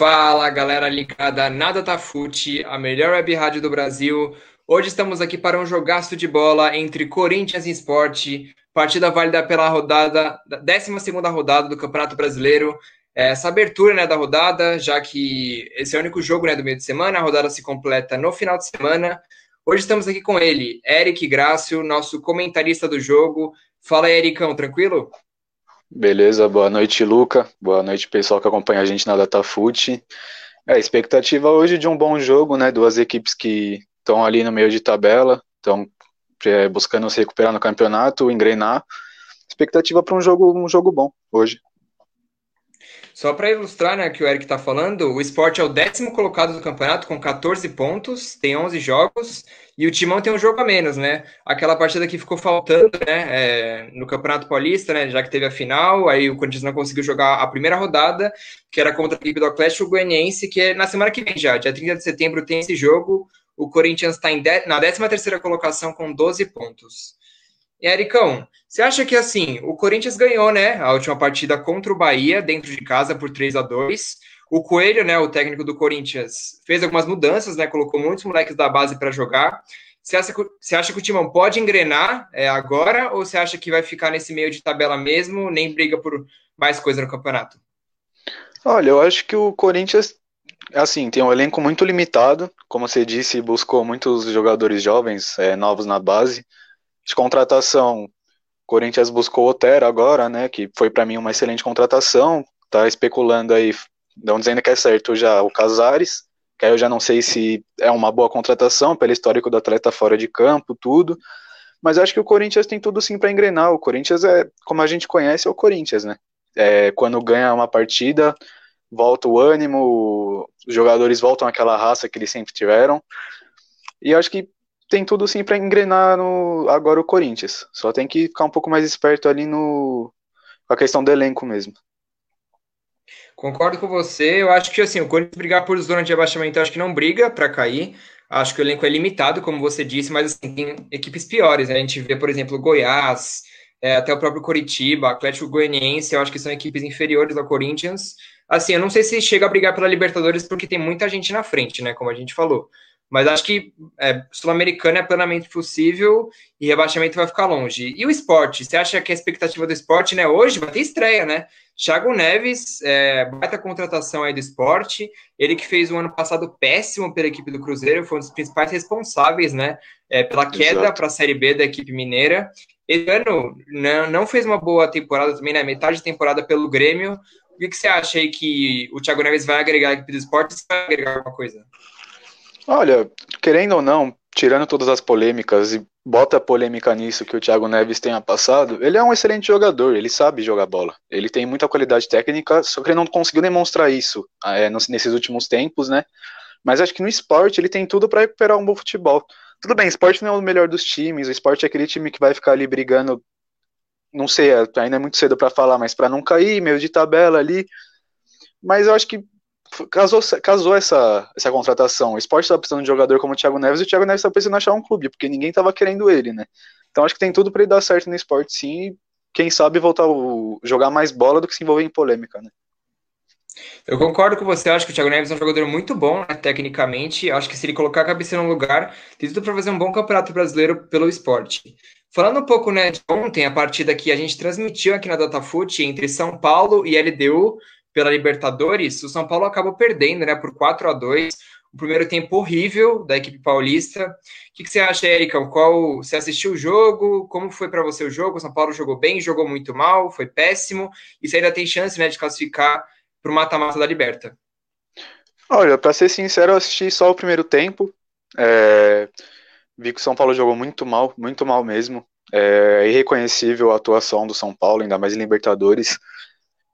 Fala galera ligada na Datafute, a melhor web rádio do Brasil. Hoje estamos aqui para um jogaço de bola entre Corinthians e Esporte, partida válida pela rodada, 12 rodada do Campeonato Brasileiro. Essa abertura né, da rodada, já que esse é o único jogo né, do meio de semana, a rodada se completa no final de semana. Hoje estamos aqui com ele, Eric Grácio, nosso comentarista do jogo. Fala aí, Ericão, tranquilo? Beleza, boa noite, Luca. Boa noite, pessoal que acompanha a gente na DataFoot. É, expectativa hoje de um bom jogo, né? Duas equipes que estão ali no meio de tabela, estão é, buscando se recuperar no campeonato, engrenar. Expectativa para um jogo, um jogo bom hoje. Só para ilustrar né, que o Eric está falando, o esporte é o décimo colocado do campeonato com 14 pontos, tem 11 jogos, e o Timão tem um jogo a menos, né? Aquela partida que ficou faltando né, é, no Campeonato Paulista, né, já que teve a final, aí o Corinthians não conseguiu jogar a primeira rodada, que era contra a equipe do Atlético Goianiense, que é na semana que vem já, dia 30 de setembro tem esse jogo, o Corinthians está na 13 terceira colocação com 12 pontos. E, Ericão, você acha que assim, o Corinthians ganhou, né, a última partida contra o Bahia, dentro de casa, por 3 a 2 O Coelho, né, o técnico do Corinthians, fez algumas mudanças, né, colocou muitos moleques da base para jogar. Você acha, que, você acha que o Timão pode engrenar é, agora, ou você acha que vai ficar nesse meio de tabela mesmo, nem briga por mais coisa no campeonato? Olha, eu acho que o Corinthians, assim, tem um elenco muito limitado, como você disse, buscou muitos jogadores jovens, é, novos na base, de contratação, Corinthians buscou Otero agora, né, que foi para mim uma excelente contratação, tá especulando aí, não dizendo que é certo já o Casares, que aí eu já não sei se é uma boa contratação pelo histórico do atleta fora de campo, tudo, mas acho que o Corinthians tem tudo sim para engrenar, o Corinthians é, como a gente conhece, é o Corinthians, né, é, quando ganha uma partida, volta o ânimo, os jogadores voltam àquela raça que eles sempre tiveram, e acho que tem tudo sim para engrenar no, agora o Corinthians. Só tem que ficar um pouco mais esperto ali no a questão do elenco mesmo. Concordo com você. Eu acho que assim, o Corinthians brigar por zona de abaixamento, acho que não briga para cair. Acho que o elenco é limitado, como você disse, mas assim, tem equipes piores. Né? A gente vê, por exemplo, Goiás, é, até o próprio Coritiba, Atlético Goianiense, eu acho que são equipes inferiores ao Corinthians. Assim, eu não sei se chega a brigar pela Libertadores porque tem muita gente na frente, né? Como a gente falou. Mas acho que é, Sul-Americana é plenamente possível e rebaixamento vai ficar longe. E o esporte? Você acha que a expectativa do esporte, né? Hoje vai ter estreia, né? Thiago Neves, é, baita contratação aí do esporte. Ele que fez o um ano passado péssimo pela equipe do Cruzeiro, foi um dos principais responsáveis, né? É, pela queda para a Série B da equipe mineira. Esse ano não, não fez uma boa temporada também, né? Metade de temporada pelo Grêmio. O que, que você acha aí que o Thiago Neves vai agregar à equipe do esporte? Você vai agregar alguma coisa? Olha, querendo ou não, tirando todas as polêmicas e bota polêmica nisso que o Thiago Neves tenha passado, ele é um excelente jogador, ele sabe jogar bola. Ele tem muita qualidade técnica, só que ele não conseguiu demonstrar isso é, nesses últimos tempos, né? Mas acho que no esporte ele tem tudo para recuperar um bom futebol. Tudo bem, esporte não é o melhor dos times, o esporte é aquele time que vai ficar ali brigando, não sei, ainda é muito cedo para falar, mas para não cair, meio de tabela ali. Mas eu acho que casou, casou essa, essa contratação. O esporte estava precisando de jogador como o Thiago Neves e o Thiago Neves estava precisando achar um clube, porque ninguém estava querendo ele, né? Então acho que tem tudo para ele dar certo no esporte, sim. E quem sabe voltar a jogar mais bola do que se envolver em polêmica, né? Eu concordo com você, acho que o Thiago Neves é um jogador muito bom, né, tecnicamente. Acho que se ele colocar a cabeça no lugar, tem tudo para fazer um bom campeonato brasileiro pelo esporte. Falando um pouco né, de ontem, a partida que a gente transmitiu aqui na DataFoot entre São Paulo e LDU, pela Libertadores, o São Paulo acabou perdendo, né, por 4 a 2 o primeiro tempo horrível da equipe paulista. O que, que você acha, Erika? Qual, você assistiu o jogo? Como foi para você o jogo? O São Paulo jogou bem, jogou muito mal, foi péssimo, e você ainda tem chance né, de classificar para o mata-mata da Liberta. Olha, para ser sincero, eu assisti só o primeiro tempo. É... Vi que o São Paulo jogou muito mal, muito mal mesmo. É irreconhecível a atuação do São Paulo, ainda mais em Libertadores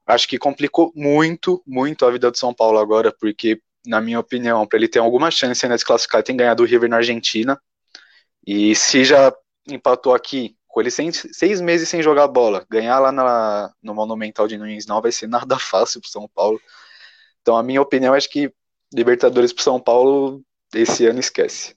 acho que complicou muito, muito a vida do São Paulo agora, porque, na minha opinião, para ele ter alguma chance de se classificar, tem que ganhar do River na Argentina. E se já empatou aqui, com ele seis, seis meses sem jogar bola, ganhar lá na, no Monumental de Nunes não vai ser nada fácil para São Paulo. Então, a minha opinião, acho que Libertadores para São Paulo esse ano esquece.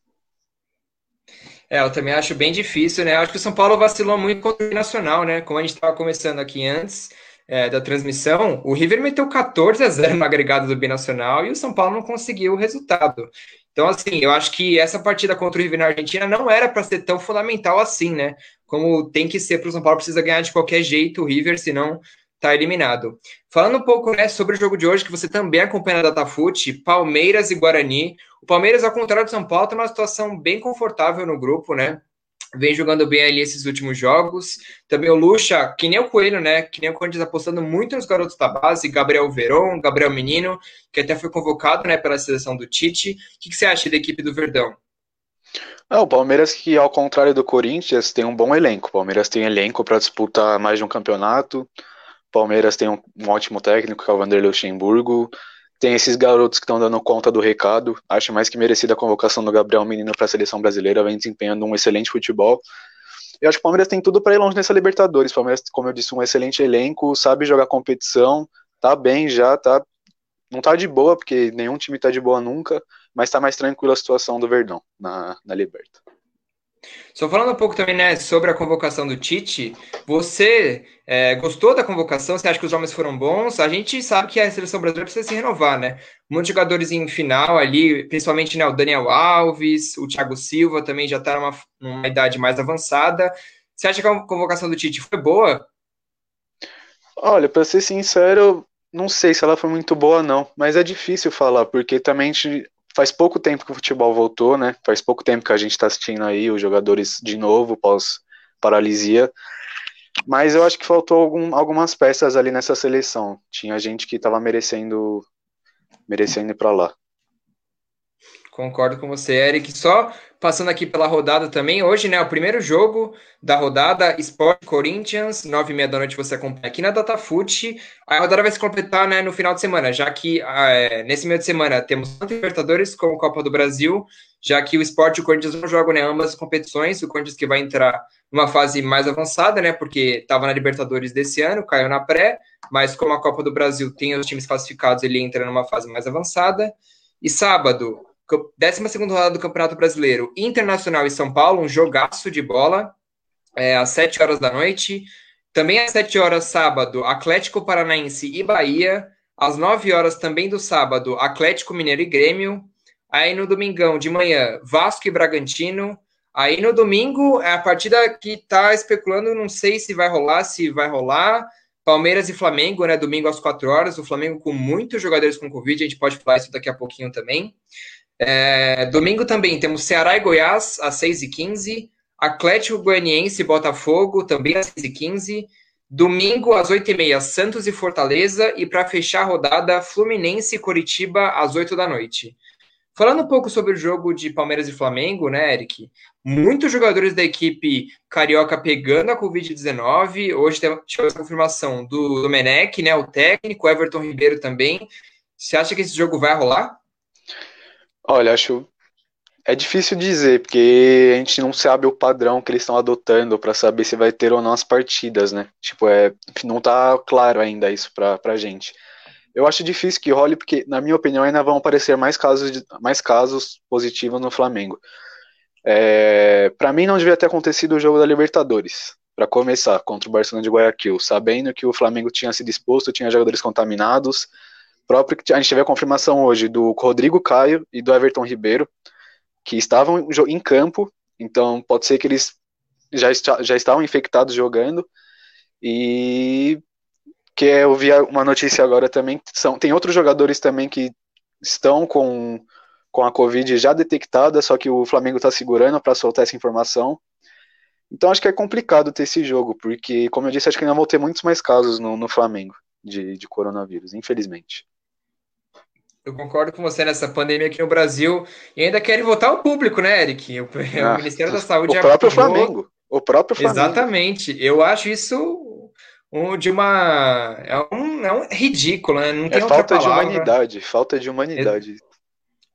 É, eu também acho bem difícil, né? Acho que o São Paulo vacilou muito contra o Nacional, né? Como a gente estava começando aqui antes. É, da transmissão, o River meteu 14 a 0 no agregado do Binacional e o São Paulo não conseguiu o resultado. Então, assim, eu acho que essa partida contra o River na Argentina não era para ser tão fundamental assim, né? Como tem que ser para o São Paulo, precisa ganhar de qualquer jeito o River, senão tá eliminado. Falando um pouco né, sobre o jogo de hoje, que você também acompanha na Datafute, Palmeiras e Guarani. O Palmeiras, ao contrário do São Paulo, tem uma situação bem confortável no grupo, né? Vem jogando bem ali esses últimos jogos. Também o Lucha, que nem o Coelho, né? Que nem o Corinthians apostando muito nos garotos da base, Gabriel Veron, Gabriel Menino, que até foi convocado né, pela seleção do Tite. O que, que você acha da equipe do Verdão? o Palmeiras que, ao contrário do Corinthians, tem um bom elenco. O Palmeiras tem elenco para disputar mais de um campeonato. Palmeiras tem um, um, ótimo técnico, que é o Vanderlei Luxemburgo. Tem esses garotos que estão dando conta do recado. Acho mais que merecida a convocação do Gabriel Menino para a seleção brasileira, vem desempenhando um excelente futebol. Eu acho que o Palmeiras tem tudo para ir longe nessa Libertadores. O Palmeiras, como eu disse, um excelente elenco, sabe jogar competição, tá bem já, tá não tá de boa, porque nenhum time tá de boa nunca, mas tá mais tranquila a situação do Verdão na, na Liberta. Só falando um pouco também né, sobre a convocação do Tite, você é, gostou da convocação? Você acha que os homens foram bons? A gente sabe que a seleção brasileira precisa se renovar, né? Muitos jogadores em final ali, principalmente né, o Daniel Alves, o Thiago Silva também já está numa, numa idade mais avançada. Você acha que a convocação do Tite foi boa? Olha, para ser sincero, não sei se ela foi muito boa, não. Mas é difícil falar, porque também faz pouco tempo que o futebol voltou, né? Faz pouco tempo que a gente está assistindo aí os jogadores de novo pós paralisia. Mas eu acho que faltou algum, algumas peças ali nessa seleção. Tinha gente que estava merecendo merecendo ir para lá. Concordo com você, Eric. Só passando aqui pela rodada também, hoje, né, o primeiro jogo da rodada, Sport Corinthians, nove e meia da noite você acompanha aqui na DataFoot. A rodada vai se completar, né, no final de semana, já que é, nesse meio de semana temos tanto Libertadores como Copa do Brasil, já que o Sport e o Corinthians não jogam, né, ambas as competições, o Corinthians que vai entrar numa fase mais avançada, né, porque estava na Libertadores desse ano, caiu na pré, mas como a Copa do Brasil tem os times classificados, ele entra numa fase mais avançada. E sábado, 12 rodada do Campeonato Brasileiro, Internacional e São Paulo, um jogaço de bola, é, às 7 horas da noite. Também às 7 horas, sábado, Atlético Paranaense e Bahia. Às 9 horas também do sábado, Atlético Mineiro e Grêmio. Aí no domingão de manhã, Vasco e Bragantino. Aí no domingo, é a partida que tá especulando, não sei se vai rolar, se vai rolar. Palmeiras e Flamengo, né? Domingo às 4 horas. O Flamengo com muitos jogadores com Covid, a gente pode falar isso daqui a pouquinho também. É, domingo também temos Ceará e Goiás às 6h15, Atlético Goianiense e Botafogo também às 6h15, domingo às 8h30 Santos e Fortaleza e para fechar a rodada Fluminense e Coritiba às 8 da noite. Falando um pouco sobre o jogo de Palmeiras e Flamengo, né, Eric? Muitos jogadores da equipe carioca pegando a Covid-19. Hoje tivemos a confirmação do Domenech, né, o técnico, Everton Ribeiro também. Você acha que esse jogo vai rolar? Olha, acho é difícil dizer, porque a gente não sabe o padrão que eles estão adotando para saber se vai ter ou não as partidas, né? Tipo, é, não tá claro ainda isso pra, pra gente. Eu acho difícil que role, porque, na minha opinião, ainda vão aparecer mais casos, de, mais casos positivos no Flamengo. É, para mim, não devia ter acontecido o jogo da Libertadores, para começar, contra o Barcelona de Guayaquil, sabendo que o Flamengo tinha se disposto, tinha jogadores contaminados, próprio a gente teve a confirmação hoje do Rodrigo Caio e do Everton Ribeiro, que estavam em campo, então pode ser que eles já, está, já estavam infectados jogando. E que eu vi uma notícia agora também, são, tem outros jogadores também que estão com, com a Covid já detectada, só que o Flamengo está segurando para soltar essa informação. Então acho que é complicado ter esse jogo, porque, como eu disse, acho que ainda vão ter muitos mais casos no, no Flamengo de, de coronavírus, infelizmente. Eu concordo com você nessa pandemia aqui no Brasil. E ainda querem votar o público, né, Eric? O, ah, o Ministério da Saúde. O próprio Flamengo. O próprio Flamengo. Exatamente. Eu acho isso um, de uma. É um, é um ridículo, né? Não tem é falta de humanidade. Falta de humanidade.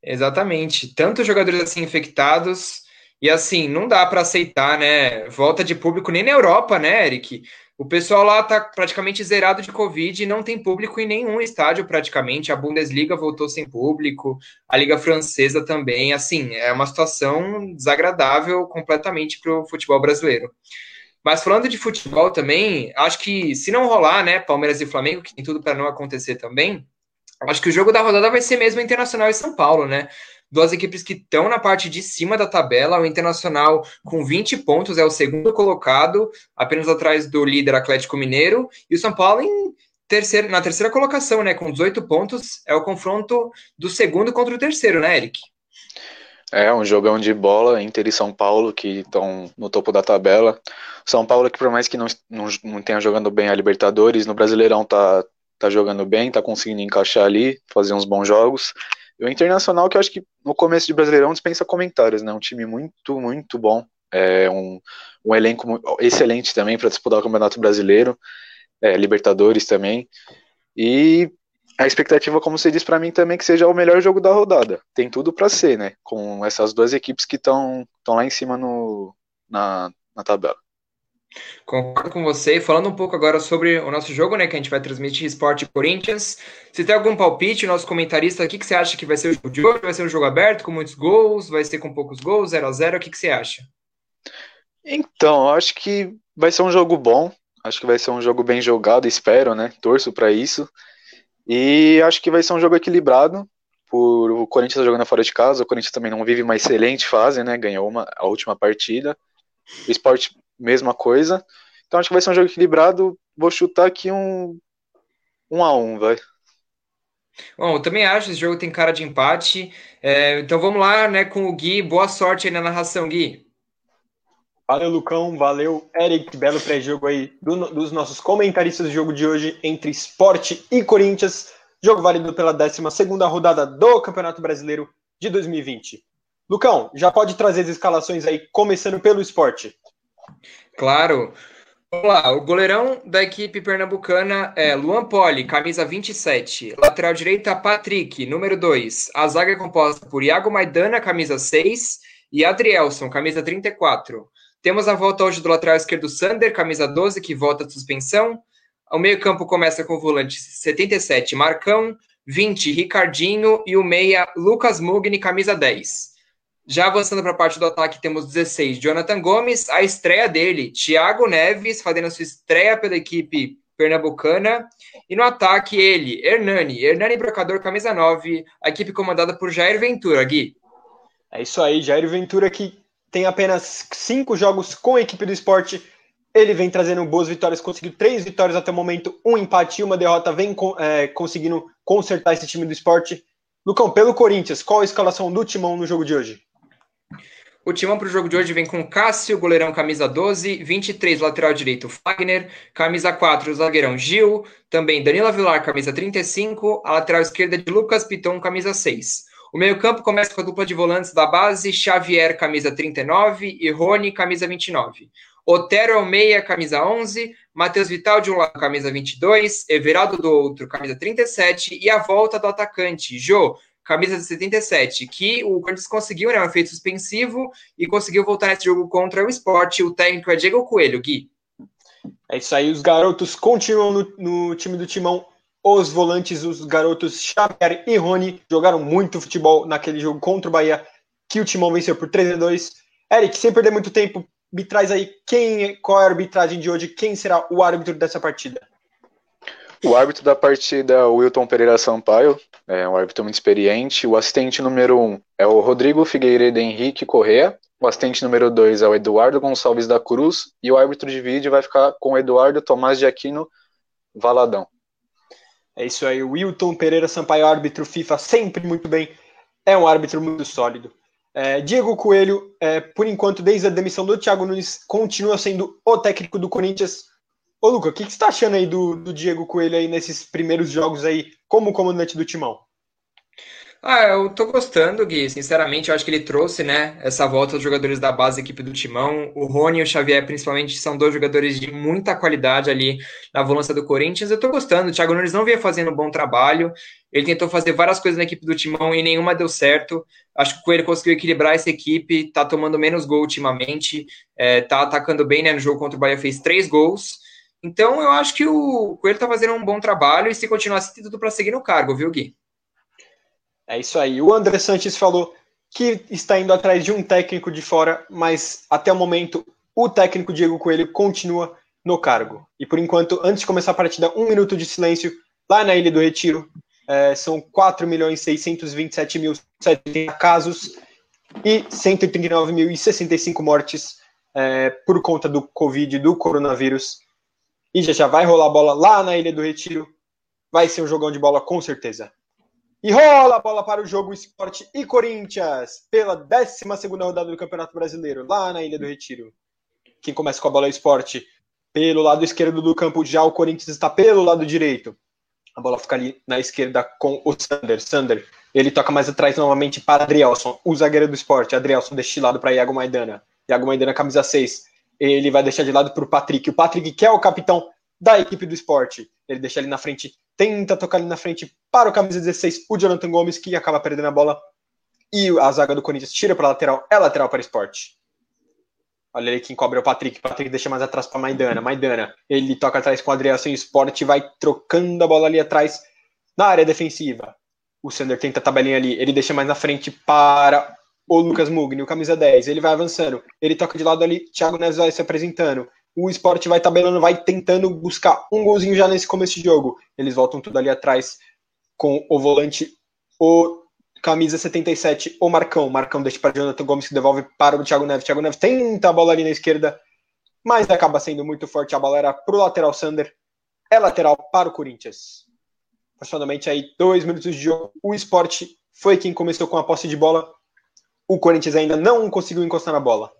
Exatamente. Tantos jogadores assim infectados. E assim, não dá para aceitar, né? Volta de público nem na Europa, né, Eric? O pessoal lá tá praticamente zerado de Covid e não tem público em nenhum estádio praticamente. A Bundesliga voltou sem público, a Liga Francesa também. Assim, é uma situação desagradável completamente para o futebol brasileiro. Mas falando de futebol também, acho que se não rolar, né, Palmeiras e Flamengo, que tem tudo para não acontecer também, acho que o jogo da rodada vai ser mesmo Internacional e São Paulo, né? Duas equipes que estão na parte de cima da tabela. O Internacional, com 20 pontos, é o segundo colocado, apenas atrás do líder Atlético Mineiro. E o São Paulo em terceiro, na terceira colocação, né? Com 18 pontos. É o confronto do segundo contra o terceiro, né, Eric? É, um jogão de bola, Inter e São Paulo, que estão no topo da tabela. São Paulo, que por mais que não, não, não tenha jogando bem a Libertadores, no Brasileirão tá, tá jogando bem, tá conseguindo encaixar ali, fazer uns bons jogos. E o Internacional, que eu acho que no começo de Brasileirão dispensa comentários, né? Um time muito, muito bom. É um, um elenco excelente também para disputar o Campeonato Brasileiro, é, Libertadores também. E a expectativa, como você disse para mim, também que seja o melhor jogo da rodada. Tem tudo para ser, né? Com essas duas equipes que estão lá em cima no, na, na tabela. Concordo com você. Falando um pouco agora sobre o nosso jogo, né? Que a gente vai transmitir Esporte Corinthians. Se tem algum palpite, nosso comentarista, o que, que você acha que vai ser o jogo de hoje? Vai ser um jogo aberto, com muitos gols? Vai ser com poucos gols, 0 a 0 O que, que você acha? Então, acho que vai ser um jogo bom. Acho que vai ser um jogo bem jogado, espero, né? Torço para isso. E acho que vai ser um jogo equilibrado. Por o Corinthians jogando fora de casa, o Corinthians também não vive uma excelente fase, né? Ganhou uma, a última partida. O esporte, mesma coisa. Então acho que vai ser um jogo equilibrado. Vou chutar aqui um, um a um, vai. Bom, eu também acho que esse jogo tem cara de empate. É, então vamos lá, né, com o Gui. Boa sorte aí na narração, Gui. Valeu, Lucão. Valeu, Eric. Belo pré-jogo aí do, dos nossos comentaristas do jogo de hoje entre esporte e Corinthians. Jogo válido pela 12 rodada do Campeonato Brasileiro de 2020. Lucão, já pode trazer as escalações aí, começando pelo esporte. Claro. Vamos lá, o goleirão da equipe pernambucana é Luan Poli, camisa 27. Lateral direita, Patrick, número 2. A zaga é composta por Iago Maidana, camisa 6. E Adrielson, camisa 34. Temos a volta hoje do lateral esquerdo Sander, camisa 12, que volta de suspensão. O meio-campo começa com o volante 77, Marcão, 20, Ricardinho e o meia Lucas Mugni, camisa 10. Já avançando para a parte do ataque, temos 16, Jonathan Gomes, a estreia dele, Thiago Neves, fazendo a sua estreia pela equipe pernambucana. E no ataque, ele, Hernani, Hernani Brocador, camisa 9, a equipe comandada por Jair Ventura, Gui. É isso aí, Jair Ventura que tem apenas cinco jogos com a equipe do esporte. Ele vem trazendo boas vitórias, conseguiu três vitórias até o momento, um empate e uma derrota, vem é, conseguindo consertar esse time do esporte. Lucão, pelo Corinthians, qual a escalação do timão no jogo de hoje? O timão para o jogo de hoje vem com Cássio, goleirão camisa 12, 23, lateral direito Fagner, camisa 4, zagueirão Gil, também Danila Vilar, camisa 35, a lateral esquerda de Lucas Piton, camisa 6. O meio-campo começa com a dupla de volantes da base, Xavier, camisa 39, e Rony, camisa 29. Otero é o meia, camisa 11, Matheus Vital de um lado, camisa 22, Everaldo do outro, camisa 37, e a volta do atacante, Jô, camisa 77, que o Corinthians conseguiu, né, um efeito suspensivo, e conseguiu voltar nesse jogo contra o esporte. O técnico é Diego Coelho, Gui. É isso aí, os garotos continuam no, no time do Timão os volantes, os garotos Xavier e Rony, jogaram muito futebol naquele jogo contra o Bahia, que o Timão venceu por 3 a 2. Eric, sem perder muito tempo, me traz aí quem, qual é a arbitragem de hoje, quem será o árbitro dessa partida? O árbitro da partida Wilton Pereira Sampaio, é um árbitro muito experiente. O assistente número 1 um é o Rodrigo Figueiredo Henrique Correa. O assistente número 2 é o Eduardo Gonçalves da Cruz. E o árbitro de vídeo vai ficar com o Eduardo Tomás de Aquino Valadão. É isso aí, o Wilton Pereira Sampaio, árbitro FIFA, sempre muito bem. É um árbitro muito sólido. É, Diego Coelho, é, por enquanto, desde a demissão do Thiago Nunes, continua sendo o técnico do Corinthians. Ô, Luca, o que, que você está achando aí do, do Diego Coelho aí nesses primeiros jogos aí como comandante do Timão? Ah, eu tô gostando, Gui. Sinceramente, eu acho que ele trouxe, né, essa volta dos jogadores da base da equipe do Timão. O Rony e o Xavier, principalmente, são dois jogadores de muita qualidade ali na volância do Corinthians. Eu tô gostando. O Thiago Nunes não vinha fazendo um bom trabalho. Ele tentou fazer várias coisas na equipe do Timão e nenhuma deu certo. Acho que o Coelho conseguiu equilibrar essa equipe, tá tomando menos gol ultimamente, é, tá atacando bem, né, no jogo contra o Bahia, fez três gols. Então, eu acho que o Coelho tá fazendo um bom trabalho e se continuar assim, tem tudo para seguir no cargo, viu, Gui? É isso aí. O André Sanches falou que está indo atrás de um técnico de fora, mas até o momento o técnico Diego Coelho continua no cargo. E por enquanto, antes de começar a partida, um minuto de silêncio lá na Ilha do Retiro. É, são 4.627.070 casos e 139.065 mortes é, por conta do Covid, do coronavírus. E já, já vai rolar a bola lá na Ilha do Retiro. Vai ser um jogão de bola com certeza. E rola a bola para o jogo Esporte e Corinthians pela 12 rodada do Campeonato Brasileiro, lá na Ilha do Retiro. Quem começa com a bola é o Esporte. Pelo lado esquerdo do campo, já o Corinthians está pelo lado direito. A bola fica ali na esquerda com o Sander. Sander, ele toca mais atrás novamente para Adrielson, o zagueiro do esporte. Adrielson deixa de lado para Iago Maidana. Iago Maidana, camisa 6. Ele vai deixar de lado para o Patrick. O Patrick, que é o capitão da equipe do esporte. Ele deixa ali na frente, tenta tocar ali na frente para o camisa 16, o Jonathan Gomes, que acaba perdendo a bola. E a zaga do Corinthians tira para lateral. É lateral para o esporte. Olha ali quem cobra é o Patrick. Patrick deixa mais atrás para Maidana. Maidana, ele toca atrás com o Adriano sem esporte, vai trocando a bola ali atrás na área defensiva. O Sander tenta a tabelinha ali, ele deixa mais na frente para o Lucas Mugni, o camisa 10. Ele vai avançando, ele toca de lado ali, Thiago Neves vai se apresentando. O esporte vai tabelando, vai tentando buscar um golzinho já nesse começo de jogo. Eles voltam tudo ali atrás com o volante, o camisa 77, o Marcão. Marcão deixa para Jonathan Gomes, que devolve para o Thiago Neves. Thiago Neves tenta a bola ali na esquerda, mas acaba sendo muito forte. A bola era para o lateral Sander. É lateral para o Corinthians. Aproximadamente aí dois minutos de jogo. O esporte foi quem começou com a posse de bola. O Corinthians ainda não conseguiu encostar na bola.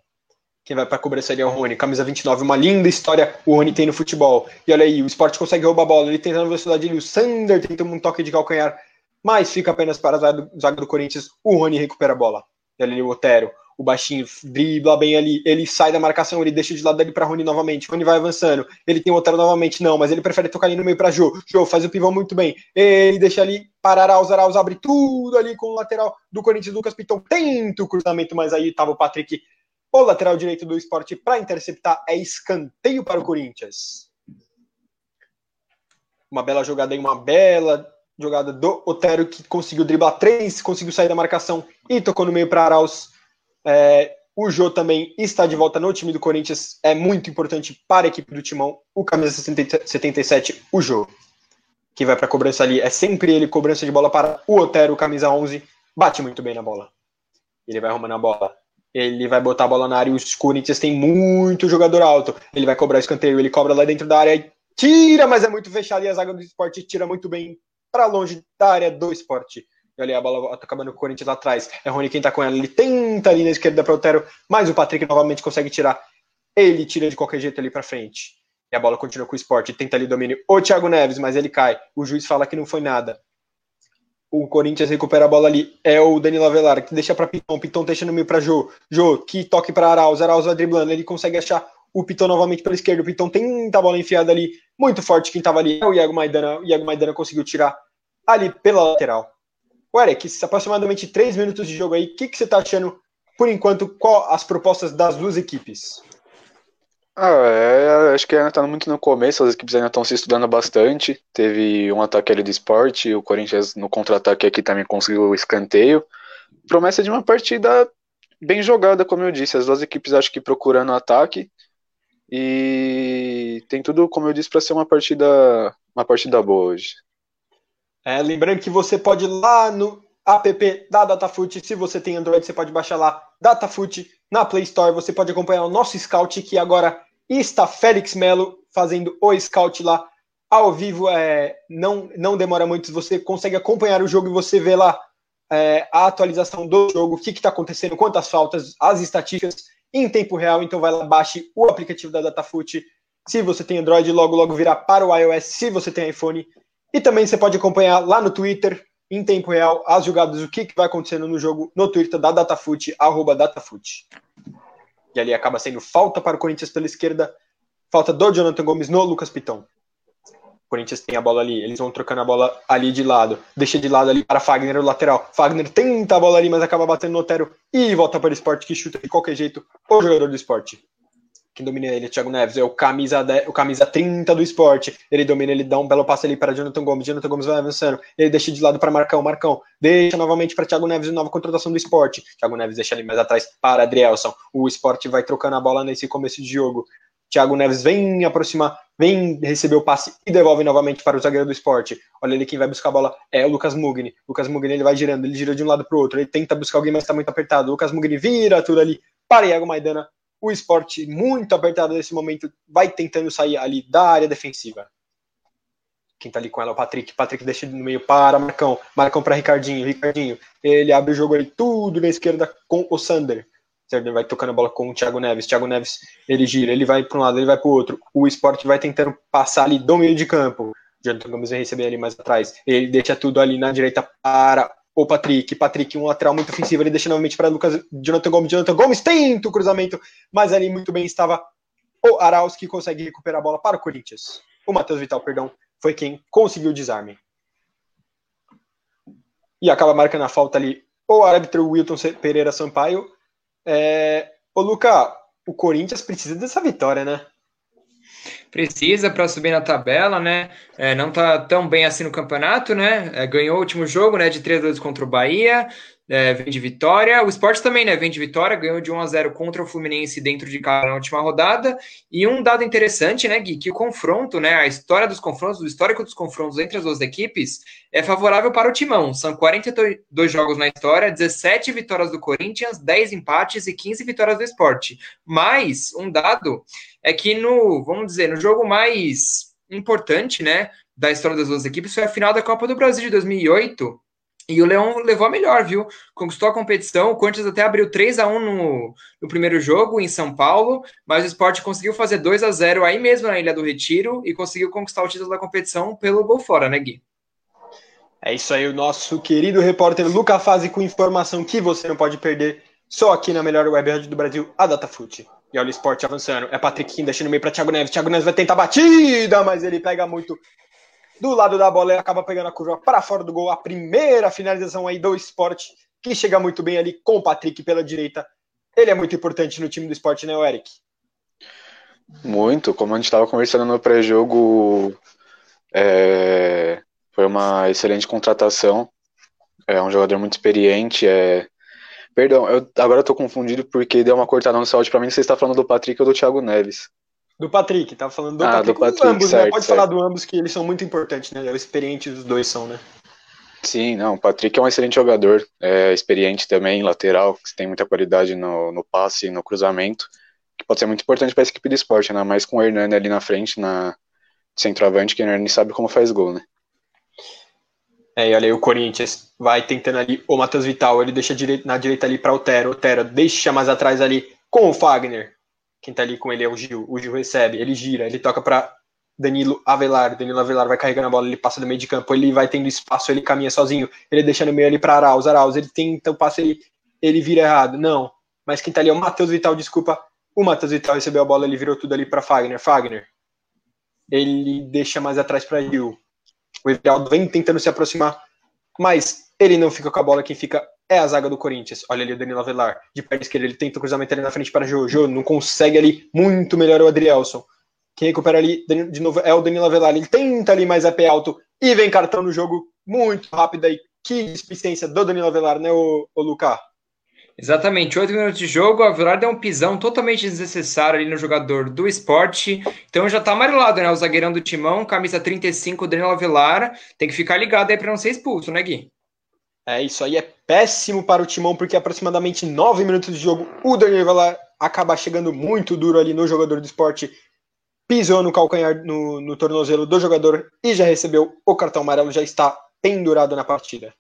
Quem vai para a cobrança ali é o Rony, camisa 29, uma linda história o Rony tem no futebol. E olha aí, o esporte consegue roubar a bola, ele tenta na velocidade ali, o Sander tenta um toque de calcanhar, mas fica apenas para a zaga do Corinthians. O Rony recupera a bola. E ali o Otero, o baixinho, dribla bem ali. Ele sai da marcação, ele deixa de lado dele para Rony novamente. Rony vai avançando. Ele tem o Otero novamente, não, mas ele prefere tocar ali no meio para Jô. Jô faz o pivô muito bem. Ele deixa ali Arauz, Arauz abre tudo ali com o lateral do Corinthians. Lucas Piton tenta o cruzamento, mas aí estava o Patrick, o lateral direito do esporte, para interceptar. É escanteio para o Corinthians. Uma bela jogada aí, uma bela jogada do Otero, que conseguiu driblar três, conseguiu sair da marcação e tocou no meio para Arauz. É, o Jô também está de volta no time do Corinthians, é muito importante para a equipe do Timão. O camisa 77, o Jô, que vai para cobrança ali, é sempre ele, cobrança de bola para o Otero, camisa 11, bate muito bem na bola. Ele vai arrumando a bola. Ele vai botar a bola na área. Os Corinthians tem muito jogador alto. Ele vai cobrar escanteio. Ele cobra lá dentro da área e tira, mas é muito fechado. E a zaga do esporte tira muito bem para longe da área do esporte. E olha a bola tá acabando com o Corinthians lá atrás. É Rony quem tá com ela. Ele tenta ali na esquerda para o Otero, mas o Patrick novamente consegue tirar. Ele tira de qualquer jeito ali para frente. A bola continua com o esporte. Tenta ali domínio o Thiago Neves, mas ele cai. O juiz fala que não foi nada. O Corinthians recupera a bola ali. É o Danilo Avelar, que deixa para Piton. Piton deixa no meio para Jô. Jô, que toque para Arauz. Arauz vai driblando. Ele consegue achar o Piton novamente pela esquerda. O Piton tenta a bola enfiada ali. Muito forte quem tava ali. É o Iago Maidana. O Iago Maidana conseguiu tirar ali pela lateral. O Eric, aproximadamente três minutos de jogo aí, o que, que você está achando, por enquanto, qual as propostas das duas equipes? Ah, é, acho que ainda está muito no começo, as equipes ainda estão se estudando bastante. Teve um ataque ali do esporte, o Corinthians no contra-ataque aqui também conseguiu o escanteio. Promessa de uma partida bem jogada, como eu disse. As duas equipes acho que procurando ataque. E tem tudo, como eu disse, para ser uma partida, uma partida boa hoje. É, lembrando que você pode ir lá no app da Datafoot, se você tem Android, você pode baixar lá Datafoot na Play Store, você pode acompanhar o nosso scout que agora está Félix Melo fazendo o scout lá ao vivo, é, não, não demora muito, você consegue acompanhar o jogo e você vê lá é, a atualização do jogo, o que está acontecendo, quantas faltas, as estatísticas em tempo real, então vai lá, baixe o aplicativo da Datafoot, se você tem Android, logo logo virá para o iOS, se você tem iPhone, e também você pode acompanhar lá no Twitter, em tempo real, as jogadas, o que, que vai acontecendo no jogo no Twitter da Datafoot, arroba Datafoot. E ali acaba sendo falta para o Corinthians pela esquerda, falta do Jonathan Gomes no Lucas Pitão. O Corinthians tem a bola ali, eles vão trocando a bola ali de lado, deixa de lado ali para Fagner, o lateral. Fagner tenta a bola ali, mas acaba batendo no Otero e volta para o esporte que chuta de qualquer jeito o jogador do esporte. Quem domina ele é o Thiago Neves, é o camisa, 10, o camisa 30 do esporte. Ele domina, ele dá um belo passe ali para Jonathan Gomes. Jonathan Gomes vai avançando. Ele deixa de lado para Marcão. Marcão deixa novamente para Thiago Neves, nova contratação do esporte. Thiago Neves deixa ali mais atrás para Adrielson. O esporte vai trocando a bola nesse começo de jogo. Thiago Neves vem aproximar, vem receber o passe e devolve novamente para o zagueiro do esporte. Olha ali quem vai buscar a bola é o Lucas Mugni. Lucas Mugni ele vai girando, ele gira de um lado para o outro. Ele tenta buscar alguém, mas está muito apertado. Lucas Mugni vira tudo ali para Iago Maidana o esporte muito apertado nesse momento vai tentando sair ali da área defensiva. Quem tá ali com ela é o Patrick. Patrick deixa no meio para Marcão. Marcão para Ricardinho. Ricardinho. Ele abre o jogo ali tudo na esquerda com o Sander. Sander vai tocando a bola com o Thiago Neves. Thiago Neves, ele gira, ele vai para um lado, ele vai para o outro. O esporte vai tentando passar ali do meio de campo. Jonathan Gomes vai receber ali mais atrás. Ele deixa tudo ali na direita para o Patrick. Patrick, um lateral muito ofensivo, ele deixa novamente para Lucas Jonathan Gomes. Jonathan Gomes tenta o cruzamento, mas ali muito bem estava o Arauz que consegue recuperar a bola para o Corinthians. O Matheus Vital, perdão, foi quem conseguiu o desarme. E acaba marcando a falta ali o árbitro Wilton Pereira Sampaio. É... Ô, Luca, o Corinthians precisa dessa vitória, né? Precisa para subir na tabela, né? É, não tá tão bem assim no campeonato, né? É, ganhou o último jogo, né? De 3 a 2 contra o Bahia, é, vem de vitória. O esporte também, né? Vem de vitória, ganhou de 1 a 0 contra o Fluminense dentro de casa na última rodada. E um dado interessante, né, Gui, que o confronto, né? A história dos confrontos, o histórico dos confrontos entre as duas equipes é favorável para o Timão. São 42 jogos na história, 17 vitórias do Corinthians, 10 empates e 15 vitórias do esporte. Mas um dado é que no, vamos dizer, no jogo mais importante, né? Da história das duas equipes foi a final da Copa do Brasil de 2008, e o Leão levou a melhor, viu? Conquistou a competição. O Corinthians até abriu 3 a 1 no, no primeiro jogo em São Paulo, mas o Sport conseguiu fazer 2 a 0 aí mesmo na Ilha do Retiro e conseguiu conquistar o título da competição pelo gol fora, né, Gui? É isso aí, o nosso querido repórter Luca Fazi com informação que você não pode perder só aqui na melhor web rádio do Brasil, a Datafute. E olha o esporte avançando. É Patrick deixando meio para Thiago Neves. Thiago Neves vai tentar batida, mas ele pega muito do lado da bola, ele acaba pegando a curva para fora do gol. A primeira finalização aí do esporte, que chega muito bem ali com o Patrick pela direita. Ele é muito importante no time do esporte, né, Eric? Muito. Como a gente estava conversando no pré-jogo, é... foi uma excelente contratação. É um jogador muito experiente. É... Perdão, eu agora eu confundido porque deu uma cortada no áudio para mim. Você está falando do Patrick ou do Thiago Neves? Do Patrick, tava falando do ah, Patrick. Do Patrick ambos, né? certo, né? Pode certo. falar do ambos que eles são muito importantes, né? É experiente os dois são, né? Sim, não, o Patrick é um excelente jogador, é experiente também, lateral, que tem muita qualidade no, no passe, no cruzamento, que pode ser muito importante para essa equipe de esporte, né? Mas com o Hernani ali na frente, na centroavante, que o Hernani sabe como faz gol, né? É, e olha aí o Corinthians vai tentando ali o Matheus Vital, ele deixa na direita ali para o Otero, Otero deixa mais atrás ali com o Fagner, quem tá ali com ele é o Gil. O Gil recebe, ele gira, ele toca para Danilo Avelar. Danilo Avelar vai carregando a bola, ele passa do meio de campo, ele vai tendo espaço, ele caminha sozinho, ele deixa no meio ali para Arauz. Arauz, ele tenta o passe, ele, ele vira errado. Não. Mas quem tá ali é o Matheus Vital, desculpa. O Matheus Vital recebeu a bola, ele virou tudo ali para Fagner. Fagner. Ele deixa mais atrás para Gil. O Everaldo vem tentando se aproximar, mas ele não fica com a bola, quem fica é a zaga do Corinthians. Olha ali o Danilo Avelar, de perna esquerda, ele tenta o cruzamento ali na frente para. Jô não consegue ali, muito melhor o Adrielson. Quem recupera ali de novo é o Danilo Avelar. Ele tenta ali mais a pé alto e vem cartão no jogo muito rápido aí. Que displicência do Danilo Avelar, né, o, o Lucas? Exatamente, oito minutos de jogo, o Avelar deu um pisão totalmente desnecessário ali no jogador do esporte. Então já tá amarelado, né? O zagueirão do timão, camisa 35, Danilo Avelar. Tem que ficar ligado aí para não ser expulso, né, Gui? É, isso aí é péssimo para o Timão, porque aproximadamente nove minutos de jogo, o Daniel vai acaba chegando muito duro ali no jogador do esporte, pisou no calcanhar, no, no tornozelo do jogador e já recebeu o cartão amarelo, já está pendurado na partida.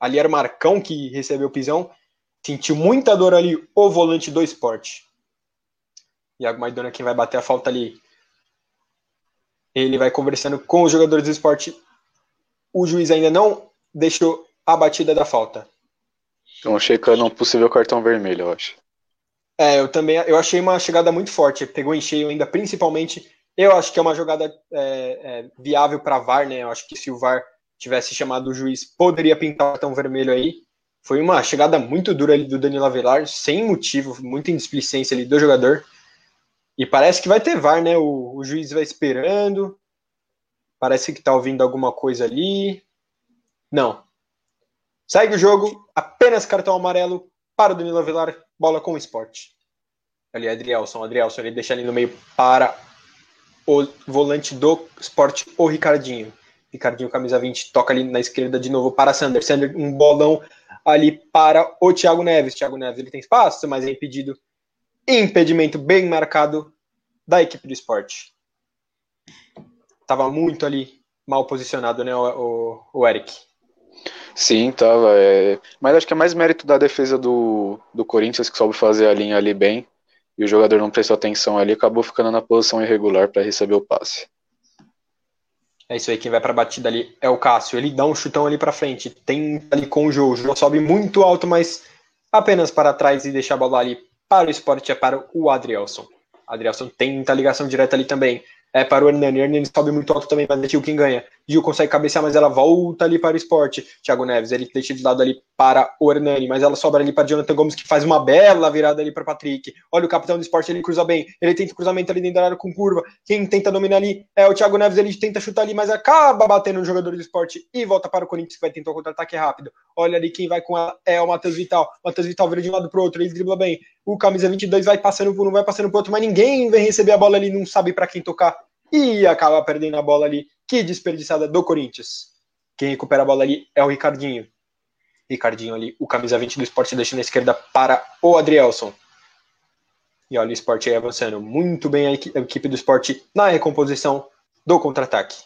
Ali era o Marcão que recebeu o pisão, sentiu muita dor ali o volante do esporte. Iago Maidona quem vai bater a falta ali. Ele vai conversando com os jogadores do esporte. O juiz ainda não deixou a batida da falta. Estão checando um possível cartão vermelho, eu acho. É, eu também eu achei uma chegada muito forte. Pegou em cheio ainda, principalmente. Eu acho que é uma jogada é, é, viável para VAR, né? Eu acho que se o VAR tivesse chamado o juiz, poderia pintar o cartão vermelho aí. Foi uma chegada muito dura ali do Danilo Avelar, sem motivo, muita indisplicência ali do jogador. E parece que vai ter VAR, né? O, o juiz vai esperando. Parece que tá ouvindo alguma coisa ali. Não. Segue o jogo, apenas cartão amarelo para o Danilo Avelar, bola com o esporte. Ali, Adrielson. Adrielson, ele deixa ali no meio para o volante do esporte, o Ricardinho. Ricardinho, camisa 20, toca ali na esquerda de novo para Sander. Sander, um bolão ali para o Thiago Neves. Thiago Neves, ele tem espaço, mas é impedido. Impedimento bem marcado da equipe do esporte. Tava muito ali mal posicionado, né, o, o, o Eric. Sim, tava. É... Mas acho que é mais mérito da defesa do, do Corinthians, que soube fazer a linha ali bem. E o jogador não prestou atenção ali, acabou ficando na posição irregular para receber o passe. É isso aí, quem vai para a batida ali é o Cássio. Ele dá um chutão ali para frente, tem ali com o Jô. O Jô sobe muito alto, mas apenas para trás e deixa a bola ali para o esporte, é para o Adrielson. Adrielson tenta ligação direta ali também é, para o Hernani. O Hernani sobe muito alto também, mas é Gil quem ganha. Gil consegue cabecear, mas ela volta ali para o esporte. Thiago Neves, ele deixa de lado ali para o Hernani, mas ela sobra ali para Jonathan Gomes, que faz uma bela virada ali para Patrick. Olha o capitão do esporte, ele cruza bem. Ele tenta cruzamento ali dentro da área com curva. Quem tenta dominar ali é o Thiago Neves, ele tenta chutar ali, mas acaba batendo no jogador do esporte e volta para o Corinthians, que vai tentar o contra-ataque rápido. Olha ali quem vai com ela é o Matheus Vital. Matheus Vital vira de um lado para o outro, ele dribla bem. O camisa 22 vai passando por um, vai passando por outro, mas ninguém vem receber a bola ali, não sabe para quem tocar e acaba perdendo a bola ali. Que desperdiçada do Corinthians. Quem recupera a bola ali é o Ricardinho. Ricardinho ali, o camisa 20 do esporte deixa na esquerda para o Adrielson. E olha o esporte aí avançando muito bem a equipe do esporte na recomposição do contra-ataque.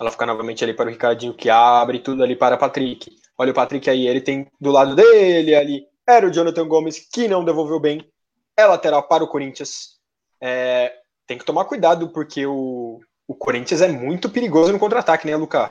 Ela fica novamente ali para o Ricardinho, que abre tudo ali para o Patrick. Olha o Patrick aí, ele tem do lado dele ali. Era o Jonathan Gomes, que não devolveu bem. É lateral para o Corinthians. É, tem que tomar cuidado, porque o, o Corinthians é muito perigoso no contra-ataque, né, Lucas?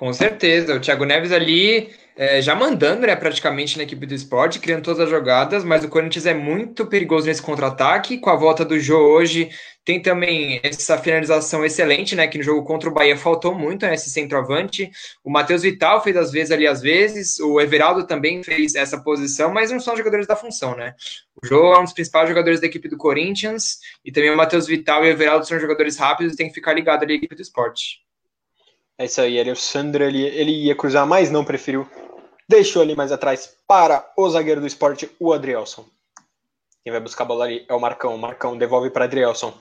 Com certeza. O Thiago Neves ali é, já mandando, né, praticamente na equipe do esporte, criando todas as jogadas, mas o Corinthians é muito perigoso nesse contra-ataque. Com a volta do Jô hoje, tem também essa finalização excelente, né, que no jogo contra o Bahia faltou muito, né, esse centroavante. O Matheus Vital fez às vezes ali, às vezes. O Everaldo também fez essa posição, mas não são jogadores da função, né. O Jô é um dos principais jogadores da equipe do Corinthians, e também o Matheus Vital e o Everaldo são jogadores rápidos e tem que ficar ligado ali à equipe do esporte. É isso aí, o Sandro ele, ele ia cruzar, mas não preferiu deixou ali mais atrás para o zagueiro do esporte, o Adrielson. Quem vai buscar a bola ali é o Marcão. O Marcão devolve para Adrielson,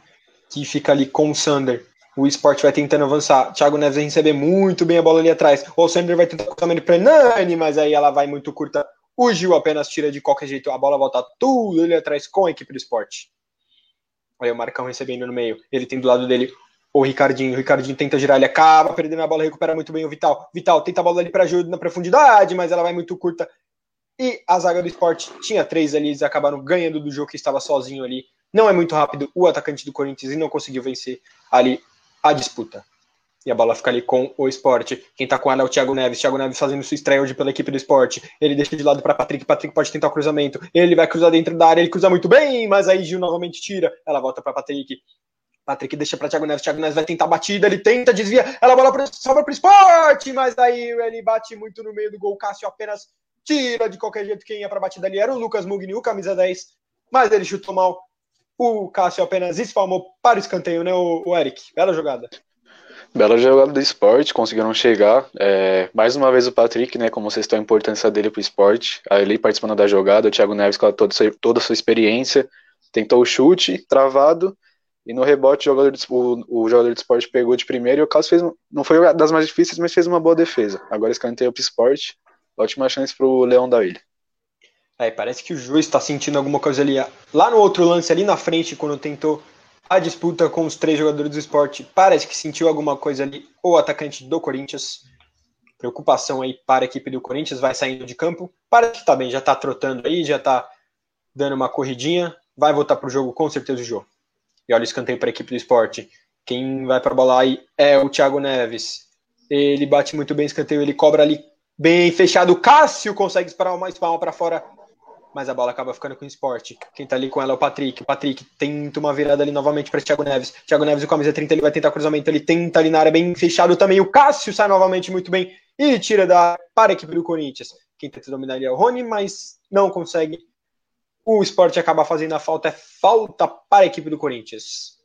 que fica ali com o Sander. O esporte vai tentando avançar. Thiago Neves vai receber muito bem a bola ali atrás. O Sander vai tentar cruzar ele para Nani, mas aí ela vai muito curta. O Gil apenas tira de qualquer jeito. A bola volta tudo ali atrás com a equipe do esporte. Aí o Marcão recebendo no meio. Ele tem do lado dele o Ricardinho. O Ricardinho tenta girar, ele acaba perdendo a bola, recupera muito bem o Vital. Vital tenta a bola ali para ajuda na profundidade, mas ela vai muito curta. E a zaga do esporte tinha três ali, eles acabaram ganhando do jogo que estava sozinho ali. Não é muito rápido o atacante do Corinthians e não conseguiu vencer ali a disputa. E a bola fica ali com o esporte. Quem tá com ela é o Thiago Neves. Thiago Neves fazendo sua estreia hoje pela equipe do esporte. Ele deixa de lado para Patrick. Patrick pode tentar o cruzamento. Ele vai cruzar dentro da área. Ele cruza muito bem, mas aí Gil novamente tira. Ela volta para Patrick. Patrick deixa para Thiago Neves. Thiago Neves vai tentar a batida, ele tenta, desvia, ela bola pra, sobra para esporte, mas aí ele bate muito no meio do gol. Cássio apenas tira de qualquer jeito quem ia para a batida ali era o Lucas Mugni, o camisa 10, mas ele chutou mal. O Cássio apenas espalmou para o escanteio, né, o, o Eric? Bela jogada. Bela jogada do esporte, conseguiram chegar. É, mais uma vez o Patrick, né? Como vocês estão a importância dele para o esporte. Ele participando da jogada, o Thiago Neves com toda, toda a sua experiência. Tentou o chute, travado, e no rebote, o jogador, de, o, o jogador de esporte pegou de primeiro e o Carlos fez, não foi das mais difíceis, mas fez uma boa defesa. Agora escanteio pro esporte, ótima chance pro Leão da Ilha. É, parece que o juiz está sentindo alguma coisa ali. Lá no outro lance, ali na frente, quando tentou a disputa com os três jogadores do esporte, parece que sentiu alguma coisa ali o atacante do Corinthians. Preocupação aí para a equipe do Corinthians, vai saindo de campo. Parece que tá bem, já tá trotando aí, já tá dando uma corridinha. Vai voltar pro jogo com certeza o jogo. E olha o escanteio para a equipe do esporte. Quem vai para a bola aí é o Thiago Neves. Ele bate muito bem escanteio, ele cobra ali bem fechado. O Cássio consegue disparar uma espalma para fora, mas a bola acaba ficando com o esporte. Quem tá ali com ela é o Patrick. O Patrick tenta uma virada ali novamente para Thiago Neves. Thiago Neves, o camisa 30, ele vai tentar cruzamento, ele tenta ali na área bem fechado também. O Cássio sai novamente muito bem e tira da para a equipe do Corinthians. Quem tenta dominar ali é o Rony, mas não consegue o esporte acaba fazendo a falta, é falta para a equipe do Corinthians.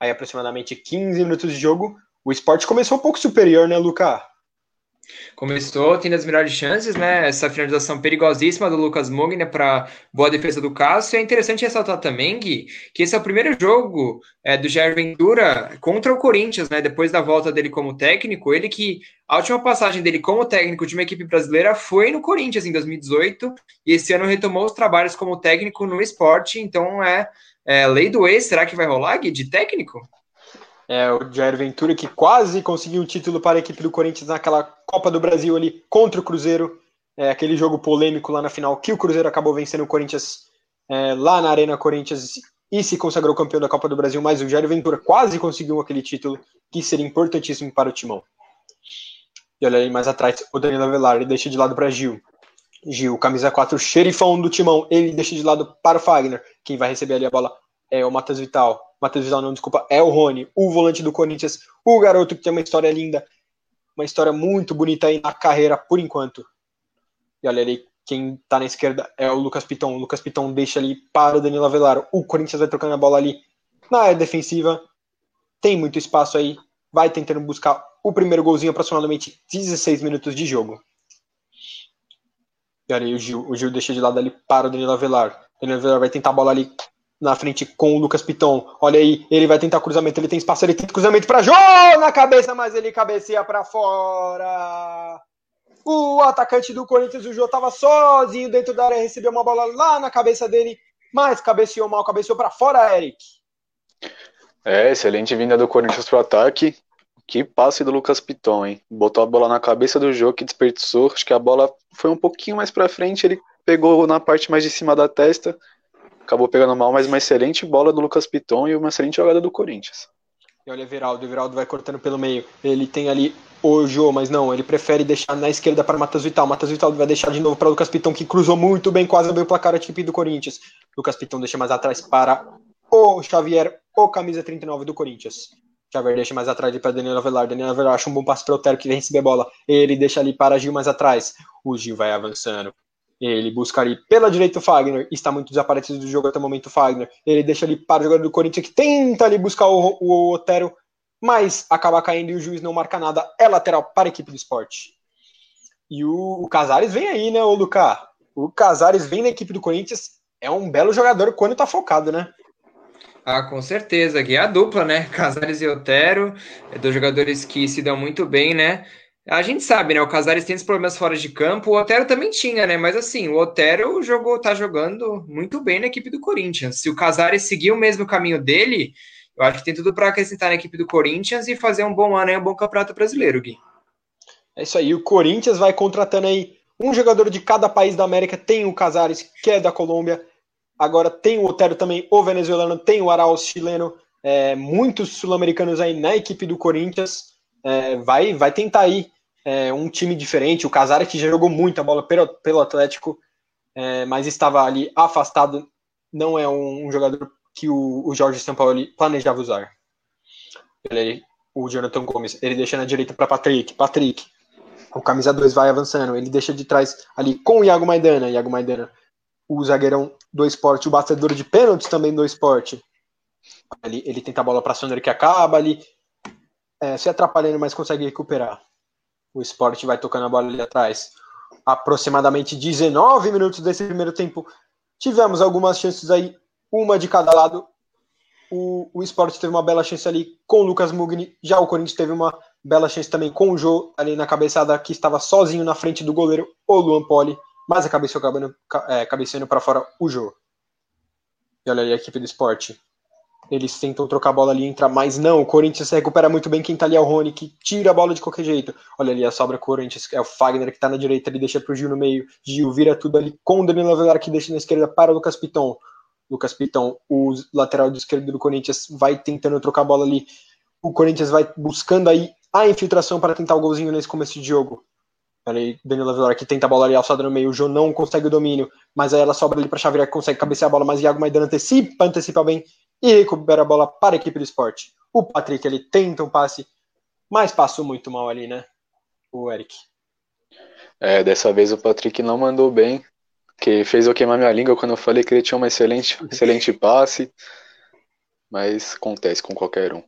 Aí aproximadamente 15 minutos de jogo, o esporte começou um pouco superior, né, Luca? Começou tendo as melhores chances, né? Essa finalização perigosíssima do Lucas Mugner para boa defesa do Cássio. É interessante ressaltar também, Gui, que esse é o primeiro jogo é, do Jair Ventura contra o Corinthians, né? Depois da volta dele como técnico, ele que a última passagem dele como técnico de uma equipe brasileira foi no Corinthians em 2018 e esse ano retomou os trabalhos como técnico no esporte. Então é, é lei do ex. Será que vai rolar, Gui, de técnico? É, o Jair Ventura, que quase conseguiu um título para a equipe do Corinthians naquela Copa do Brasil ali contra o Cruzeiro. É, aquele jogo polêmico lá na final, que o Cruzeiro acabou vencendo o Corinthians é, lá na Arena Corinthians e se consagrou campeão da Copa do Brasil, mas o Jair Ventura quase conseguiu aquele título que seria importantíssimo para o Timão. E olha aí mais atrás, o Danilo Avelar, deixa de lado para Gil. Gil, camisa 4, xerifão do Timão, ele deixa de lado para o Fagner. Quem vai receber ali a bola é o Matheus Vital. Matheus Vital, não, desculpa, é o Rony, o volante do Corinthians, o garoto que tem uma história linda, uma história muito bonita aí na carreira, por enquanto. E olha ali, quem tá na esquerda é o Lucas Piton. O Lucas Piton deixa ali para o Danilo Avelar. O Corinthians vai trocando a bola ali na área defensiva. Tem muito espaço aí. Vai tentando buscar o primeiro golzinho, aproximadamente 16 minutos de jogo. E olha aí o Gil. O Gil deixa de lado ali para o Danilo Avelar. O Danilo Avelar vai tentar a bola ali na frente com o Lucas Piton. Olha aí, ele vai tentar cruzamento, ele tem espaço, ele tenta cruzamento para Jô na cabeça, mas ele cabeceia para fora. O atacante do Corinthians, o Jô, estava sozinho dentro da área, recebeu uma bola lá na cabeça dele, mas cabeceou mal, cabeceou para fora, Eric. É, excelente vinda do Corinthians pro ataque. Que passe do Lucas Piton, hein? Botou a bola na cabeça do Jô, que desperdiçou. Acho que a bola foi um pouquinho mais para frente, ele pegou na parte mais de cima da testa acabou pegando mal, mas uma excelente bola do Lucas Piton e uma excelente jogada do Corinthians. E olha, Everaldo, Everaldo vai cortando pelo meio. Ele tem ali o Jô, mas não, ele prefere deixar na esquerda para Matheus Vital. Matheus Vital vai deixar de novo para Lucas Piton, que cruzou muito bem, quase abriu o placar a equipe do Corinthians. Lucas Piton deixa mais atrás para o Xavier, o camisa 39 do Corinthians. Xavier deixa mais atrás para Daniel Avelar. Daniel Avelar acha um bom passe para o Otero que vem receber a bola. Ele deixa ali para Gil mais atrás. O Gil vai avançando. Ele busca ali pela direita o Fagner, está muito desaparecido do jogo até o momento o Fagner. Ele deixa ali para o jogador do Corinthians que tenta ali buscar o, o Otero, mas acaba caindo e o juiz não marca nada. É lateral para a equipe do esporte. E o, o Casares vem aí, né, o Lucas? O Casares vem na equipe do Corinthians, é um belo jogador quando está focado, né? Ah, com certeza, aqui é a dupla, né? Casares e Otero, é dois jogadores que se dão muito bem, né? A gente sabe, né? O Casares tem os problemas fora de campo, o Otero também tinha, né? Mas assim, o Otero jogou, tá jogando muito bem na equipe do Corinthians. Se o Casares seguir o mesmo caminho dele, eu acho que tem tudo para acrescentar na equipe do Corinthians e fazer um bom ano um bom campeonato brasileiro, Gui. É isso aí, o Corinthians vai contratando aí um jogador de cada país da América. Tem o Casares, que é da Colômbia. Agora tem o Otero também, o venezuelano, tem o Arauz chileno. É, muitos sul-americanos aí na equipe do Corinthians. É, vai, vai tentar aí é, um time diferente. O Casares que já jogou muita bola pelo, pelo Atlético, é, mas estava ali afastado. Não é um, um jogador que o, o Jorge Sampaoli planejava usar. Ele, o Jonathan Gomes, ele deixa na direita para Patrick. Patrick, o camisa 2 vai avançando. Ele deixa de trás ali com o Iago Maidana. Iago Maidana, o zagueirão do esporte, o batedor de pênaltis também do esporte. Ele, ele tenta a bola para Sonner que acaba ali é, se atrapalhando, mas consegue recuperar. O esporte vai tocando a bola ali atrás. Aproximadamente 19 minutos desse primeiro tempo. Tivemos algumas chances aí, uma de cada lado. O, o esporte teve uma bela chance ali com o Lucas Mugni. Já o Corinthians teve uma bela chance também com o Jô ali na cabeçada, que estava sozinho na frente do goleiro, o Luan Poli. Mas a cabeça acabando é, cabeceando para fora o Jô. E olha aí a equipe do esporte. Eles tentam trocar a bola ali, entrar, mas não. O Corinthians recupera muito bem quem tá ali é o Rony, que tira a bola de qualquer jeito. Olha ali a sobra Corinthians, é o Fagner que tá na direita, ele deixa pro Gil no meio. Gil vira tudo ali com o Danilo Avelar que deixa na esquerda para o Lucas Piton. Lucas Piton, o lateral de esquerda do Corinthians, vai tentando trocar a bola ali. O Corinthians vai buscando aí a infiltração para tentar o golzinho nesse começo de jogo. Ali, Danilo Avelar que tenta a bola ali alçada no meio, o João não consegue o domínio, mas aí ela sobra ali para Xavier que consegue cabecear a bola, mas Iago Maidana antecipa, antecipa bem e recupera a bola para a equipe do esporte. O Patrick ele tenta um passe, mas passou muito mal ali, né? O Eric. É, dessa vez o Patrick não mandou bem. que fez eu queimar minha língua quando eu falei que ele tinha um excelente, excelente passe, mas acontece com qualquer um.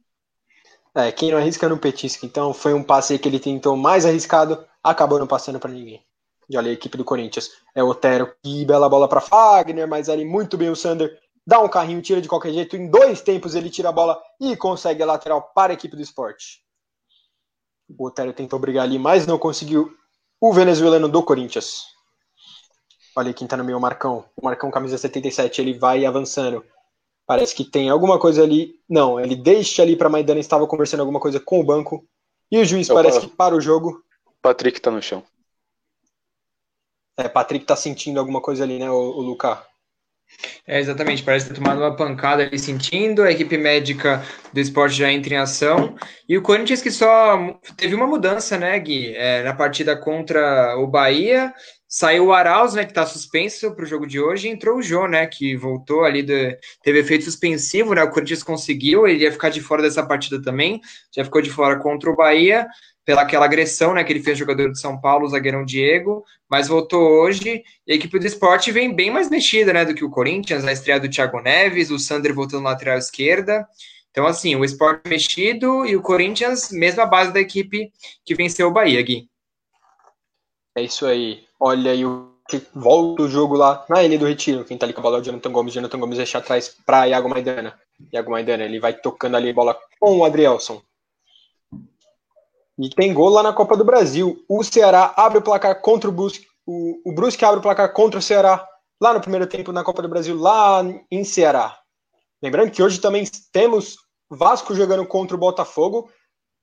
É, quem não arrisca não petisca, então foi um passe que ele tentou mais arriscado, acabou não passando para ninguém. E olha a equipe do Corinthians, é o Otero, que bela bola para Fagner, mas ali muito bem o Sander, dá um carrinho, tira de qualquer jeito, em dois tempos ele tira a bola e consegue a lateral para a equipe do esporte. O Otero tentou brigar ali, mas não conseguiu o venezuelano do Corinthians. Olha quem tá no meio, o Marcão. O Marcão, camisa 77, ele vai avançando. Parece que tem alguma coisa ali. Não, ele deixa ali para Maidana, estava conversando alguma coisa com o banco. E o juiz Opa. parece que para o jogo. Patrick tá no chão. É, Patrick tá sentindo alguma coisa ali, né, o, o Lucas? É, exatamente, parece ter tomado uma pancada ali sentindo, a equipe médica do esporte já entra em ação, e o Corinthians que só teve uma mudança, né, Gui, é, na partida contra o Bahia, saiu o Arauz, né, que está suspenso para o jogo de hoje, e entrou o Jô, né, que voltou ali, teve efeito suspensivo, né, o Corinthians conseguiu, ele ia ficar de fora dessa partida também, já ficou de fora contra o Bahia, pela aquela agressão né, que ele fez jogador de São Paulo, o zagueirão Diego, mas voltou hoje. E a equipe do esporte vem bem mais mexida né, do que o Corinthians, a estreia do Thiago Neves, o Sander voltando na lateral esquerda. Então, assim, o esporte mexido e o Corinthians, mesma base da equipe que venceu o Bahia, Gui. É isso aí. Olha aí o volta o jogo lá na Ilha do Retiro. Quem tá ali com a bola é o Jonathan Gomes. Jonathan Gomes deixa atrás para Iago Maidana. Iago Maidana, ele vai tocando ali a bola com o Adrielson. E tem gol lá na Copa do Brasil. O Ceará abre o placar contra o Brusque. O, o Brusque abre o placar contra o Ceará lá no primeiro tempo na Copa do Brasil, lá em Ceará. Lembrando que hoje também temos Vasco jogando contra o Botafogo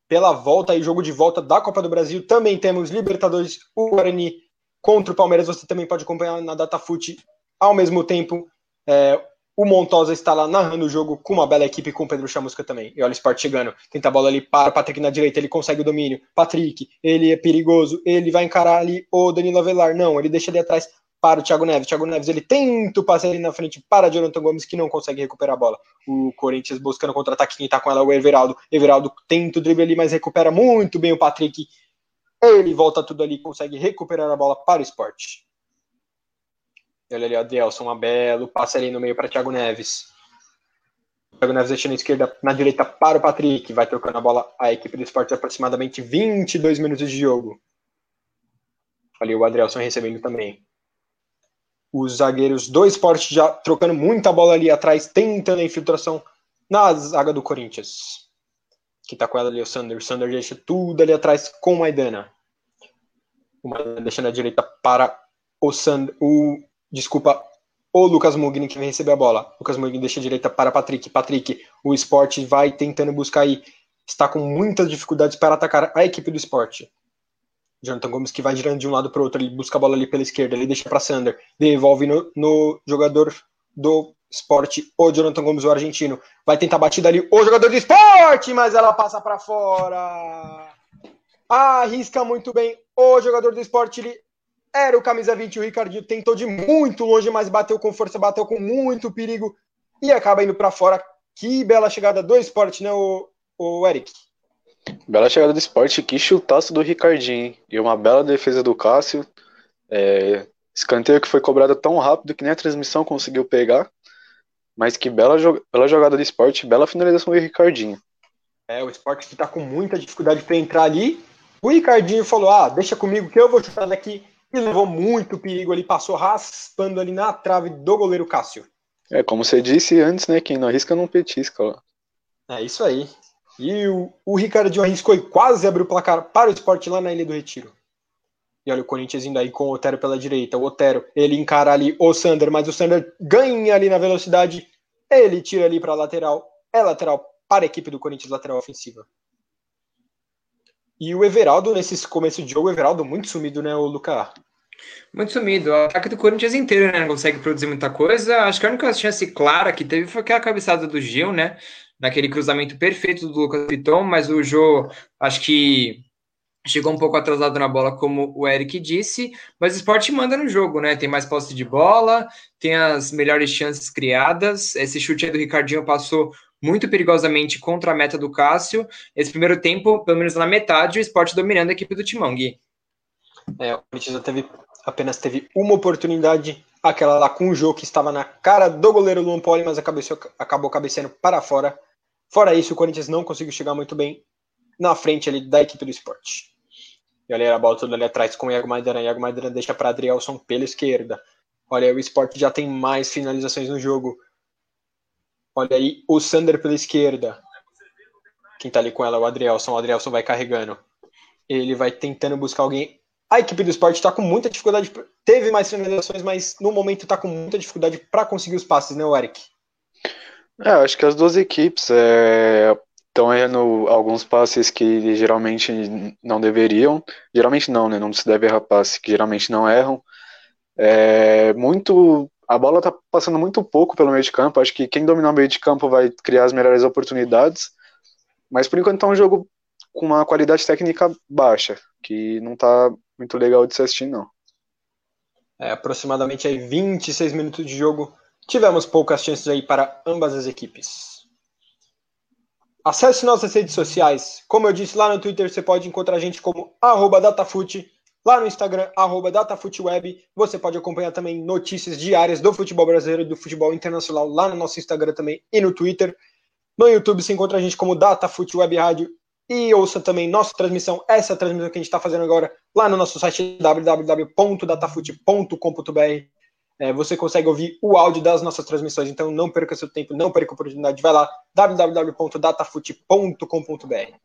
pela volta e jogo de volta da Copa do Brasil. Também temos Libertadores, o Guarani contra o Palmeiras. Você também pode acompanhar na DataFoot ao mesmo tempo. É, o Montosa está lá narrando o jogo com uma bela equipe com o Pedro Chamusca também. E olha o Sport chegando. Tenta a bola ali para o Patrick na direita. Ele consegue o domínio. Patrick, ele é perigoso. Ele vai encarar ali o Danilo Avelar. Não, ele deixa ali atrás para o Thiago Neves. Thiago Neves ele tenta passar ali na frente para Jonathan Gomes que não consegue recuperar a bola. O Corinthians buscando contra-ataque. Quem está com ela é o Everaldo. Everaldo tenta o drible ali, mas recupera muito bem o Patrick. Ele volta tudo ali, consegue recuperar a bola para o esporte. Olha ali, Adelson, uma belo passa ali no meio para Thiago Neves. Thiago Neves deixando a esquerda, na direita para o Patrick. Vai trocando a bola a equipe do esporte aproximadamente 22 minutos de jogo. Ali o Adrielson recebendo também. Os zagueiros do esporte já trocando muita bola ali atrás, tentando a infiltração na zaga do Corinthians. Que tá com ela ali o Sander. O Sander deixa tudo ali atrás com o Maidana. O Maidana deixando a direita para o Sander. O desculpa, o Lucas Mugni que vem receber a bola. Lucas Mugni deixa a direita para Patrick. Patrick, o esporte vai tentando buscar aí. Está com muitas dificuldades para atacar a equipe do esporte. Jonathan Gomes que vai girando de um lado para o outro, ele busca a bola ali pela esquerda, ele deixa para Sander, devolve no, no, jogador do esporte, o Jonathan Gomes, o argentino, vai tentar a batida ali, o jogador do esporte, mas ela passa para fora. Arrisca muito bem o jogador do esporte, ele era o camisa 20, o Ricardinho tentou de muito longe, mas bateu com força, bateu com muito perigo e acaba indo para fora. Que bela chegada do esporte, né, o, o Eric? Bela chegada do esporte, que chutaço do Ricardinho, hein? E uma bela defesa do Cássio. É, escanteio que foi cobrado tão rápido que nem a transmissão conseguiu pegar. Mas que bela, bela jogada do esporte, bela finalização do Ricardinho. É, o esporte que tá com muita dificuldade para entrar ali. O Ricardinho falou: ah, deixa comigo que eu vou chutar daqui e levou muito perigo ali, passou raspando ali na trave do goleiro Cássio. É, como você disse antes, né? Quem não arrisca não petisca. Ó. É isso aí. E o, o Ricardinho arriscou e quase abriu o placar para o esporte lá na Ilha do Retiro. E olha o Corinthians indo aí com o Otero pela direita. O Otero, ele encara ali o Sander, mas o Sander ganha ali na velocidade. Ele tira ali para a lateral. É lateral para a equipe do Corinthians, lateral ofensiva. E o Everaldo, nesse começo de jogo, o Everaldo muito sumido, né, o Lucas? Muito sumido. O ataque do Corinthians inteiro, né? Não consegue produzir muita coisa. Acho que a única chance clara que teve foi aquela cabeçada do Gil, né? Naquele cruzamento perfeito do Lucas Piton, mas o Jô, acho que chegou um pouco atrasado na bola, como o Eric disse, mas o esporte manda no jogo, né? Tem mais posse de bola, tem as melhores chances criadas. Esse chute aí do Ricardinho passou muito perigosamente contra a meta do Cássio. Esse primeiro tempo, pelo menos na metade, o esporte dominando a equipe do Timão, Gui. É, o Corinthians teve, apenas teve uma oportunidade aquela lá com o jogo que estava na cara do goleiro Luan Poli, mas acabou cabeceando para fora. Fora isso, o Corinthians não conseguiu chegar muito bem na frente ali da equipe do esporte. E olha a bola toda ali atrás com o Iago Maidana. Iago Maidana deixa para Adrielson pela esquerda. Olha o esporte já tem mais finalizações no jogo. Olha aí o Sander pela esquerda. Quem tá ali com ela é o Adrielson. O Adrielson vai carregando. Ele vai tentando buscar alguém. A equipe do esporte está com muita dificuldade. Teve mais finalizações, mas no momento está com muita dificuldade para conseguir os passes, né, Eric? É, acho que as duas equipes estão é, errando alguns passes que geralmente não deveriam. Geralmente não, né? Não se deve errar passes que geralmente não erram. É, muito a bola tá passando muito pouco pelo meio de campo. Acho que quem dominar o meio de campo vai criar as melhores oportunidades. Mas por enquanto tá um jogo com uma qualidade técnica baixa, que não tá muito legal de se assistir, não. É, aproximadamente aí 26 minutos de jogo. Tivemos poucas chances aí para ambas as equipes. Acesse nossas redes sociais. Como eu disse lá no Twitter, você pode encontrar a gente como datafute Lá no Instagram, DataFootWeb, você pode acompanhar também notícias diárias do futebol brasileiro e do futebol internacional lá no nosso Instagram também e no Twitter. No YouTube você encontra a gente como DataFootWeb Rádio e ouça também nossa transmissão, essa transmissão que a gente está fazendo agora, lá no nosso site www.datafoot.com.br. É, você consegue ouvir o áudio das nossas transmissões, então não perca seu tempo, não perca a oportunidade, vai lá, www.datafoot.com.br.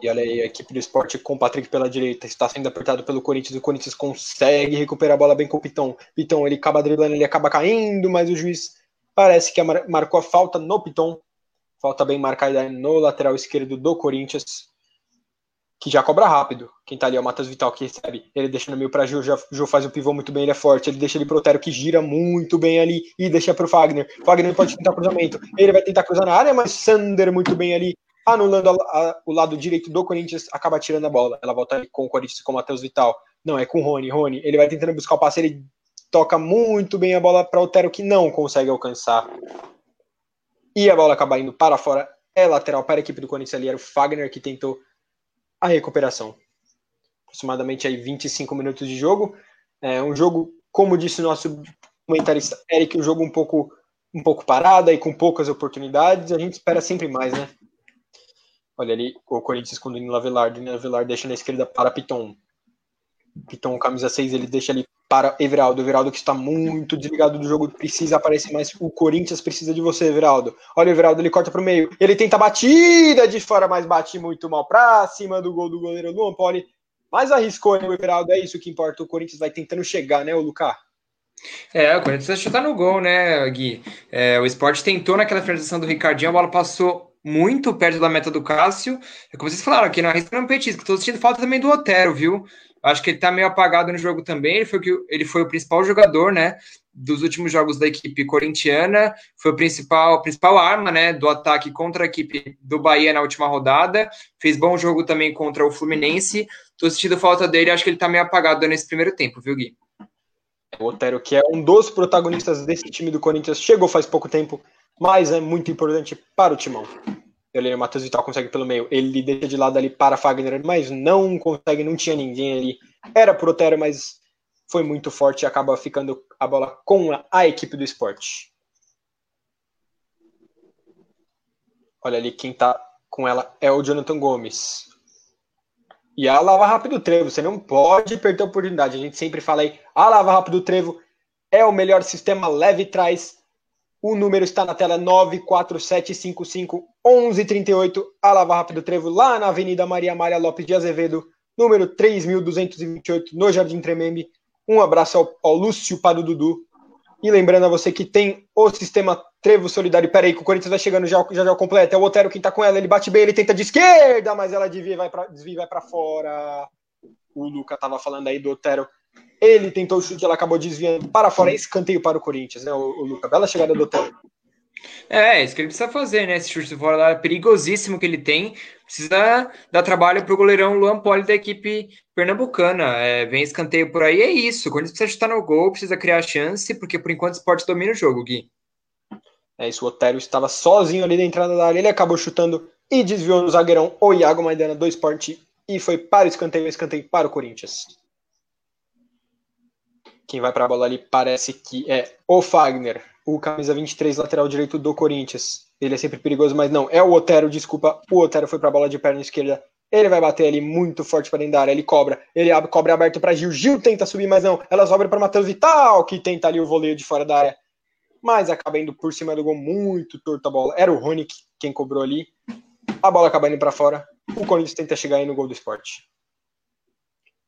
E olha aí, a equipe do esporte com o Patrick pela direita está sendo apertado pelo Corinthians. O Corinthians consegue recuperar a bola bem com o Piton. Piton ele acaba driblando, ele acaba caindo, mas o juiz parece que marcou a falta no Piton. Falta bem marcada no lateral esquerdo do Corinthians, que já cobra rápido. Quem tá ali é o Matheus Vital que recebe. Ele deixa no meio para Gil. Já, Gil faz o pivô muito bem, ele é forte. Ele deixa ele pro Otero que gira muito bem ali e deixa pro Fagner. Fagner pode tentar cruzamento. Ele vai tentar cruzar na área, mas Sander muito bem ali anulando a, a, o lado direito do Corinthians, acaba tirando a bola. Ela volta com o Corinthians com o Matheus Vital. Não, é com o Rony. Rony, ele vai tentando buscar o passe, ele toca muito bem a bola para o Otero, que não consegue alcançar. E a bola acaba indo para fora. É lateral para a equipe do Corinthians ali. Era o Fagner que tentou a recuperação. Aproximadamente aí 25 minutos de jogo. É um jogo, como disse o nosso comentarista Eric, um jogo um pouco, um pouco parado e com poucas oportunidades. A gente espera sempre mais, né? Olha ali o Corinthians com o Danilo Avelar. Danilo Avelar deixa na esquerda para Piton. Piton, camisa 6, ele deixa ali para Everaldo. Everaldo que está muito desligado do jogo, precisa aparecer mais. O Corinthians precisa de você, Everaldo. Olha o Everaldo, ele corta para o meio. Ele tenta a batida de fora, mas bate muito mal para cima do gol do goleiro Luan Poli. Mas arriscou, né, o Everaldo? É isso que importa. O Corinthians vai tentando chegar, né, o Lucas? É, o Corinthians vai chutar no gol, né, Gui? É, o esporte tentou naquela finalização do Ricardinho, a bola passou muito perto da meta do Cássio. É como vocês falaram aqui, não arrisca não petisco. Estou sentindo falta também do Otero, viu? Acho que ele tá meio apagado no jogo também. Ele foi, ele foi o principal jogador, né? Dos últimos jogos da equipe corintiana. Foi o principal, principal arma, né? Do ataque contra a equipe do Bahia na última rodada. Fez bom jogo também contra o Fluminense. Tô sentindo falta dele. Acho que ele tá meio apagado nesse primeiro tempo, viu, Gui? O Otero, que é um dos protagonistas desse time do Corinthians, chegou faz pouco tempo mas é muito importante para o timão. Ele, o Matheus Vital consegue pelo meio, ele deixa de lado ali para Fagner, mas não consegue, não tinha ninguém ali. Era pro Otero, mas foi muito forte e acaba ficando a bola com a, a equipe do esporte. Olha ali quem tá com ela é o Jonathan Gomes. E a lava rápido trevo, você não pode perder a oportunidade. A gente sempre fala aí, a lava rápido trevo é o melhor sistema leve trás o número está na tela 947551138, a Lava Rápido Trevo, lá na Avenida Maria Amália Lopes de Azevedo, número 3228, no Jardim Tremembe. Um abraço ao, ao Lúcio Pado Dudu. E lembrando a você que tem o sistema Trevo Solidário. Peraí, que o Corinthians vai chegando já, já, já completa. É o Otero quem tá com ela. Ele bate bem, ele tenta de esquerda, mas ela desvia vai desvia, vai pra fora. O Luca tava falando aí do Otero ele tentou o chute, ela acabou desviando para fora. Escanteio para o Corinthians, né, o, o Luca? Bela chegada do Otero. É, é, isso que ele precisa fazer, né? Esse chute de fora lá, perigosíssimo que ele tem. Precisa dar trabalho para o goleirão Luan Poli da equipe pernambucana. É, vem escanteio por aí, é isso. O Corinthians precisa chutar no gol, precisa criar chance, porque por enquanto o esporte domina o jogo, Gui. É isso, o Otero estava sozinho ali na entrada da área, ele acabou chutando e desviou no zagueirão o Iago Maidana do esporte e foi para o escanteio, escanteio para o Corinthians. Quem vai para a bola ali parece que é o Fagner, o camisa 23, lateral direito do Corinthians. Ele é sempre perigoso, mas não, é o Otero, desculpa. O Otero foi para a bola de perna esquerda. Ele vai bater ali muito forte para dentro da área. Ele cobra, ele abre, cobra aberto para Gil. Gil tenta subir, mas não. Ela sobra para Matheus Vital, que tenta ali o voleio de fora da área. Mas acaba indo por cima do gol muito torta a bola. Era o Rony quem cobrou ali. A bola acaba indo para fora. O Corinthians tenta chegar aí no gol do esporte.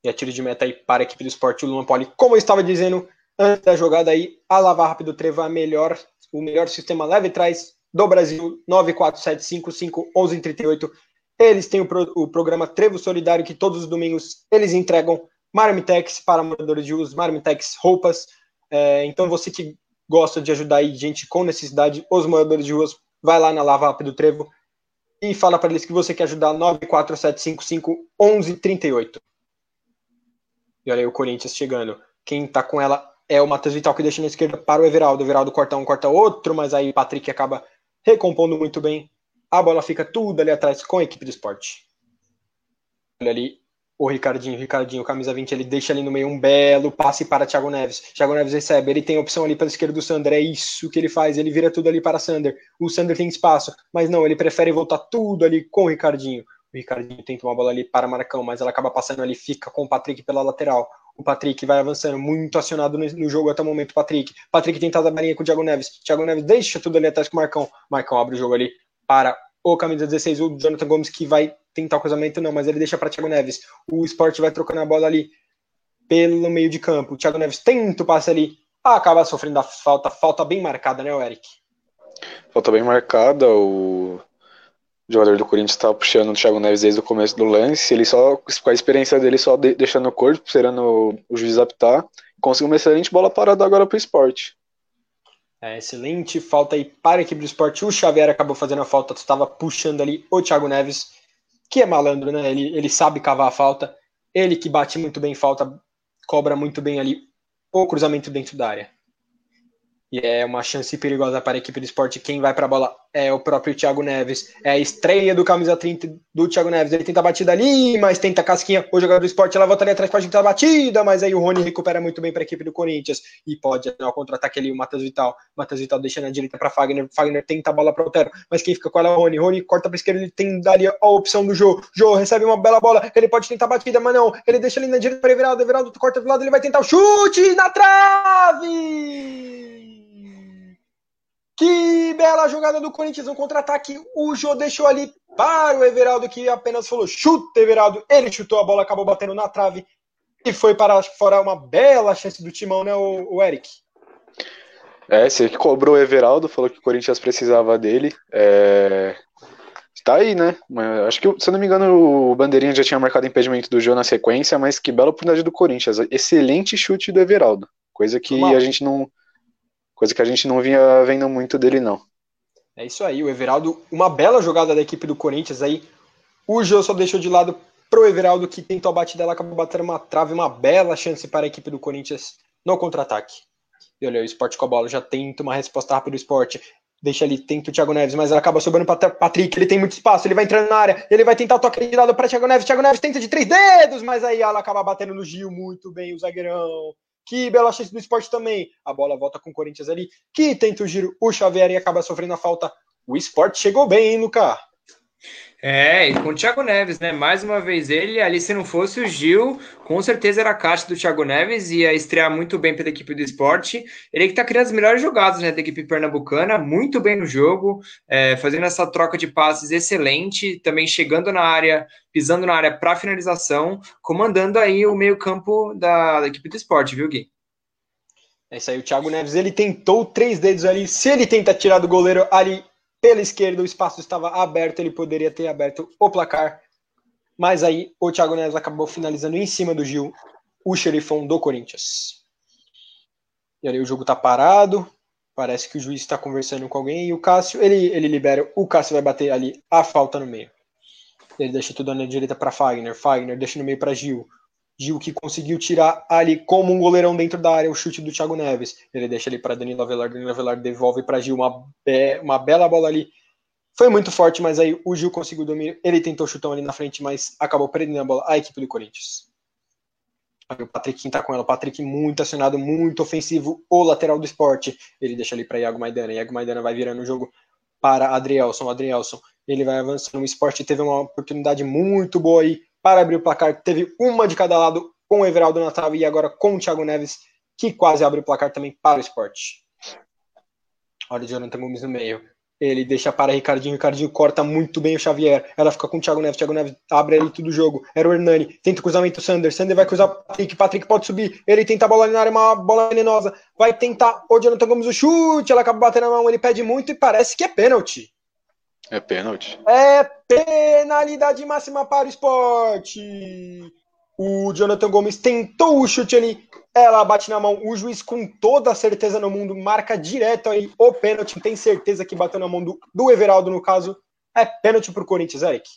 E a tiro de meta aí para a equipe do esporte, o Luan Poli. Como eu estava dizendo antes da jogada aí, a Lava Rápido Trevo é melhor, o melhor sistema leve trás do Brasil, 947551138. Eles têm o, pro, o, programa Trevo Solidário, que todos os domingos eles entregam marmitex para moradores de uso, marmitex, roupas. É, então você que gosta de ajudar aí gente com necessidade, os moradores de ruas, vai lá na Lava Rápido Trevo e fala para eles que você quer ajudar 947551138. E olha aí o Corinthians chegando. Quem tá com ela é o Matheus Vital que deixa na esquerda para o Everaldo. O Everaldo corta um, corta outro, mas aí o Patrick acaba recompondo muito bem. A bola fica tudo ali atrás com a equipe do esporte. Olha ali o Ricardinho, Ricardinho, camisa 20, ele deixa ali no meio um belo passe para Thiago Neves. Thiago Neves recebe, ele tem opção ali pela esquerda do Sander, é isso que ele faz, ele vira tudo ali para Sander. O Sander tem espaço, mas não, ele prefere voltar tudo ali com o Ricardinho. O Ricardinho tenta uma bola ali para Marcão, mas ela acaba passando ali, fica com o Patrick pela lateral. O Patrick vai avançando, muito acionado no, jogo até o momento. Patrick. Patrick tenta dar balinha com o Thiago Neves. Thiago Neves deixa tudo ali atrás com o Marcão. Marcão abre o jogo ali para o camisa 16, o Jonathan Gomes, que vai tentar o cruzamento, não, mas ele deixa para Thiago Neves. O Sport vai trocando a bola ali pelo meio de campo. O Thiago Neves tenta o passe ali, acaba sofrendo a falta, falta bem marcada, né, Eric? Falta bem marcada, o o jogador do Corinthians estava puxando o Thiago Neves desde o começo do lance, ele só, com a experiência dele, só de, deixando o corpo, esperando o, juiz apitar, conseguiu uma excelente bola parada agora para o esporte. É, excelente falta aí para a equipe do esporte. O Xavier acabou fazendo a falta, estava puxando ali o Thiago Neves, que é malandro, né? Ele, ele sabe cavar a falta, ele que bate muito bem falta, cobra muito bem ali o cruzamento dentro da área. E é uma chance perigosa para a equipe do esporte. Quem vai para a bola é o próprio Thiago Neves. É a estreia do camisa 30 do Thiago Neves. Ele tenta a batida ali, mas tenta a casquinha. O jogador do esporte ela volta ali atrás para tentar a batida, mas aí o Rony recupera muito bem para a equipe do Corinthians. E pode ao contra-ataque ali o Matheus Vital. Matheus Vital deixa na direita para Fagner. Fagner tenta a bola para o Otero, mas quem fica com ela é o Rony. Rony corta para esquerda, ele tem dali a opção do Jô. Jô recebe uma bela bola. Ele pode tentar a batida, mas não. Ele deixa ali na direita para Everaldo. Everaldo corta do lado, ele vai tentar o chute na trave! Que bela jogada do Corinthians, um contra-ataque. O Jô deixou ali para o Everaldo, que apenas falou chuta, Everaldo. Ele chutou a bola, acabou batendo na trave e foi para fora uma bela chance do timão, né, o, o Eric? É, você que cobrou o Everaldo, falou que o Corinthians precisava dele. É... Tá aí, né? Acho que, se eu não me engano, o Bandeirinha já tinha marcado impedimento do Jô na sequência, mas que bela oportunidade do Corinthians. Excelente chute do Everaldo. Coisa que a gente não, Coisa que a gente não vinha vendo muito dele, não. É isso aí, o Everaldo, uma bela jogada da equipe do Corinthians aí. O Jô só deixou de lado pro Everaldo, que tentou a batida, ela acabou batendo uma trave, uma bela chance para a equipe do Corinthians no contra-ataque. E olha, o esporte com a bola já tenta uma resposta rápida do esporte. Deixa ali, tenta o Thiago Neves, mas ela acaba sobrando para Patrick. Ele tem muito espaço, ele vai entrando na área, ele vai tentar o toque de lado para Thiago Neves. Thiago Neves tenta de três dedos, mas aí ela acaba batendo no Gil muito bem, o zagueirão. Que bela chance do esporte também. A bola volta com o Corinthians ali, que tenta o giro, o Xavier e acaba sofrendo a falta. O esporte chegou bem, hein, Lucas? É, e com o Thiago Neves, né? Mais uma vez ele, ali se não fosse o Gil, com certeza era a caixa do Thiago Neves, ia estrear muito bem pela equipe do esporte. Ele que tá criando as melhores jogadas né, da equipe pernambucana, muito bem no jogo, é, fazendo essa troca de passes excelente, também chegando na área, pisando na área para finalização, comandando aí o meio-campo da, da equipe do esporte, viu, Gui? É isso aí, o Thiago Neves, ele tentou três dedos ali. Se ele tenta tirar do goleiro ali, pela esquerda, o espaço estava aberto, ele poderia ter aberto o placar. Mas aí o Thiago Neves acabou finalizando em cima do Gil, o xerifão do Corinthians. E ali o jogo tá parado. Parece que o juiz está conversando com alguém e o Cássio, ele, ele libera, o Cássio vai bater ali a falta no meio. Ele deixa tudo na direita para Fagner, Fagner deixa no meio para Gil. Gil que conseguiu tirar ali como um goleirão dentro da área o chute do Thiago Neves. Ele deixa ali para Danilo Avelar, Danilo Avelar devolve para Gil uma, be uma bela bola ali. Foi muito forte, mas aí o Gil conseguiu domínio. Ele tentou chutão ali na frente, mas acabou perdendo a bola a equipe do Corinthians. O Patrick tá com ela, o Patrick muito acionado, muito ofensivo, o lateral do esporte. Ele deixa ali para Iago Maidana. Iago Maidana vai virando o jogo para Adrielson. Adrielson, ele vai avançando. O esporte teve uma oportunidade muito boa aí para abrir o placar. Teve uma de cada lado com o Everaldo na trave e agora com o Thiago Neves, que quase abre o placar também para o esporte. Olha o Jonathan Gomes no meio. Ele deixa para Ricardinho, Ricardinho corta muito bem o Xavier. Ela fica com o Thiago Neves, Thiago Neves abre ali tudo o jogo. Era o Hernani, tenta o cruzamento, Sander. Sander vai cruzar Patrick, Patrick pode subir. Ele tenta a bola ali na área, uma bola venenosa. Vai tentar o Jonathan Gomes o chute, ela acaba batendo na mão, ele pede muito e parece que é pênalti. É pênalti. É penalidade máxima para o esporte. O Jonathan Gomes tentou o chute ali, ela bate na mão. O juiz, com toda a certeza no mundo, marca direto aí o pênalti. Tem certeza que bateu na mão do, do Everaldo, no caso. É pênalti pro Corinthians, Eric.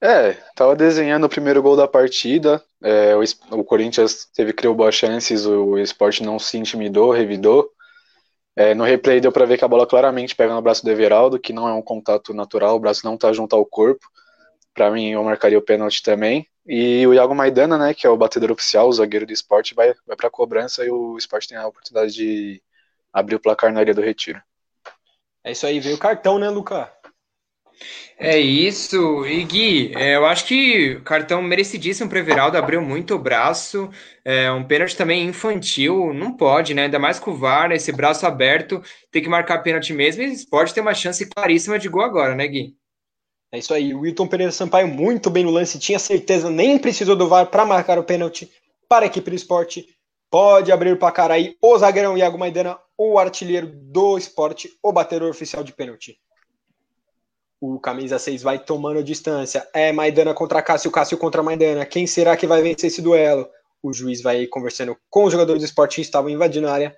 É, tava desenhando o primeiro gol da partida. É, o, o, Corinthians teve criou boas chances, o, o esporte não se intimidou, revidou. É, no replay deu para ver que a bola claramente pega no braço do Everaldo, que não é um contato natural, o braço não tá junto ao corpo. Para mim, eu marcaria o pênalti também. E o Iago Maidana, né, que é o batedor oficial, o zagueiro do esporte, vai, vai para a cobrança e o esporte tem a oportunidade de abrir o placar na área do retiro. É isso aí, veio o cartão, né, Luca? É isso, e Gui, é, eu acho que cartão merecidíssimo para Everaldo, abriu muito o braço, é, um pênalti também infantil, não pode, né? Ainda mais com o VAR, esse braço aberto, tem que marcar pênalti mesmo, e pode ter uma chance claríssima de gol agora, né, Gui? É isso aí. O Wilton Pereira Sampaio muito bem no lance, tinha certeza, nem precisou do VAR para marcar o pênalti para a equipe do esporte. Pode abrir o placar aí o zagueirão Iago Maidana, o artilheiro do esporte, o batedor oficial de pênalti. O camisa 6 vai tomando distância. É Maidana contra Cássio, Cássio contra Maidana. Quem será que vai vencer esse duelo? O juiz vai conversando com os jogadores do esporte que estavam invadindo a área.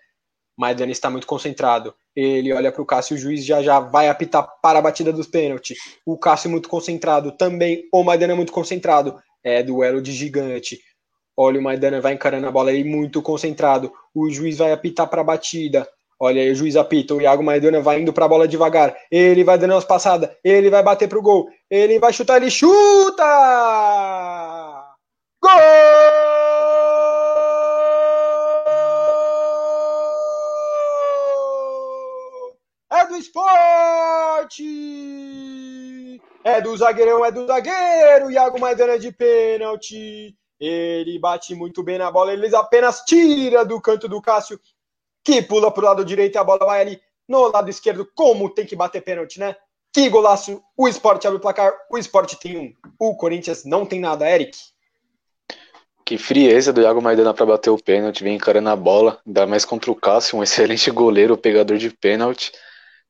Maidana está muito concentrado. Ele olha para o Cássio, o juiz já já vai apitar para a batida dos pênaltis. O Cássio muito concentrado, também o Maidana muito concentrado. É duelo de gigante. Olha, o Maidana vai encarando a bola aí muito concentrado. O juiz vai apitar para a batida. Olha aí, o juiz apita. O Iago Maidana vai indo para a bola devagar. Ele vai dando umas passadas. Ele vai bater pro gol. Ele vai chutar. Ele chuta! Gol! do esporte! É do zagueirão, é do zagueiro! Iago Maidana de pênalti. Ele bate muito bem na bola, ele apenas tira do canto do Cássio, que pula pro lado direito e a bola vai ali no lado esquerdo. Como tem que bater pênalti, né? Que golaço! O esporte abre o placar, o esporte tem um. O Corinthians não tem nada, Eric. Que frieza do Iago Maidana para bater o pênalti, vem encarando a bola, ainda mais contra o Cássio, um excelente goleiro, pegador de pênalti.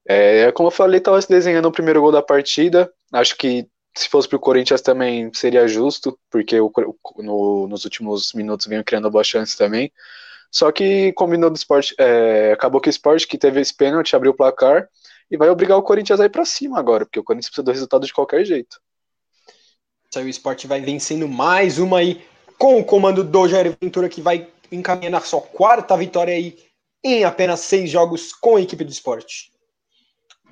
É, como eu falei, estava se desenhando o primeiro gol da partida. Acho que se fosse para o Corinthians também seria justo, porque o, no, nos últimos minutos veio criando boas chances também. Só que combinou do esporte, é, acabou que o esporte que teve esse pênalti abriu o placar e vai obrigar o Corinthians a ir para cima agora, porque o Corinthians precisa do resultado de qualquer jeito. Aí o esporte vai vencendo mais uma aí com o comando do Jair Ventura que vai encaminhar sua quarta vitória aí em apenas seis jogos com a equipe do esporte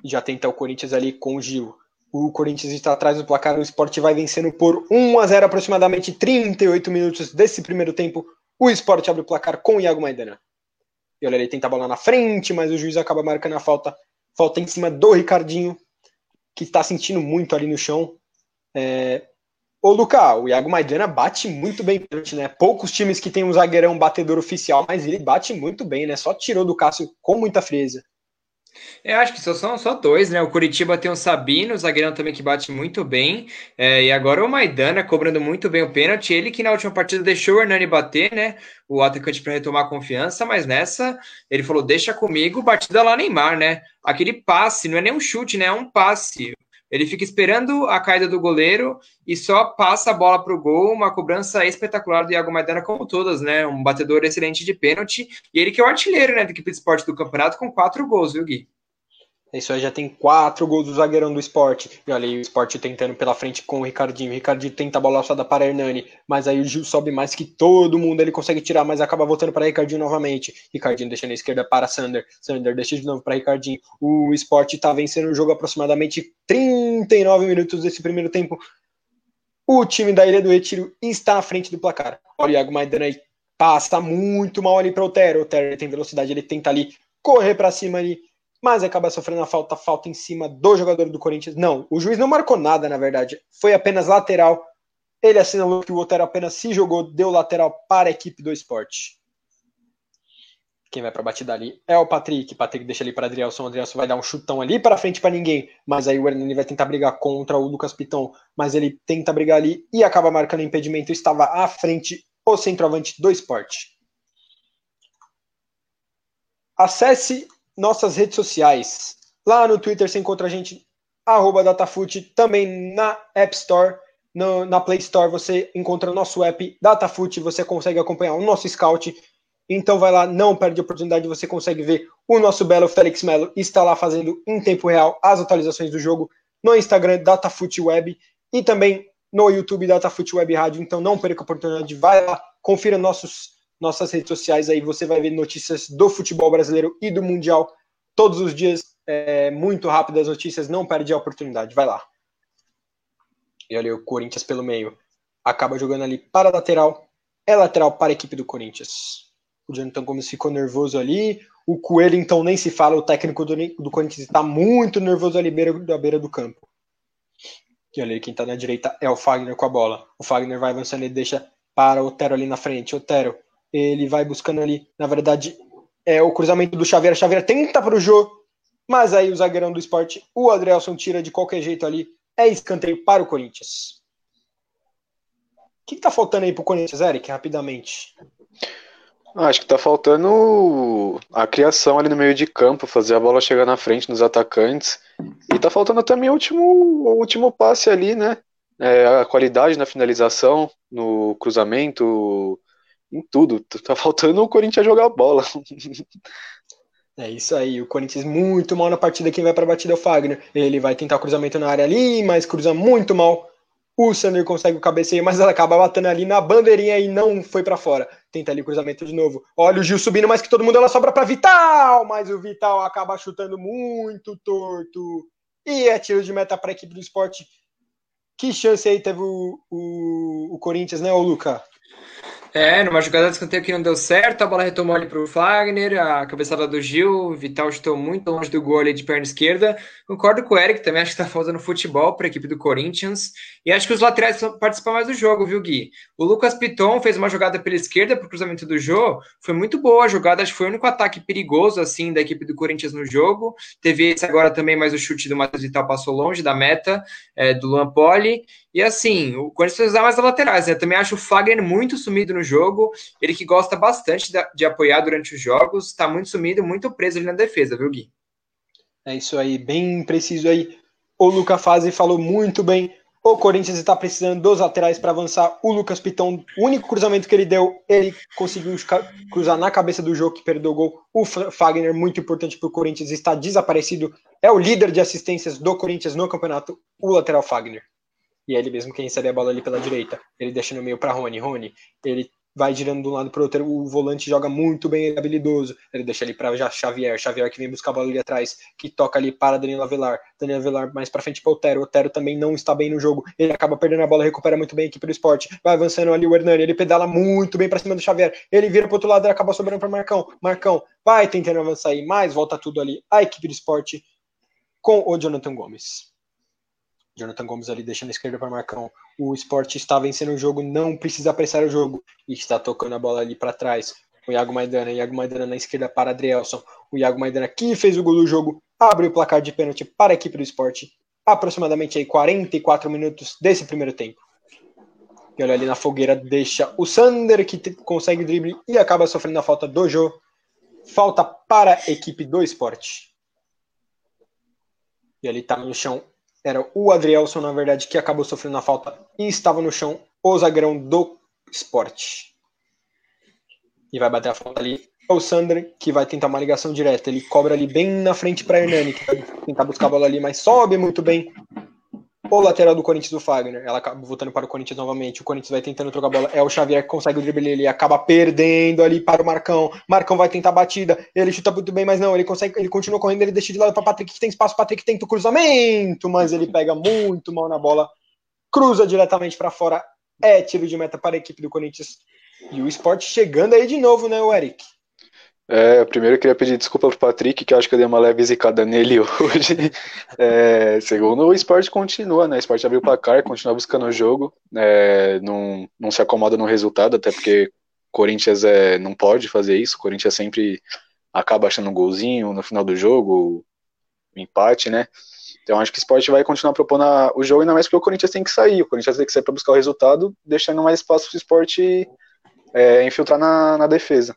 já tenta o Corinthians ali com o Gil. O Corinthians está atrás do placar, o Sport vai vencendo por 1 a 0 aproximadamente 38 minutos desse primeiro tempo. O Sport abre o placar com o Iago Maidana. E olha, ele tenta a bola na frente, mas o juiz acaba marcando a falta. Falta em cima do Ricardinho, que está sentindo muito ali no chão. É... Ô, Luca, o Iago Maidana bate muito bem, né? Poucos times que tem um zagueirão batedor oficial, mas ele bate muito bem, né? Só tirou do Cássio com muita frieza. Eu acho que só são só dois, né? O Curitiba tem o Sabino, o zagueirão também que bate muito bem. É, e agora o Maidana cobrando muito bem o pênalti. Ele que na última partida deixou o Hernani bater, né? O atacante para retomar a confiança, mas nessa ele falou: deixa comigo, batida lá Neymar, né? Aquele passe, não é nem um chute, né? É um passe. Ele fica esperando a caída do goleiro e só passa a bola para o gol. Uma cobrança espetacular do Iago Maidana, como todas, né? Um batedor excelente de pênalti. E ele que é o artilheiro né, da equipe de esporte do campeonato com quatro gols, viu, Gui? Isso aí já tem quatro gols do zagueirão do esporte. E olha aí o esporte tentando pela frente com o Ricardinho. O Ricardinho tenta a bola alçada para Hernani. Mas aí o Gil sobe mais que todo mundo. Ele consegue tirar, mas acaba voltando para Ricardinho novamente. Ricardinho deixa na esquerda para Sander. Sander deixa de novo para Ricardinho. O esporte está vencendo o jogo aproximadamente 39 minutos desse primeiro tempo. o time da Ilha do Retiro está à frente do placar. Olha o Iago Maidana aí, passa muito mal ali para o Otero. O Otero tem velocidade, ele tenta ali correr para cima ali, mas acaba sofrendo a falta, falta em cima do jogador do Corinthians. Não, o juiz não marcou nada, na verdade. Foi apenas lateral. Ele assinalou que o Otero apenas se jogou, deu lateral para a equipe do esporte. Quem vai para a batida ali é o Patrick. Patrick deixa ali para Adrielson. Adrielson vai dar um chutão ali para frente para ninguém. Mas aí o Hernani vai tentar brigar contra o Lucas Piton. Mas ele tenta brigar ali e acaba marcando impedimento. Estava à frente o centroavante do esporte. Acesse nossas redes sociais. Lá no Twitter você encontra a gente, arroba Datafute, também na App Store, no, na Play Store você encontra o nosso app Datafute, você consegue acompanhar o nosso scout então vai lá, não perde a oportunidade, você consegue ver o nosso belo Félix Melo está lá fazendo em tempo real as atualizações do jogo no Instagram DataFoot Web e também no YouTube DataFoot Web Rádio. Então não perca a oportunidade, vai lá, confira nossos nossas redes sociais aí, você vai ver notícias do futebol brasileiro e do mundial todos os dias, é, muito rápidas notícias, não perde a oportunidade, vai lá. E olha o Corinthians pelo meio, acaba jogando ali para a lateral, é lateral para a equipe do Corinthians. O Jonathan Gomes ficou nervoso ali. O Coelho, então, nem se fala. O técnico do, do Corinthians está muito nervoso ali beira, da beira do campo. E olha aí, quem está na direita é o Fagner com a bola. O Fagner vai avançando e deixa para o Otero ali na frente. Otero, ele vai buscando ali. Na verdade, é o cruzamento do Xavier. Xavier tenta para o Jô, mas aí o zagueirão do esporte, o Adrielson, tira de qualquer jeito ali. É escanteio para o Corinthians. O que, está faltando aí para o Corinthians, Eric, rapidamente? Acho que tá faltando a criação ali no meio de campo, fazer a bola chegar na frente nos atacantes. E tá faltando também o último, o último passe ali, né? É, a qualidade na finalização, no cruzamento, em tudo. Tá faltando o Corinthians jogar bola. É isso aí, o Corinthians muito mal na partida, quem vai para a batida é o Fagner. Ele vai tentar o cruzamento na área ali, mas cruza muito mal. O Sander consegue o cabeceio, mas ela acaba batendo ali na bandeirinha e não foi para fora. Tenta ali o cruzamento de novo. Olha o Gil subindo mais que todo mundo, ela sobra para Vital, mas o Vital acaba chutando muito torto. E é tiro de meta para equipe do esporte. Que chance aí teve o, o, o Corinthians, né, ô Luca? É, numa jogada de escanteio que não deu certo, a bola retomou ali para o Fagner, a cabeçada do Gil, o Vital estou muito longe do gol ali de perna esquerda. Concordo com o Eric, também acho que está faltando futebol para a equipe do Corinthians. E acho que os laterais participam mais do jogo, viu, Gui? O Lucas Piton fez uma jogada pela esquerda para o cruzamento do Jô, foi muito boa a jogada, acho que foi o único ataque perigoso, assim, da equipe do Corinthians no jogo. Teve esse agora também, mas o chute do Matheus Vital passou longe da meta, é, do Luan Poli. E assim, o Corinthians precisa usar mais laterais, né? Também acho o Fagner muito sumido no jogo. Ele que gosta bastante de, de apoiar durante os jogos, está muito sumido, muito preso ali na defesa, viu, Gui? É isso aí, bem preciso aí. O Luca Fazi falou muito bem. O Corinthians está precisando dos laterais para avançar. O Lucas Pitão, o único cruzamento que ele deu, ele conseguiu cruzar na cabeça do jogo que perdeu o gol. O Fagner, muito importante para o Corinthians, está desaparecido. É o líder de assistências do Corinthians no campeonato, o lateral Fagner e é ele mesmo quem recebe a bola ali pela direita. Ele deixa no meio para Rony. Rony, ele vai girando de um lado para o outro. O volante joga muito bem, ele é habilidoso. Ele deixa ali para Xavier. Xavier que vem buscar a bola ali atrás, que toca ali para Danilo Avelar. Danilo Avelar mais para frente para Otero. Otero também não está bem no jogo. Ele acaba perdendo a bola, recupera muito bem a equipe do esporte. Vai avançando ali o Hernani. Ele pedala muito bem para cima do Xavier. Ele vira para outro lado e acaba sobrando para Marcão. Marcão vai tentando avançar aí, mas volta tudo ali. A equipe do esporte com o Jonathan Gomes. Jonathan Gomes ali deixando a esquerda para Marcão. O esporte está vencendo o jogo, não precisa apressar o jogo. E está tocando a bola ali para trás. O Iago Maidana, Iago Maidana na esquerda para Adrielson. O Iago Maidana que fez o gol do jogo, abre o placar de pênalti para a equipe do esporte. Aproximadamente aí 44 minutos desse primeiro tempo. E olha ali na fogueira, deixa o Sander que consegue drible e acaba sofrendo a falta do Jô. Falta para a equipe do esporte. E ali tá no chão era o Adrielson, na verdade, que acabou sofrendo a falta e estava no chão, o zagueirão do esporte. E vai bater a falta ali. É o Sander, que vai tentar uma ligação direta. Ele cobra ali bem na frente para Hernani, que vai tentar buscar a bola ali, mas sobe muito bem o lateral do Corinthians, do Fagner. Ela acaba voltando para o Corinthians novamente. O Corinthians vai tentando trocar a bola. É o Xavier que consegue o drible. Ele acaba perdendo ali para o Marcão. Marcão vai tentar a batida. Ele chuta muito bem, mas não. Ele consegue. Ele continua correndo. Ele deixa de lado para Patrick, que tem espaço. Patrick tenta o cruzamento, mas ele pega muito mal na bola. cruza diretamente para fora, é tiro de meta para a equipe do Corinthians. E o esporte chegando aí de novo, né, o Eric? É, primeiro eu queria pedir desculpa pro Patrick, que eu acho que eu dei uma leve zicada nele hoje. É, segundo, o esporte continua, né? O esporte abriu o placar, continua buscando o jogo, é, não, não se acomoda no resultado, até porque Corinthians é, não pode fazer isso, Corinthians sempre acaba achando um golzinho no final do jogo, um empate, né? Então acho que o esporte vai continuar propondo o jogo, ainda mais porque o Corinthians tem que sair, o Corinthians tem que sair para buscar o resultado, deixando mais espaço para o esporte é, infiltrar na, na defesa.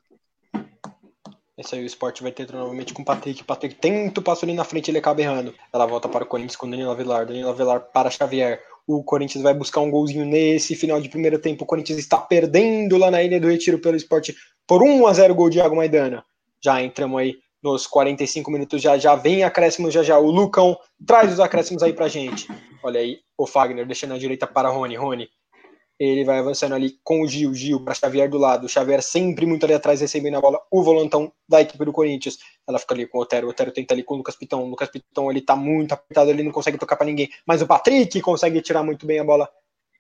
Esse aí o esporte vai ter novamente com o Patrick. O Patrick tenta o passo ali na frente, ele acaba errando. Ela volta para o Corinthians com o Danilo Avelar. Danilo Avelar para Xavier. O Corinthians vai buscar um golzinho nesse final de primeiro tempo. O Corinthians está perdendo lá na Ilha do Retiro pelo esporte por 1 a 0 gol de Iago Maidana. Já entramos aí nos 45 minutos, já já vem acréscimo já já. O Lucão traz os acréscimos aí pra gente. Olha aí, o Fagner deixando a direita para Rony. Rony ele vai avançando ali com o Gil, Gil para Xavier do lado, Xavier sempre muito ali atrás recebendo a bola, o volantão da equipe do Corinthians, ela fica ali com o Otero, o Otero tenta ali com o Lucas Pitão, o Lucas Pitão ele tá muito apertado, ele não consegue tocar para ninguém, mas o Patrick consegue tirar muito bem a bola,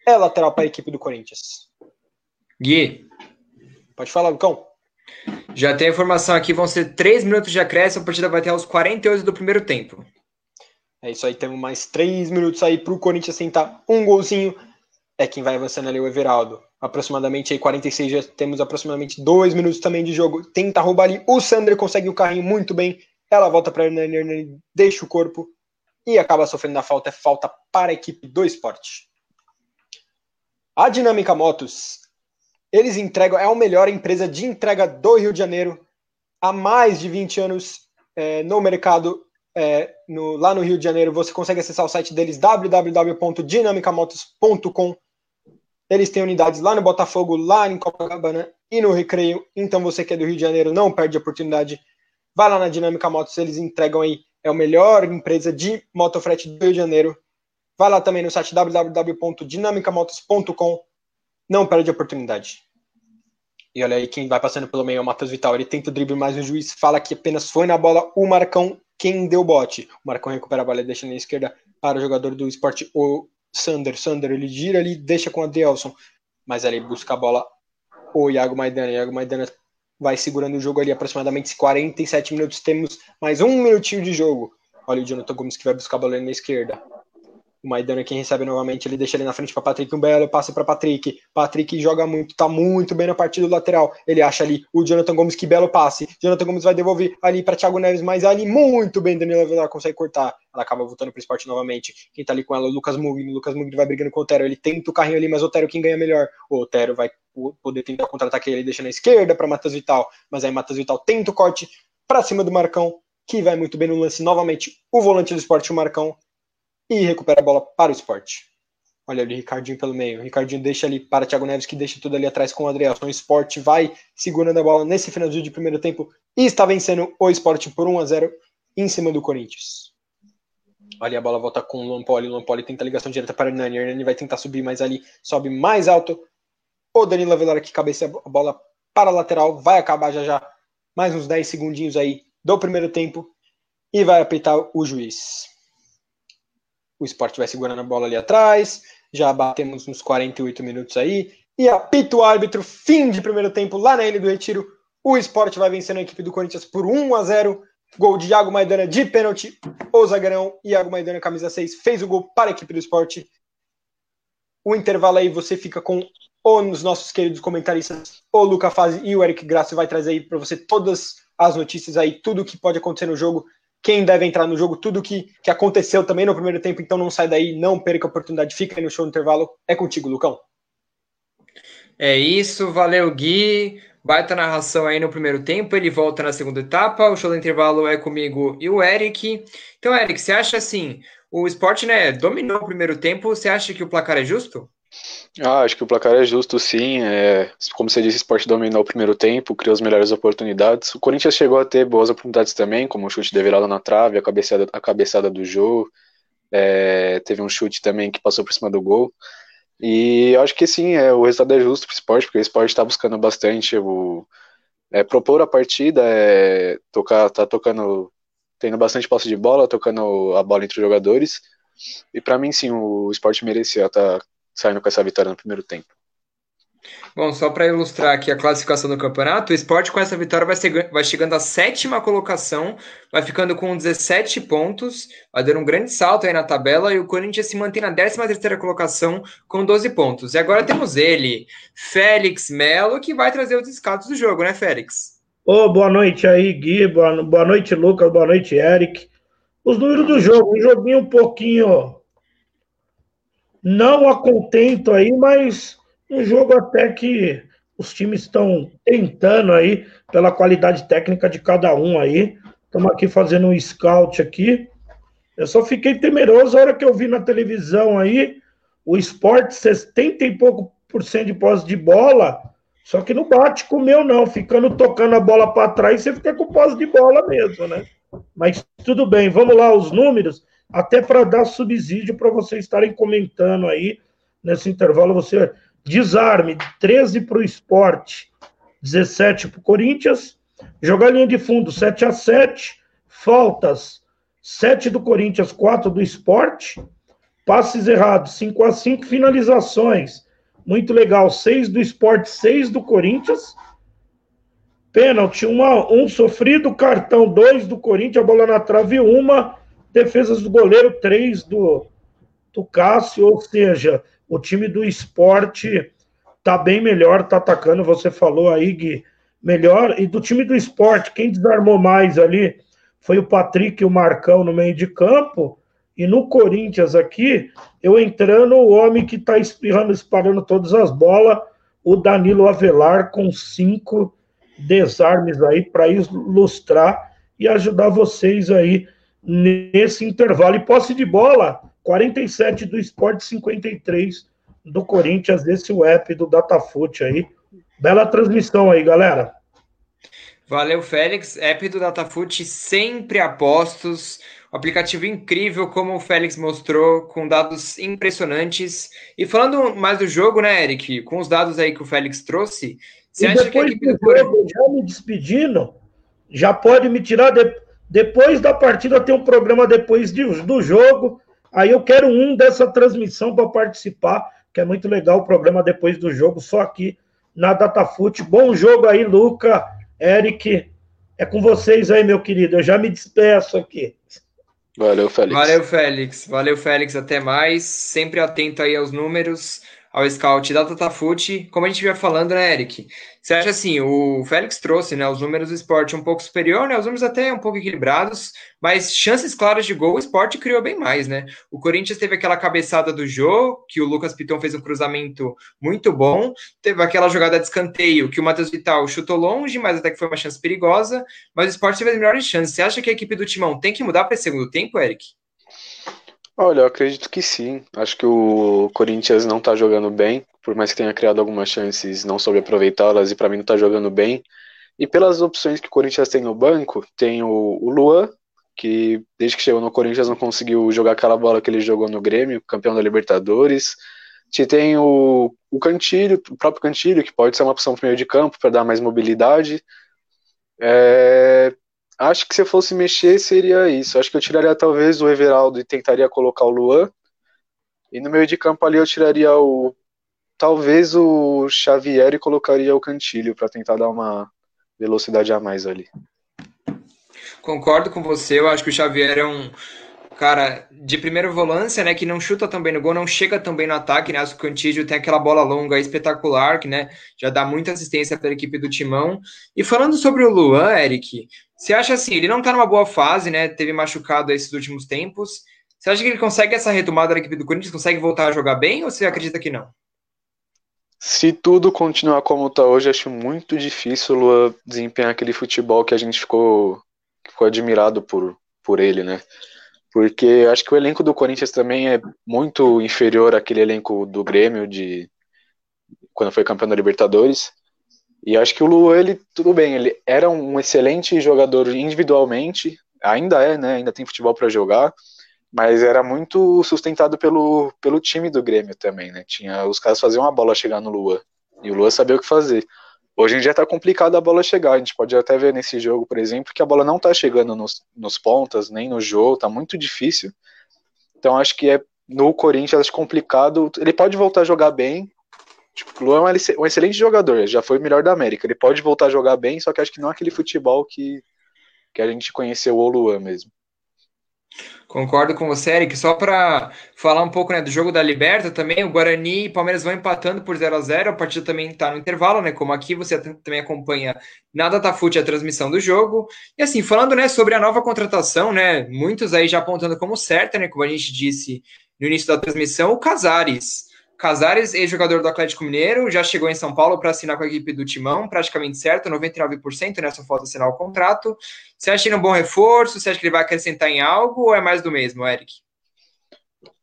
é lateral para a equipe do Corinthians. Gui. Pode falar, Lucão. Já tem a informação aqui, vão ser 3 minutos de acréscimo, a partida vai ter aos 48 do primeiro tempo. É isso aí, temos mais 3 minutos aí para o Corinthians tentar um golzinho, é quem vai avançando ali o Everaldo. Aproximadamente aí 46, já temos aproximadamente dois minutos também de jogo. Tenta roubar ali. O Sander consegue o carrinho muito bem. Ela volta para Hernani, Hernani deixa o corpo e acaba sofrendo a falta. É falta para a equipe do esporte. A Dinâmica Motos, eles entregam, é a melhor empresa de entrega do Rio de Janeiro. Há mais de 20 anos é, no mercado é, no, lá no Rio de Janeiro. Você consegue acessar o site deles www.dinamicamotos.com eles têm unidades lá no Botafogo, lá em Copacabana e no Recreio. Então você que é do Rio de Janeiro, não perde a oportunidade. Vai lá na Dinâmica Motos, eles entregam aí. É a melhor empresa de motofrete do Rio de Janeiro. Vai lá também no site www.dinamicamotos.com. Não perde a oportunidade. E olha aí quem vai passando pelo meio é o Matheus Vital. Ele tenta o drible, mas o juiz fala que apenas foi na bola o Marcão quem deu bote. O Marcão recupera a bola e deixa na esquerda para o jogador do esporte, Sander, Sander, ele gira ali, deixa com o Adelson, mas ali busca a bola o Iago Maidana, Iago Maidana vai segurando o jogo ali aproximadamente 47 minutos, temos mais um minutinho de jogo. Olha o Jonathan Gomes que vai buscar a bola na esquerda. O Maidana quem recebe novamente, ele deixa ele na frente para Patrick, um belo passe para Patrick. Patrick joga muito, tá muito bem na partida do lateral. Ele acha ali o Jonathan Gomes, que belo passe. Jonathan Gomes vai devolver ali para Thiago Neves, mas ali muito bem Danilo Avelar consegue cortar. Ela acaba voltando para o esporte novamente. Quem tá ali com ela, o Lucas Mugni. O Lucas Mugni vai brigando com o Otero. Ele tenta o carrinho ali, mas o Otero quem ganha melhor. O Otero vai poder tentar contra-ataque ele, deixa na esquerda para Matheus Vital. Mas aí Matheus Vital tenta o corte para cima do Marcão, que vai muito bem no lance novamente. O volante do esporte, o Marcão, e recupera a bola para o esporte. Olha ali, Ricardinho pelo meio. O Ricardinho deixa ali para Thiago Neves, que deixa tudo ali atrás com o Adrielson. O esporte vai segurando a bola nesse finalzinho de primeiro tempo e está vencendo o esporte por 1 a 0 em cima do Corinthians. Ali a bola volta com o Lampoli. O Lampoli tenta a ligação direta para o Hernani. O Hernani vai tentar subir mais ali, sobe mais alto. O Danilo Avelar que cabeceia a bola para a lateral. Vai acabar já já mais uns 10 segundinhos aí do primeiro tempo e vai apitar o juiz. O esporte vai segurando a bola ali atrás. Já batemos nos 48 minutos aí. E apita o árbitro, fim de primeiro tempo lá na Ilha do Retiro. O esporte vai vencendo a equipe do Corinthians por 1 a 0 Gol de Iago Maidana de pênalti. O zagueirão Iago Maidana, camisa 6, fez o gol para a equipe do esporte. O intervalo aí você fica com os nossos queridos comentaristas, o Luca Fazzi e o Eric Graça vai trazer aí para você todas as notícias aí, tudo que pode acontecer no jogo quem deve entrar no jogo, tudo que, que aconteceu também no primeiro tempo, então não sai daí, não perca a oportunidade, fica aí no show no intervalo. É contigo, Lucão. É isso, valeu Gui. Baita narração aí no primeiro tempo, ele volta na segunda etapa. O show do intervalo é comigo e o Eric. Então, Eric, você acha assim, o esporte né, dominou o primeiro tempo, você acha que o placar é justo? Ah, acho que o placar é justo, sim. É, como você disse, o Sport dominou o primeiro tempo, criou as melhores oportunidades. O Corinthians chegou a ter boas oportunidades também, como o chute de virada na trave, a cabeçada, a cabeçada do jogo. É, teve um chute também que passou por cima do gol. E acho que sim, é, o resultado é justo para o esporte, porque o esporte está buscando bastante o, é, propor a partida, é, tocar, tá tocando, tendo bastante posse de bola, tocando a bola entre os jogadores. E para mim, sim, o esporte merecia estar tá saindo com essa vitória no primeiro tempo. Bom, só para ilustrar aqui a classificação do campeonato, o esporte com essa vitória vai, ser, vai chegando à sétima colocação, vai ficando com 17 pontos, vai dando um grande salto aí na tabela, e o Corinthians se mantém na 13 terceira colocação com 12 pontos. E agora temos ele, Félix Melo, que vai trazer os escados do jogo, né, Félix? Ô, oh, boa noite aí, Gui, boa, boa noite, Lucas, boa noite, Eric. Os números do jogo, um joguinho um pouquinho não a contento aí, mas um jogo até que os times estão tentando aí, pela qualidade técnica de cada um aí. Estamos aqui fazendo um scout aqui. Eu só fiquei temeroso a hora que eu vi na televisão aí o esporte 70 e pouco por cento de posse de bola, só que não bate com o meu, não. Ficando tocando a bola para trás, você fica com posse de bola mesmo, né? Mas tudo bem, vamos lá, os números, até para dar subsídio para vocês estarem comentando aí nesse intervalo. Você Desarme, 13 para o esporte, 17 para o Corinthians. Jogar linha de fundo, 7 a 7 Faltas, 7 do Corinthians, 4 do esporte. Passes errados, 5 a 5 Finalizações, muito legal, 6 do esporte, 6 do Corinthians. Pênalti, uma, um sofrido, cartão 2 do Corinthians, a bola na trave, uma. Defesas do goleiro, 3 do, do Cássio, ou seja, o time do esporte tá bem melhor, tá atacando, você falou aí, Gui, melhor. E do time do esporte, quem desarmou mais ali foi o Patrick e o Marcão no meio de campo. E no Corinthians aqui, eu entrando, o homem que tá espirrando, disparando todas as bolas, o Danilo Avelar com cinco desarmes aí para ilustrar e ajudar vocês aí nesse intervalo. E posse de bola, 47 do Esporte, 53 do Corinthians, desse app do Datafoot aí. Bela transmissão aí, galera. Valeu, Félix. App do Datafoot sempre apostos. Um aplicativo incrível, como o Félix mostrou, com dados impressionantes. E falando mais do jogo, né, Eric? Com os dados aí que o Félix trouxe, você e acha que a equipe do Corinthians. Já me despedindo, já pode me tirar. De... Depois da partida, tem um programa depois de... do jogo Aí eu quero um dessa transmissão para participar, que é muito legal o programa depois do jogo, só aqui na Datafute. Bom jogo aí, Luca, Eric. É com vocês aí, meu querido. Eu já me despeço aqui. Valeu, Félix. Valeu, Félix. Valeu, Félix. Até mais. Sempre atento aí aos números ao scout da Tatafute, como a gente vinha falando, né, Eric? Você acha assim, o Félix trouxe, né, os números do esporte um pouco superior, né, os números até um pouco equilibrados, mas chances claras de gol, o esporte criou bem mais, né? O Corinthians teve aquela cabeçada do Jô, que o Lucas Piton fez um cruzamento muito bom, teve aquela jogada de escanteio, que o Matheus Vital chutou longe, mas até que foi uma chance perigosa, mas o esporte teve as melhores chances. Você acha que a equipe do Timão tem que mudar para esse segundo tempo, Eric? Olha, eu acredito que sim. Acho que o Corinthians não tá jogando bem, por mais que tenha criado algumas chances, não soube aproveitá-las e para mim não tá jogando bem. E pelas opções que o Corinthians tem no banco, tem o, o Luan, que desde que chegou no Corinthians não conseguiu jogar aquela bola que ele jogou no Grêmio, campeão da Libertadores. Te tem o, o Cantilho, o próprio Cantilho, que pode ser uma opção pro meio de campo para dar mais mobilidade. É, Acho que se eu fosse mexer seria isso. Acho que eu tiraria talvez o Everaldo e tentaria colocar o Luan. E no meio de campo ali eu tiraria o talvez o Xavier e colocaria o Cantilho para tentar dar uma velocidade a mais ali. Concordo com você, eu acho que o Xavier é um cara de primeira volância, né, que não chuta também no gol, não chega também no ataque, né, o Cantígio tem aquela bola longa espetacular, que, né, já dá muita assistência para a equipe do Timão. E falando sobre o Luan, Eric, você acha assim, ele não está numa boa fase, né? Teve machucado esses últimos tempos. Você acha que ele consegue essa retomada da equipe do Corinthians? Consegue voltar a jogar bem ou você acredita que não? Se tudo continuar como está hoje, acho muito difícil o Luan desempenhar aquele futebol que a gente ficou, ficou admirado por, por ele, né? Porque acho que o elenco do Corinthians também é muito inferior àquele elenco do Grêmio de quando foi campeão da Libertadores. E acho que o Luan, ele, tudo bem, ele era um excelente jogador individualmente, ainda é, né? Ainda tem futebol para jogar, mas era muito sustentado pelo, pelo time do Grêmio também, né? Tinha, os caras faziam a bola chegar no Luan, e o Luan sabia o que fazer. Hoje em dia tá complicado a bola chegar, a gente pode até ver nesse jogo, por exemplo, que a bola não tá chegando nos, nos pontas, nem no jogo, tá muito difícil. Então acho que é no Corinthians complicado. Ele pode voltar a jogar bem. Tipo, o Luan é um excelente jogador, já foi o melhor da América. Ele pode voltar a jogar bem, só que acho que não é aquele futebol que, que a gente conheceu o Luan mesmo. Concordo com você, Eric. Só para falar um pouco né, do jogo da Liberta também, o Guarani e Palmeiras vão empatando por 0 a 0 A partida também está no intervalo, né? Como aqui você também acompanha na Datafute a transmissão do jogo. E assim, falando né, sobre a nova contratação, né? Muitos aí já apontando como certa, né? Como a gente disse no início da transmissão, o Casares. Casares, ex-jogador do Atlético Mineiro, já chegou em São Paulo para assinar com a equipe do Timão, praticamente certo, 99%, né? Só falta assinar o contrato. Você acha ele um bom reforço? Você acha que ele vai acrescentar em algo ou é mais do mesmo, Eric?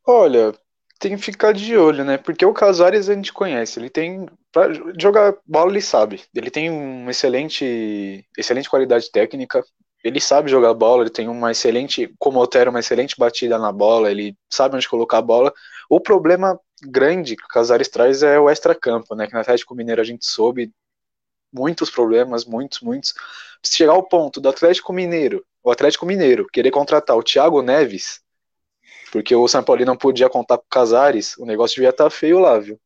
Olha, tem que ficar de olho, né? Porque o Casares a gente conhece, ele tem. Pra jogar bola, ele sabe. Ele tem uma excelente, excelente qualidade técnica. Ele sabe jogar bola, ele tem uma excelente, como o Otero, uma excelente batida na bola, ele sabe onde colocar a bola. O problema grande que o Casares traz é o extra-campo, né? Que na Atlético Mineiro a gente soube muitos problemas, muitos, muitos. Se chegar ao ponto do Atlético Mineiro, o Atlético Mineiro querer contratar o Thiago Neves, porque o São Paulo não podia contar com o Casares, o negócio devia estar tá feio lá, viu?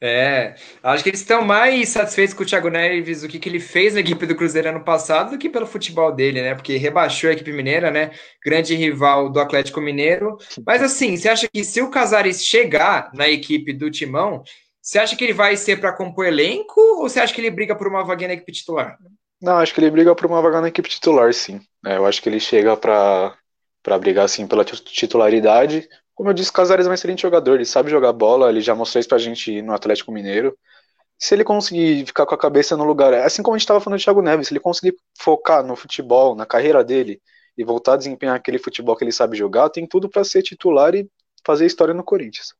É, acho que eles estão mais satisfeitos com o Thiago Neves, o que, que ele fez na equipe do Cruzeiro ano passado, do que pelo futebol dele, né? Porque rebaixou a equipe mineira, né? Grande rival do Atlético Mineiro. Mas assim, você acha que se o Casares chegar na equipe do Timão, você acha que ele vai ser para compor elenco ou você acha que ele briga por uma vaga na equipe titular? Não, acho que ele briga por uma vaga na equipe titular, sim. É, eu acho que ele chega para brigar assim pela titularidade, como eu disse, o Casares é um excelente jogador, ele sabe jogar bola, ele já mostrou isso pra gente no Atlético Mineiro. Se ele conseguir ficar com a cabeça no lugar, assim como a gente estava falando do Thiago Neves, se ele conseguir focar no futebol, na carreira dele e voltar a desempenhar aquele futebol que ele sabe jogar, tem tudo para ser titular e fazer história no Corinthians.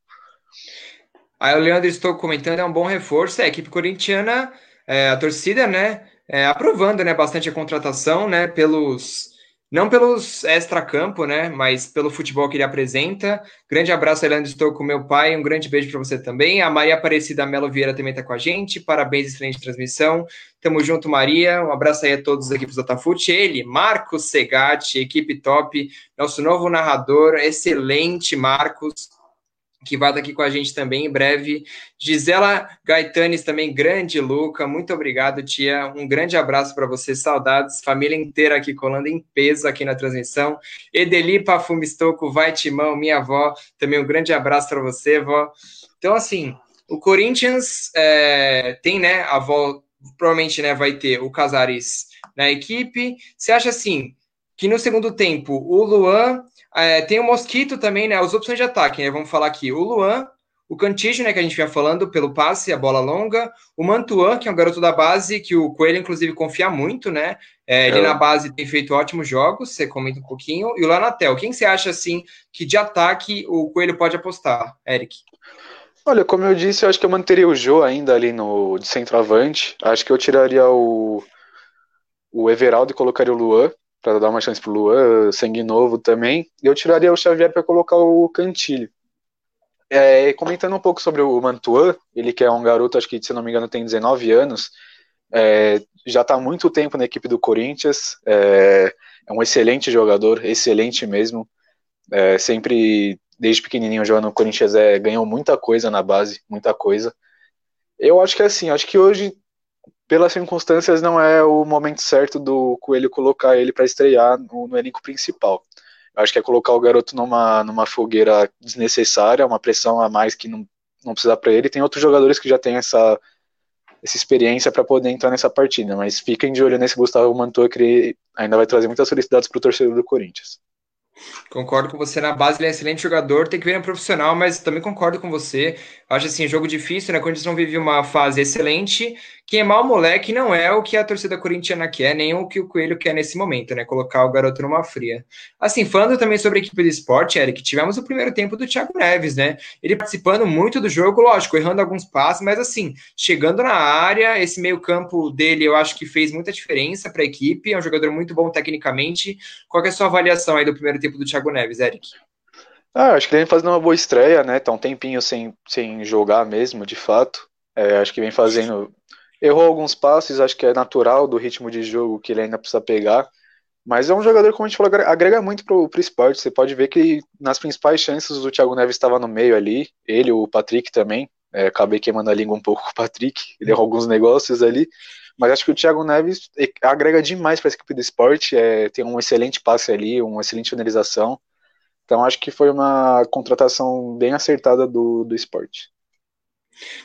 Aí o Leandro estou comentando, é um bom reforço, é, a equipe corintiana, é, a torcida, né, é, aprovando, né, bastante a contratação, né, pelos não pelos extra-campo, né? Mas pelo futebol que ele apresenta. Grande abraço, Leandro Estou com meu pai. Um grande beijo para você também. A Maria Aparecida Melo Vieira também está com a gente. Parabéns, excelente transmissão. Tamo junto, Maria. Um abraço aí a todos os equipes do Tafute. Ele, Marcos Segatti, equipe top, nosso novo narrador. Excelente, Marcos que vai aqui com a gente também em breve. Gisela Gaetanes também, grande Luca, muito obrigado, tia. Um grande abraço para você, saudades. Família inteira aqui colando em peso aqui na transmissão. Edeli Pafumistoco, vai Timão, minha avó, também um grande abraço para você, vó. Então, assim, o Corinthians é, tem, né, a avó, provavelmente, né, vai ter o Casares na equipe. Você acha, assim, que no segundo tempo o Luan é, tem o Mosquito também, né? As opções de ataque, né? Vamos falar aqui. O Luan, o Cantígio, né? Que a gente vinha falando pelo passe, a bola longa. O Mantuan, que é um garoto da base, que o Coelho, inclusive, confia muito, né? É, ele é. na base tem feito ótimos jogos, você comenta um pouquinho. E o Lanatel, quem você acha, assim, que de ataque o Coelho pode apostar, Eric? Olha, como eu disse, eu acho que eu manteria o Jô ainda ali no de centroavante. Acho que eu tiraria o, o Everaldo e colocaria o Luan para dar uma chance pro Luan, sangue novo também. E eu tiraria o Xavier para colocar o Cantilho. É, comentando um pouco sobre o Mantuan, ele que é um garoto, acho que se não me engano tem 19 anos, é, já está há muito tempo na equipe do Corinthians, é, é um excelente jogador, excelente mesmo, é, sempre desde pequenininho jogando no Corinthians é, ganhou muita coisa na base, muita coisa. Eu acho que é assim, acho que hoje pelas circunstâncias, não é o momento certo do Coelho colocar ele para estrear no, no, elenco principal. Eu acho que é colocar o garoto numa, numa fogueira desnecessária, uma pressão a mais que não, não precisa para ele. Tem outros jogadores que já têm essa, essa experiência para poder entrar nessa partida, mas fiquem de olho nesse Gustavo Mantua, que ainda vai trazer muitas felicidades para o torcedor do Corinthians. Concordo com você, na base ele é excelente jogador, tem que ver no profissional, mas também concordo com você. Acho assim, jogo difícil, né? Quando eles não vivem uma fase excelente, queimar o moleque não é o que a torcida corintiana quer, nem o que o Coelho quer nesse momento, né? Colocar o garoto numa fria. Assim, falando também sobre a equipe do esporte, Eric, tivemos o primeiro tempo do Thiago Neves, né? Ele participando muito do jogo, lógico, errando alguns passes, mas assim, chegando na área, esse meio-campo dele eu acho que fez muita diferença para a equipe, é um jogador muito bom tecnicamente. Qual é a sua avaliação aí do primeiro tempo do Thiago Neves, Eric? Ah, acho que ele vem fazendo uma boa estreia, né? Tá um tempinho sem, sem jogar mesmo, de fato. É, acho que vem fazendo Errou alguns passes, acho que é natural do ritmo de jogo que ele ainda precisa pegar. Mas é um jogador, como a gente falou, agrega muito pro, pro esporte. Você pode ver que nas principais chances o Thiago Neves estava no meio ali, ele, o Patrick também. É, acabei queimando a língua um pouco com o Patrick, ele errou alguns negócios ali. Mas acho que o Thiago Neves agrega demais para essa equipe do esporte. É, tem um excelente passe ali, uma excelente finalização. Então acho que foi uma contratação bem acertada do, do esporte.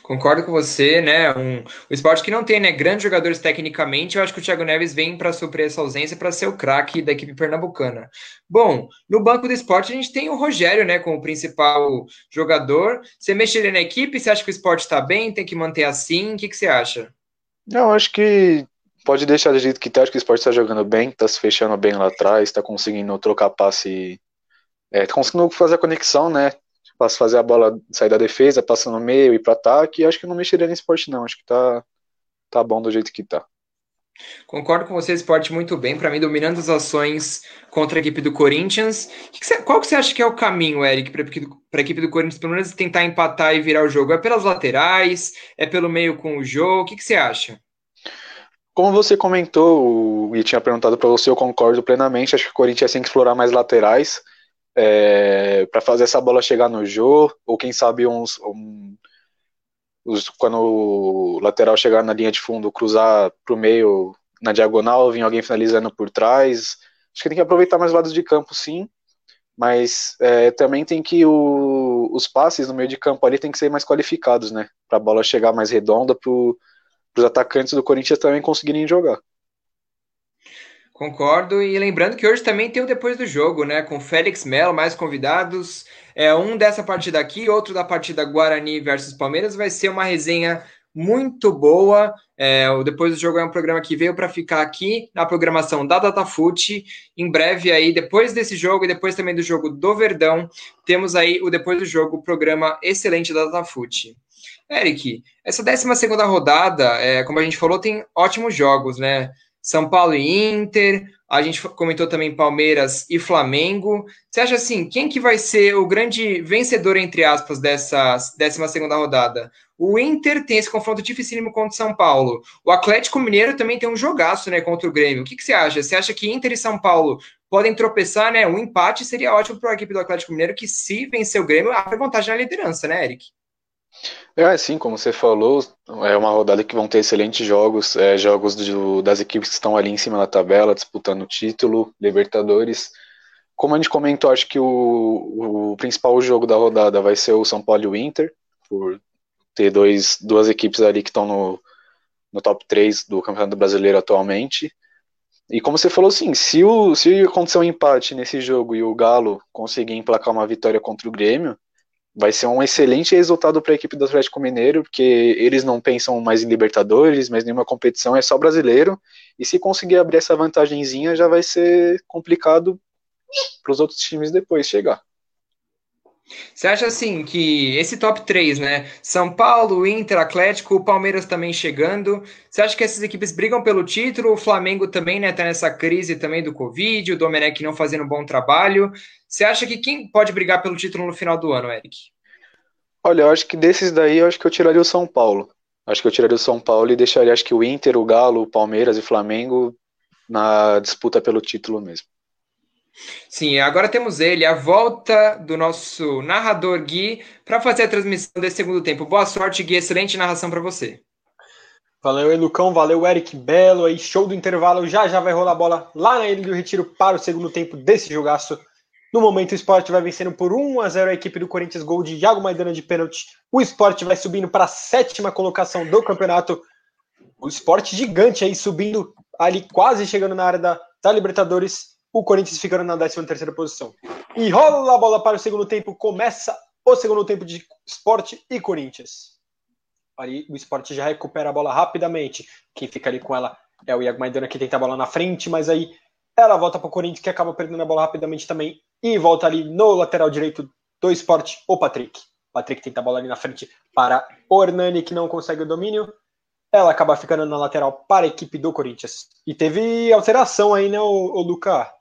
Concordo com você, né? Um, o esporte que não tem né, grandes jogadores tecnicamente, eu acho que o Thiago Neves vem para suprir essa ausência para ser o craque da equipe pernambucana. Bom, no banco do esporte a gente tem o Rogério, né, como principal jogador. Você mexeria na equipe? Você acha que o esporte está bem? Tem que manter assim? O que, que você acha? Não, acho que pode deixar do jeito que tá. Acho que o esporte está jogando bem, está se fechando bem lá atrás, está conseguindo trocar passe. É, tá conseguindo fazer a conexão, né? Posso fazer a bola sair da defesa, passar no meio e para ataque. Acho que não mexeria no esporte, não. Acho que tá, tá bom do jeito que tá. Concordo com você, esporte muito bem. Para mim, dominando as ações contra a equipe do Corinthians. Que que você, qual que você acha que é o caminho, Eric, para a equipe do Corinthians, pelo menos tentar empatar e virar o jogo? É pelas laterais? É pelo meio com o jogo? O que, que você acha? Como você comentou e tinha perguntado para você, eu concordo plenamente. Acho que o Corinthians tem que explorar mais laterais é, para fazer essa bola chegar no Jô, ou quem sabe uns, um, quando o lateral chegar na linha de fundo, cruzar para o meio na diagonal, vir alguém finalizando por trás. Acho que tem que aproveitar mais lados de campo, sim, mas é, também tem que o, os passes no meio de campo ali tem que ser mais qualificados, né? Para a bola chegar mais redonda, para os atacantes do Corinthians também conseguirem jogar. Concordo, e lembrando que hoje também tem o depois do jogo, né? Com Félix Melo, mais convidados. É um dessa partida aqui, outro da partida Guarani versus Palmeiras. Vai ser uma resenha muito boa. É, o Depois do Jogo é um programa que veio para ficar aqui na programação da DataFoot. Em breve aí, depois desse jogo e depois também do jogo do Verdão, temos aí o Depois do Jogo, programa excelente da DataFoot. Eric, essa 12 segunda rodada, é, como a gente falou, tem ótimos jogos, né? São Paulo e Inter, a gente comentou também Palmeiras e Flamengo. Você acha assim, quem que vai ser o grande vencedor, entre aspas, dessa 12 segunda rodada? O Inter tem esse confronto dificílimo contra o São Paulo. O Atlético Mineiro também tem um jogaço né, contra o Grêmio. O que, que você acha? Você acha que Inter e São Paulo podem tropeçar, né? Um empate seria ótimo para a equipe do Atlético Mineiro, que se vencer o Grêmio, abre vantagem na liderança, né, Eric? É, sim, como você falou, é uma rodada que vão ter excelentes jogos, é, jogos do, das equipes que estão ali em cima da tabela, disputando o título, Libertadores. Como a gente comentou, acho que o, o principal jogo da rodada vai ser o São Paulo e o Inter, por ter dois, duas equipes ali que estão no, no top 3 do Campeonato Brasileiro atualmente. E como você falou, sim, se, o, se acontecer um empate nesse jogo e o Galo conseguir emplacar uma vitória contra o Grêmio, vai ser um excelente resultado para a equipe do Atlético Mineiro, porque eles não pensam mais em Libertadores, mas nenhuma competição, é só brasileiro. E se conseguir abrir essa vantagenzinha, já vai ser complicado para os outros times depois chegar. Você acha assim que esse top 3, né? São Paulo, Inter, Atlético, o Palmeiras também chegando. Você acha que essas equipes brigam pelo título? O Flamengo também, né? Tá nessa crise também do Covid, o Domenech não fazendo um bom trabalho. Você acha que quem pode brigar pelo título no final do ano, Eric? Olha, eu acho que desses daí, eu acho que eu tiraria o São Paulo. Acho que eu tiraria o São Paulo e deixaria, acho que o Inter, o Galo, o Palmeiras e o Flamengo na disputa pelo título mesmo. Sim, agora temos ele, a volta do nosso narrador Gui, para fazer a transmissão desse segundo tempo. Boa sorte, Gui, excelente narração para você. Valeu, Lucão, valeu, Eric Belo, aí, show do intervalo, já já vai rolar a bola lá na Ilha do Retiro para o segundo tempo desse jogaço. No momento, o Sport vai vencendo por 1 a 0 a equipe do Corinthians, gol de Iago Maidana de pênalti. O Sport vai subindo para a sétima colocação do campeonato. O Sport gigante aí, subindo ali, quase chegando na área da, da Libertadores o Corinthians ficando na 13 terceira posição. E rola a bola para o segundo tempo, começa o segundo tempo de esporte e Corinthians. Ali o esporte já recupera a bola rapidamente. Quem fica ali com ela é o Iago Maidana que tenta a bola na frente, mas aí ela volta para o Corinthians que acaba perdendo a bola rapidamente também e volta ali no lateral direito do esporte, o Patrick. Patrick tenta a bola ali na frente para o Hernani que não consegue o domínio ela acaba ficando na lateral para a equipe do Corinthians. E teve alteração aí, né, o, o Luca?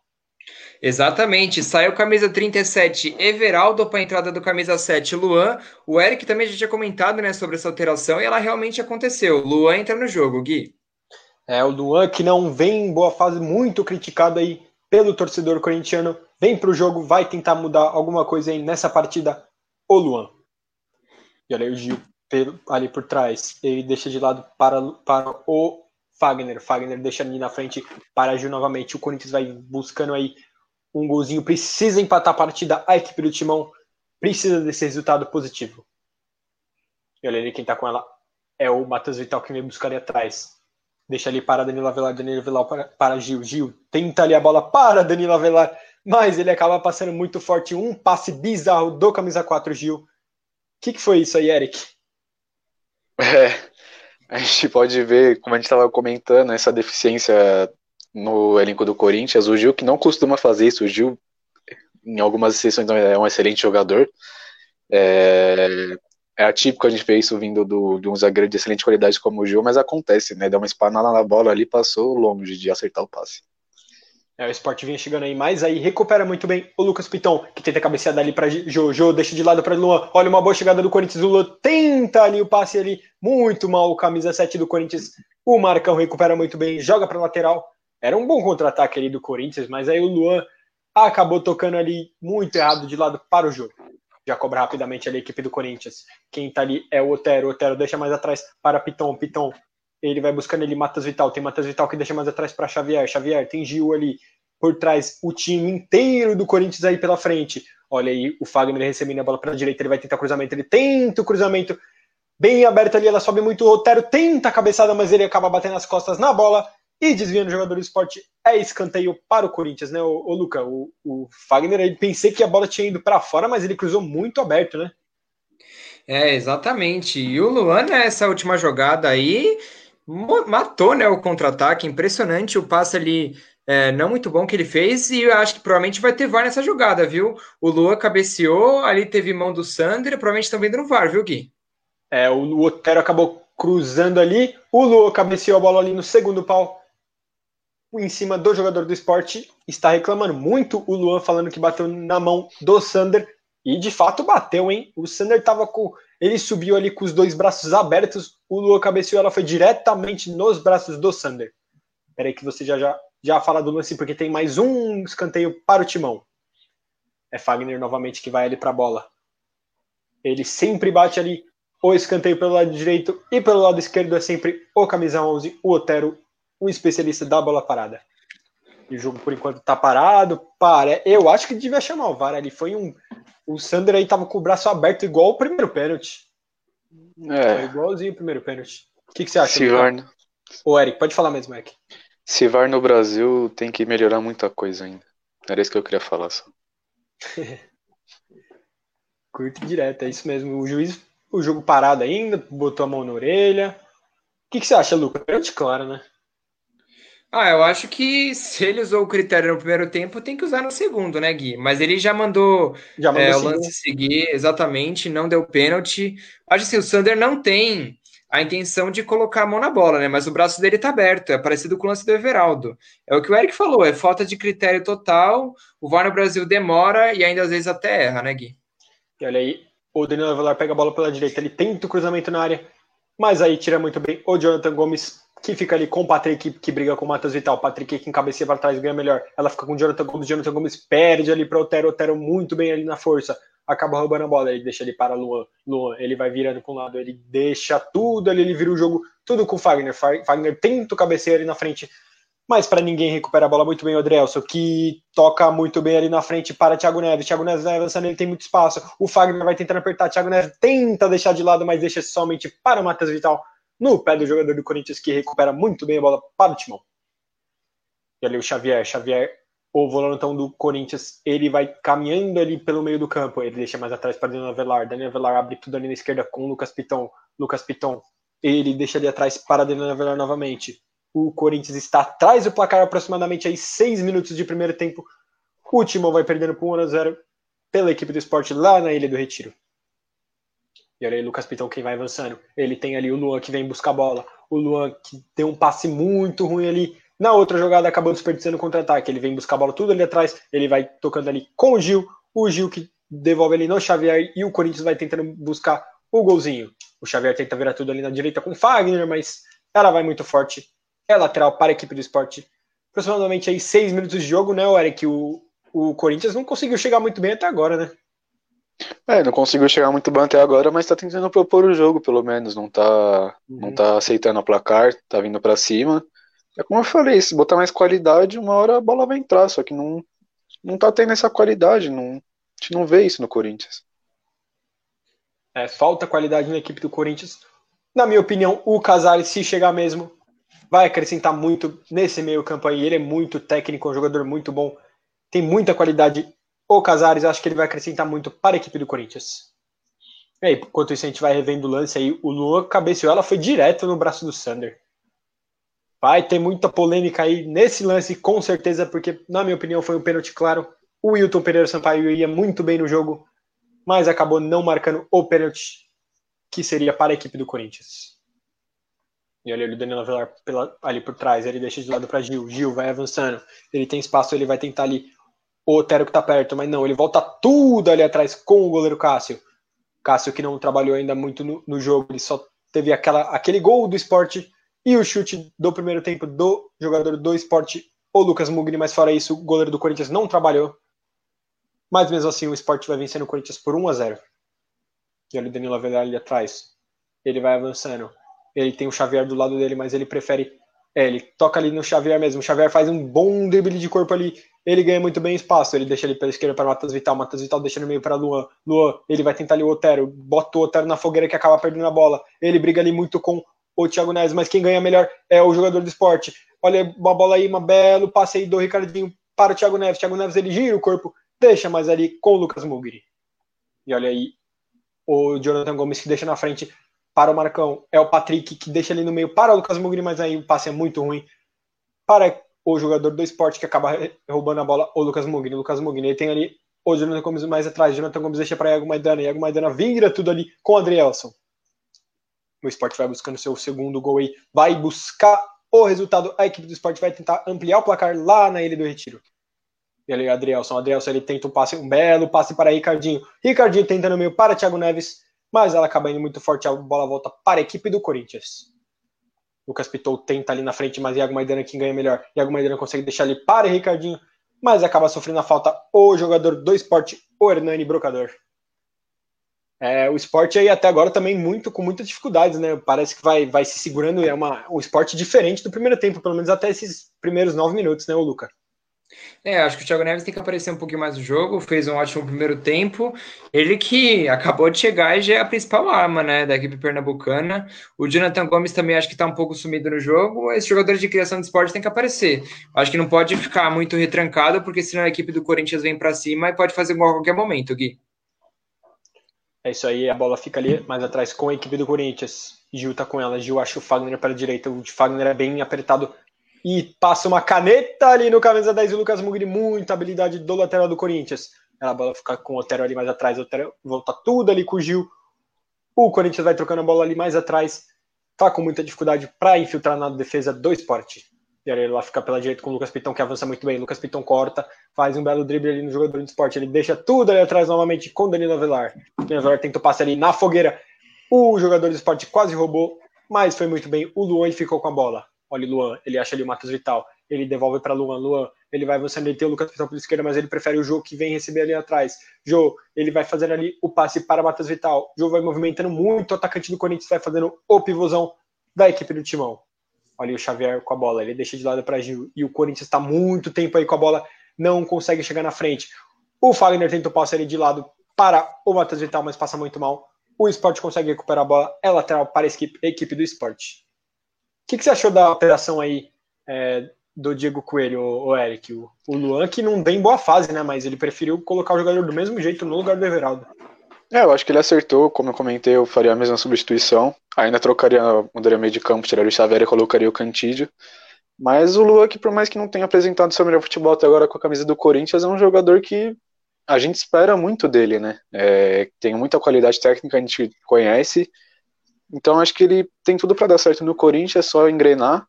Exatamente, saiu camisa 37 Everaldo para a entrada do camisa 7 Luan. O Eric também já tinha comentado né, sobre essa alteração e ela realmente aconteceu. Luan entra no jogo, Gui. É, o Luan que não vem em boa fase, muito criticado aí pelo torcedor corintiano. Vem para o jogo, vai tentar mudar alguma coisa aí nessa partida, o Luan. E olha aí o Gil ali por trás. Ele deixa de lado para, para o Fagner. Fagner deixa ali na frente para Gil novamente. O Corinthians vai buscando aí um golzinho. Precisa empatar a partida. A equipe do Timão precisa desse resultado positivo. E olha ali quem tá com ela é o Matheus Vital que vem buscar ali atrás. Deixa ali para Danilo Avelar, Danilo Avelar para, para Gil. Gil tenta ali a bola para Danilo Avelar, mas ele acaba passando muito forte. Um passe bizarro do camisa 4 Gil. O que, que foi isso aí, Eric? É, a gente pode ver, como a gente estava comentando, essa deficiência no elenco do Corinthians. O Gil, que não costuma fazer isso, o Gil, em algumas sessões, é um excelente jogador. É, é atípico a gente ver isso vindo do, de um zagueiro de excelente qualidade como o Gil, mas acontece, né? Dá uma espanada na bola ali, passou longe de acertar o passe. É, o Sport vinha chegando aí, mas aí recupera muito bem o Lucas Piton, que tenta cabecear dali para Jojo, deixa de lado para Luan. Olha uma boa chegada do Corinthians, o Luan tenta ali o passe ali, muito mal o camisa 7 do Corinthians. O Marcão recupera muito bem, joga para lateral. Era um bom contra-ataque ali do Corinthians, mas aí o Luan acabou tocando ali muito errado de lado para o jogo já cobra rapidamente ali a equipe do Corinthians. Quem tá ali é o Otero. O Otero deixa mais atrás para Piton. Piton, ele vai buscando ele, Matas Vital. Tem Matas Vital que deixa mais atrás para Xavier. Xavier, tem Gil ali por trás. O time inteiro do Corinthians aí pela frente. Olha aí, o Fagner recebendo a bola para direita. Ele vai tentar cruzamento. Ele tenta o cruzamento bem aberto ali. Ela sobe muito. O Otero tenta a cabeçada, mas ele acaba batendo as costas na bola e desviando o jogador do esporte é escanteio para o Corinthians, né, o, Luca? O, o Fagner, aí pensei que a bola tinha ido para fora, mas ele cruzou muito aberto, né? É, exatamente. E o Luan, nessa última jogada aí, matou né, o contra-ataque. Impressionante o passe ali, é, não muito bom que ele fez. E eu acho que provavelmente vai ter VAR nessa jogada, viu? O Luan cabeceou, ali teve mão do Sander, provavelmente estão vendo no VAR, viu, Gui? É, o Otero acabou cruzando ali. O Luan cabeceou a bola ali no segundo pau em cima do jogador do esporte, está reclamando muito o Luan, falando que bateu na mão do Sander, e de fato bateu, hein? O Sander tava com. Ele subiu ali com os dois braços abertos, o Luan cabeceou, ela foi diretamente nos braços do Sander. Peraí que você já, já, já fala do lance, porque tem mais um escanteio para o timão. É Fagner novamente que vai ali para a bola. Ele sempre bate ali o escanteio pelo lado direito e pelo lado esquerdo é sempre o camisa 11, o Otero, um especialista da bola parada. E o jogo, por enquanto, tá parado. Para. Eu acho que devia chamar o VAR ali. Foi um. O Sander aí tava com o braço aberto, igual o primeiro pênalti. É. Foi igualzinho o primeiro pênalti. O que, que você acha? Se VAR... No... Ô, Eric, pode falar mesmo, Eric. Se VAR no Brasil tem que melhorar muita coisa ainda. Era isso que eu queria falar só. Curto direto, é isso mesmo. O juiz, o jogo parado ainda, botou a mão na orelha. O que, que você acha, Lucas? Pênalti claro, né? Ah, eu acho que se ele usou o critério no primeiro tempo, tem que usar no segundo, né, Gui? Mas ele já mandou, já mandou é, o lance seguir, exatamente, não deu pênalti. Acho assim, o Sander não tem a intenção de colocar a mão na bola, né? Mas o braço dele tá aberto, é parecido com o lance do Everaldo. É o que o Eric falou, é falta de critério total. O VAR no Brasil demora e ainda às vezes até erra, né, Gui? E olha aí, o Danilo Avelar pega a bola pela direita, ele tenta o cruzamento na área, mas aí tira muito bem o Jonathan Gomes que fica ali com o Patrick, que briga com o Matheus Vital. O Patrick que encabecia para trás ganha melhor. Ela fica com o Jonathan Gomes. Jonathan Gomes perde ali para Otero. Otero muito bem ali na força. Acaba roubando a bola. Ele deixa ali para Luan. Luan, ele vai virando para um lado. Ele deixa tudo ali. Ele vira o jogo tudo com o Fagner. Fagner tenta o cabeceio ali na frente. Mas para ninguém recupera a bola muito bem o Adrielson, que toca muito bem ali na frente para Thiago Neves. Thiago Neves vai avançando, ele tem muito espaço. O Fagner vai tentando apertar. Thiago Neves tenta deixar de lado, mas deixa somente para o Matheus Vital no pé do jogador do Corinthians que recupera muito bem a bola para o timão. E ali o Xavier, Xavier, o volantão do Corinthians, ele vai caminhando ali pelo meio do campo, ele deixa mais atrás para Daniel Avelar, Daniel Avelar abre tudo ali na esquerda com o Lucas Piton, Lucas Piton, ele deixa ali atrás para Daniel Avelar novamente. O Corinthians está atrás do placar aproximadamente aí seis minutos de primeiro tempo. O Timão vai perdendo por 1 a 0 pela equipe do esporte lá na Ilha do Retiro. E olha aí, Lucas Pitão quem vai avançando. Ele tem ali o Luan que vem buscar a bola. O Luan que tem um passe muito ruim ali. Na outra jogada acabou desperdiçando o contra-ataque. Ele vem buscar a bola tudo ali atrás. Ele vai tocando ali com o Gil. O Gil que devolve ali no Xavier. E o Corinthians vai tentando buscar o golzinho. O Xavier tenta virar tudo ali na direita com o Fagner, mas ela vai muito forte. É lateral para a equipe do esporte. aproximadamente aí seis minutos de jogo, né, Eric? O, o Corinthians não conseguiu chegar muito bem até agora, né? É, não conseguiu chegar muito bem até agora, mas tá tentando propor o jogo, pelo menos. Não tá, uhum. não tá aceitando a placar, tá vindo para cima. É como eu falei, se botar mais qualidade, uma hora a bola vai entrar, só que não, não tá tendo essa qualidade, não, a gente não vê isso no Corinthians. É, falta qualidade na equipe do Corinthians. Na minha opinião, o Casares, se chegar mesmo, vai acrescentar muito nesse meio campo aí. Ele é muito técnico, é um jogador muito bom, tem muita qualidade. O Casares, acho que ele vai acrescentar muito para a equipe do Corinthians. E aí, enquanto isso, a gente vai revendo o lance aí. O Luan cabeceou, ela foi direto no braço do Sander. Vai ter muita polêmica aí nesse lance, com certeza, porque, na minha opinião, foi um pênalti claro. O Wilton Pereira Sampaio ia muito bem no jogo, mas acabou não marcando o pênalti, que seria para a equipe do Corinthians. E olha o Danilo Avelar pela, ali por trás, ele deixa de lado para Gil. Gil vai avançando, ele tem espaço, ele vai tentar ali o Otero que tá perto, mas não, ele volta tudo ali atrás com o goleiro Cássio. Cássio que não trabalhou ainda muito no, no jogo, ele só teve aquela, aquele gol do esporte e o chute do primeiro tempo do jogador do esporte, o Lucas Mugni, mas fora isso, o goleiro do Corinthians não trabalhou. Mas mesmo assim, o esporte vai vencendo o Corinthians por 1 a 0 E olha o Danilo Avelar ali atrás. Ele vai avançando. Ele tem o Xavier do lado dele, mas ele prefere. É, ele toca ali no Xavier mesmo. O Xavier faz um bom drible de corpo ali. Ele ganha muito bem espaço. Ele deixa ali pela esquerda para o Matheus Vital. Matheus Vital deixa no meio para Luan. Luan, ele vai tentar ali o Otero. Bota o Otero na fogueira que acaba perdendo a bola. Ele briga ali muito com o Thiago Neves, mas quem ganha melhor é o jogador do esporte. Olha uma bola aí, uma belo passe aí do Ricardinho para o Thiago Neves. Thiago Neves ele gira o corpo, deixa mais ali com o Lucas Mugri. E olha aí o Jonathan Gomes que deixa na frente para o Marcão. É o Patrick que deixa ali no meio para o Lucas Mugri, mas aí o passe é muito ruim para o jogador do esporte que acaba roubando a bola, o Lucas Mugni. O Lucas Mugni ele tem ali o Jonathan Gomes mais atrás. Jonathan Gomes deixa para Iago Maidana. Iago Maidana vira tudo ali com o Adrielson o esporte vai buscando seu segundo gol aí, vai buscar o resultado. A equipe do esporte vai tentar ampliar o placar lá na Ilha do Retiro. E ali, Adrielson. Adrielson ele tenta um passe, um belo passe para Ricardinho. Ricardinho tenta no meio para Thiago Neves, mas ela acaba indo muito forte. A bola volta para a equipe do Corinthians. Lucas Pitou tenta ali na frente, mas Iago Maidana quem ganha melhor. Iago Maidana consegue deixar ali para Ricardinho, mas acaba sofrendo a falta o jogador do esporte, o Hernani Brocador. É, o esporte aí até agora também muito com muitas dificuldades, né? Parece que vai, vai se segurando, é uma, um esporte diferente do primeiro tempo, pelo menos até esses primeiros nove minutos, né, o Luca? É, acho que o Thiago Neves tem que aparecer um pouquinho mais no jogo, fez um ótimo primeiro tempo. Ele que acabou de chegar e já é a principal arma, né, da equipe pernambucana. O Jonathan Gomes também acho que está um pouco sumido no jogo. Esse jogador de criação de esporte tem que aparecer. Acho que não pode ficar muito retrancado, porque senão a equipe do Corinthians vem para cima e pode fazer gol a qualquer momento, Gui. É isso aí, a bola fica ali mais atrás com a equipe do Corinthians. Gil tá com ela, Gil acha o Fagner para a direita, o Fagner é bem apertado e passa uma caneta ali no camisa 10 do Lucas Mugri, muita habilidade do lateral do Corinthians. A bola fica com o Otero ali mais atrás, o Otero volta tudo ali com o Gil. O Corinthians vai trocando a bola ali mais atrás, tá com muita dificuldade para infiltrar na defesa do esporte. E aí lá fica pela direita com o Lucas Pitão, que avança muito bem. O Lucas Pitão corta, faz um belo drible ali no jogador de esporte. Ele deixa tudo ali atrás novamente com o Danilo Avelar. O Danilo Avelar tenta o passe ali na fogueira. O jogador de esporte quase roubou, mas foi muito bem. O Luan ficou com a bola. Olha o Luan, ele acha ali o Matheus Vital. Ele devolve para Luan. Luan, ele vai ele tem o Lucas Pitão pela esquerda, mas ele prefere o Jô que vem receber ali atrás. Jô, ele vai fazendo ali o passe para Matheus Vital. Jô vai movimentando muito, o atacante do Corinthians vai fazendo o pivôzão da equipe do Timão. Olha o Xavier com a bola, ele deixa de lado para Gil. E o Corinthians está muito tempo aí com a bola, não consegue chegar na frente. O Fagner tenta o passe ali de lado para o Matheus Vital, mas passa muito mal. O esporte consegue recuperar a bola, é lateral para a equipe, a equipe do esporte. Que, que, você achou da operação aí é, do Diego Coelho, o, Eric? O, o Luan, que não tem boa fase, né? Mas ele preferiu colocar o jogador do mesmo jeito no lugar do Everaldo. É, eu acho que ele acertou, como eu comentei, eu faria a mesma substituição. Ainda trocaria, mudaria meio de campo, tiraria o Xavier e colocaria o Cantídio. Mas o Lua, que por mais que não tenha apresentado seu melhor futebol até agora com a camisa do Corinthians, é um jogador que a gente espera muito dele, né? É, tem muita qualidade técnica, a gente conhece. Então acho que ele tem tudo para dar certo no Corinthians, é só engrenar.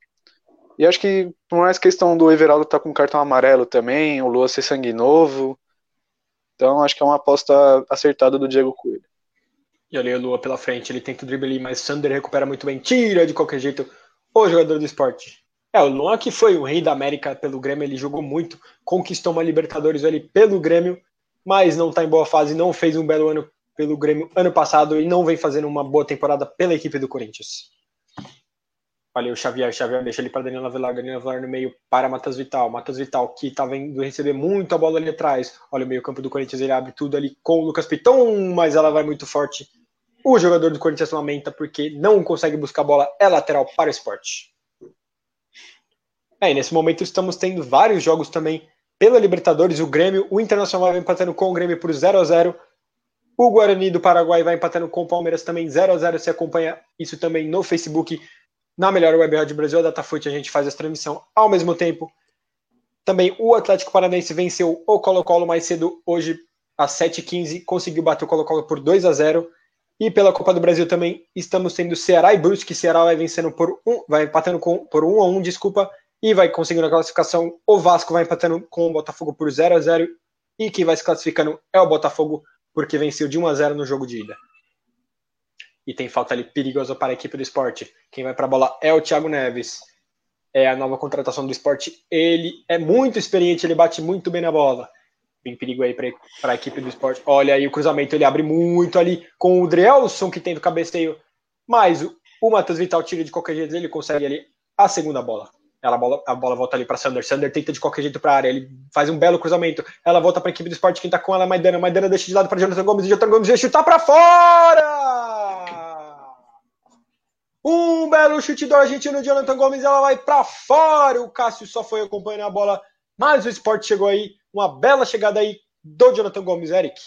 E acho que por mais questão do Everaldo estar tá com cartão amarelo também, o Lua ser sangue novo, então acho que é uma aposta acertada do Diego Coelho. E ali o Lua pela frente, ele tenta o drible ali, mas Sander recupera muito bem, tira de qualquer jeito o jogador do esporte. É, o Luan que foi o rei da América pelo Grêmio, ele jogou muito, conquistou uma Libertadores ali pelo Grêmio, mas não está em boa fase, não fez um belo ano pelo Grêmio ano passado e não vem fazendo uma boa temporada pela equipe do Corinthians. O Xavier, Xavier deixa ele para Danilo Avelar, Danilo Avelar no meio para Matheus Vital, Matheus Vital que está vendo receber muito a bola ali atrás. Olha o meio campo do Corinthians, ele abre tudo ali com o Lucas Piton, mas ela vai muito forte. O jogador do Corinthians lamenta porque não consegue buscar a bola, é lateral para o esporte. É, nesse momento estamos tendo vários jogos também pela Libertadores. O Grêmio, o Internacional vai empatando com o Grêmio por 0 a 0 O Guarani do Paraguai vai empatando com o Palmeiras também 0 a 0 Você acompanha isso também no Facebook, na melhor web rádio Brasil, a Datafoot. A gente faz essa transmissão ao mesmo tempo. Também o Atlético Paranaense venceu o Colo-Colo mais cedo hoje às 7h15, conseguiu bater o Colo-Colo por 2 a 0 e pela Copa do Brasil também estamos tendo Ceará e Brusque. Ceará vai vencendo por um, vai empatando com, por 1 a 1, desculpa, e vai conseguindo a classificação. O Vasco vai empatando com o Botafogo por 0 a 0 e quem vai se classificando é o Botafogo, porque venceu de 1 a 0 no jogo de ida. E tem falta ali perigosa para a equipe do esporte. Quem vai para a bola é o Thiago Neves. É a nova contratação do esporte. Ele é muito experiente, ele bate muito bem na bola. Tem perigo aí para a equipe do esporte. Olha aí o cruzamento, ele abre muito ali com o Drielson, que tem do cabeceio. Mas o, o Matheus Vital tira de qualquer jeito, ele consegue ali a segunda bola. Ela, bola, a bola volta ali para Sander. Sander tenta de qualquer jeito para a área. Ele faz um belo cruzamento. Ela volta para a equipe do esporte. Quem tá com ela é Maidana. Maidana deixa de lado para Jonathan Gomes. E Jonathan Gomes vai chutar para fora! Um belo chute do argentino Jonathan Gomes. Ela vai para fora. O Cássio só foi acompanhando a bola. Mas o esporte chegou aí. Uma bela chegada aí do Jonathan Gomes, Eric.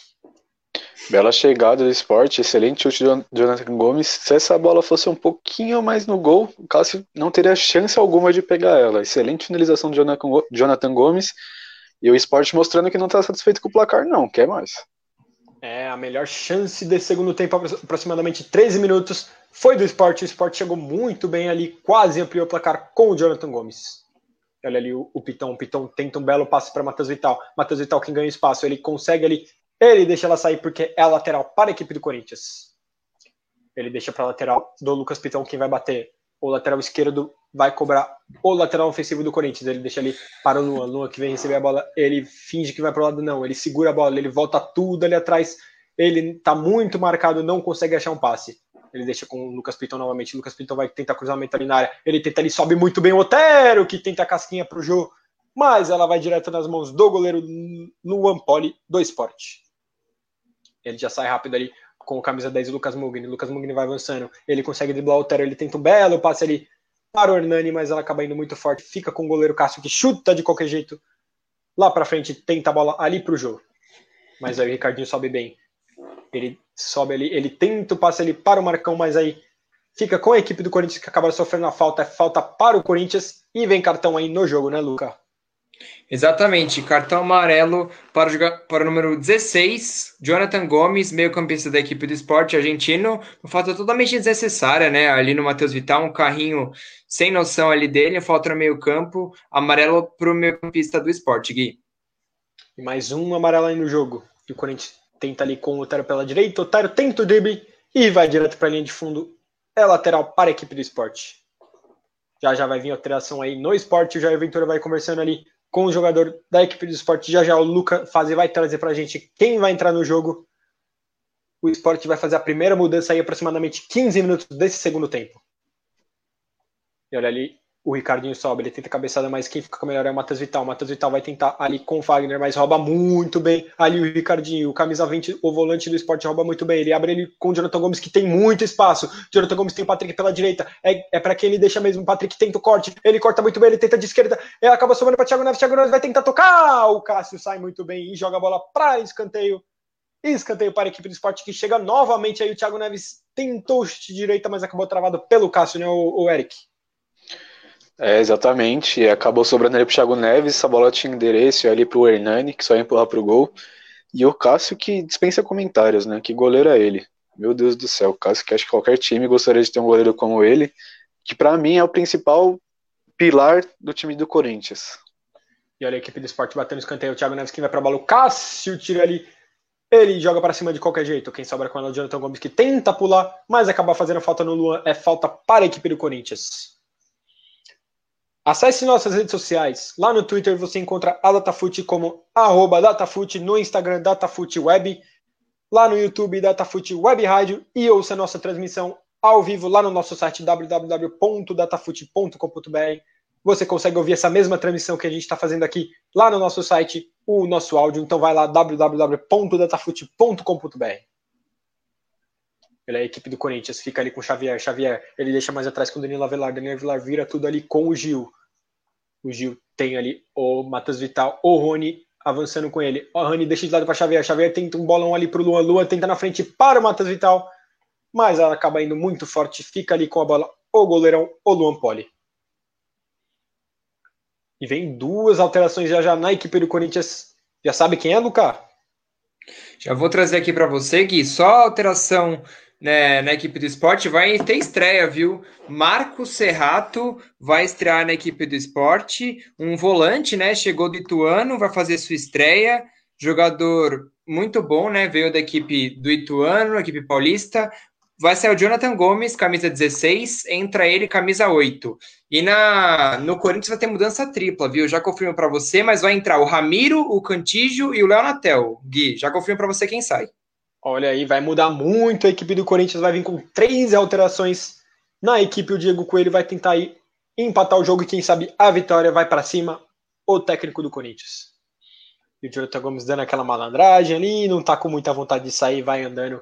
Bela chegada do esporte, excelente chute do Jonathan Gomes. Se essa bola fosse um pouquinho mais no gol, o Cássio não teria chance alguma de pegar ela. Excelente finalização do Jonathan Gomes. E o esporte mostrando que não está satisfeito com o placar, não, quer mais. É, a melhor chance desse segundo tempo, aproximadamente 13 minutos, foi do esporte. O esporte chegou muito bem ali, quase ampliou o placar com o Jonathan Gomes. Olha ali o, o Pitão. O Pitão tenta um belo passe para Matheus Vital. Matheus Vital quem ganha espaço. Ele consegue ali ele deixa ela sair porque é lateral para a equipe do Corinthians. Ele deixa para a lateral do Lucas Pitão, quem vai bater. O lateral esquerdo vai cobrar o lateral ofensivo do Corinthians. Ele deixa ali para o Luan. Luan que vem receber a bola. Ele finge que vai para o lado, não. Ele segura a bola, ele volta tudo ali atrás. Ele está muito marcado, não consegue achar um passe. Ele deixa com o Lucas Pitão novamente. O Lucas Pitão vai tentar cruzamento ali na área. Ele tenta ali, sobe muito bem o Otero, que tenta a casquinha o Jô. Mas ela vai direto nas mãos do goleiro Luan Poli do esporte. Ele já sai rápido ali com o camisa 10 do Lucas Mugni. Lucas Mugni vai avançando. Ele consegue driblar o Otero. Ele tenta um belo passe ali para o Hernani, mas ela acaba indo muito forte. Fica com o goleiro Cássio que chuta de qualquer jeito lá para frente. Tenta a bola ali para o jogo. Mas aí o Ricardinho sobe bem. Ele sobe ali. Ele tenta o passe ali para o Marcão, mas aí fica com a equipe do Corinthians que acaba sofrendo a falta. É falta para o Corinthians. E vem cartão aí no jogo, né, Luca? Exatamente, cartão amarelo para o, para o número 16, Jonathan Gomes, meio-campista da equipe do esporte argentino. Uma falta totalmente desnecessária, né? Ali no Matheus Vital, um carrinho sem noção ali dele, falta no meio-campo, amarelo para o meio-campista do esporte, Gui. E mais um amarelo aí no jogo. E o Corinthians tenta ali com o Otero pela direita, o Otero tenta o drible e vai direto para a linha de fundo. É lateral para a equipe do esporte. Já já vai vir alteração aí no esporte, o Jair Ventura vai conversando ali com o jogador da equipe do esporte. Já já o Luca fazer, vai trazer para a gente quem vai entrar no jogo. O esporte vai fazer a primeira mudança aí aproximadamente 15 minutos desse segundo tempo. E olha ali, o Ricardinho sobe, ele tenta cabeçada, mas quem fica com melhor é o Matheus Vital. O Matheus Vital vai tentar ali com o Fagner, mas rouba muito bem. Ali o Ricardinho, o camisa 20, o volante do esporte rouba muito bem. Ele abre ele com o Jonathan Gomes, que tem muito espaço. O Jonathan Gomes tem o Patrick pela direita. É, é para quem ele deixa mesmo. O Patrick tenta o corte. Ele corta muito bem, ele tenta de esquerda. Ele acaba sobrando para Thiago Neves. Thiago Neves vai tentar tocar. O Cássio sai muito bem e joga a bola para escanteio. Escanteio para a equipe do esporte que chega novamente aí. O Thiago Neves tentou de direita, mas acabou travado pelo Cássio, né, o, o Eric? É, exatamente. Acabou sobrando ali pro Thiago Neves, essa bola tinha endereço ali pro Hernani, que só ia empurrar pro gol. E o Cássio que dispensa comentários, né? Que goleiro é ele? Meu Deus do céu, Cássio que acho que qualquer time gostaria de ter um goleiro como ele, que para mim é o principal pilar do time do Corinthians. E olha a equipe do esporte batendo escanteio, o Thiago Neves que vai pra bola, o Cássio tira ali, ele joga para cima de qualquer jeito. Quem sobra com ela é o Jonathan Gomes que tenta pular, mas acaba fazendo falta no Luan, é falta para a equipe do Corinthians. Acesse nossas redes sociais. Lá no Twitter você encontra a Datafute como arroba Datafute, no Instagram Datafute Web, lá no YouTube Datafute Web Rádio e ouça nossa transmissão ao vivo lá no nosso site www.datafute.com.br. Você consegue ouvir essa mesma transmissão que a gente está fazendo aqui lá no nosso site, o nosso áudio. Então vai lá www.datafute.com.br. Ele é a equipe do Corinthians, fica ali com o Xavier. Xavier, ele deixa mais atrás com o Danilo Avelar. Danilo Avelar vira tudo ali com o Gil. O Gil tem ali o Matheus Vital, o Rony avançando com ele. O Rony deixa de lado para Xavier. Xavier tenta um bolão ali para o Luan. Luan tenta na frente para o Matheus Vital mas ela acaba indo muito forte, fica ali com a bola o goleirão, o Luan Poli. E vem duas alterações já, já na equipe do Corinthians. Já sabe quem é, Lucas? Já vou trazer aqui para você, Gui, só alteração né, na equipe do esporte vai ter estreia, viu? Marco Serrato vai estrear na equipe do esporte, um volante, né? Chegou do Ituano, vai fazer sua estreia. Jogador muito bom, né? Veio da equipe do Ituano, equipe paulista, vai sair o Jonathan Gomes, camisa 16, entra ele, camisa 8. E na no Corinthians vai ter mudança tripla, viu? Já confirmo para você, mas vai entrar o Ramiro, o Cantígio e o Léo Natel. Gui, já confirmo para você quem sai. Olha aí, vai mudar muito. A equipe do Corinthians vai vir com três alterações na equipe. O Diego Coelho vai tentar ir empatar o jogo e quem sabe a vitória vai para cima. O técnico do Corinthians. E o Jonathan Gomes dando aquela malandragem ali, não tá com muita vontade de sair, vai andando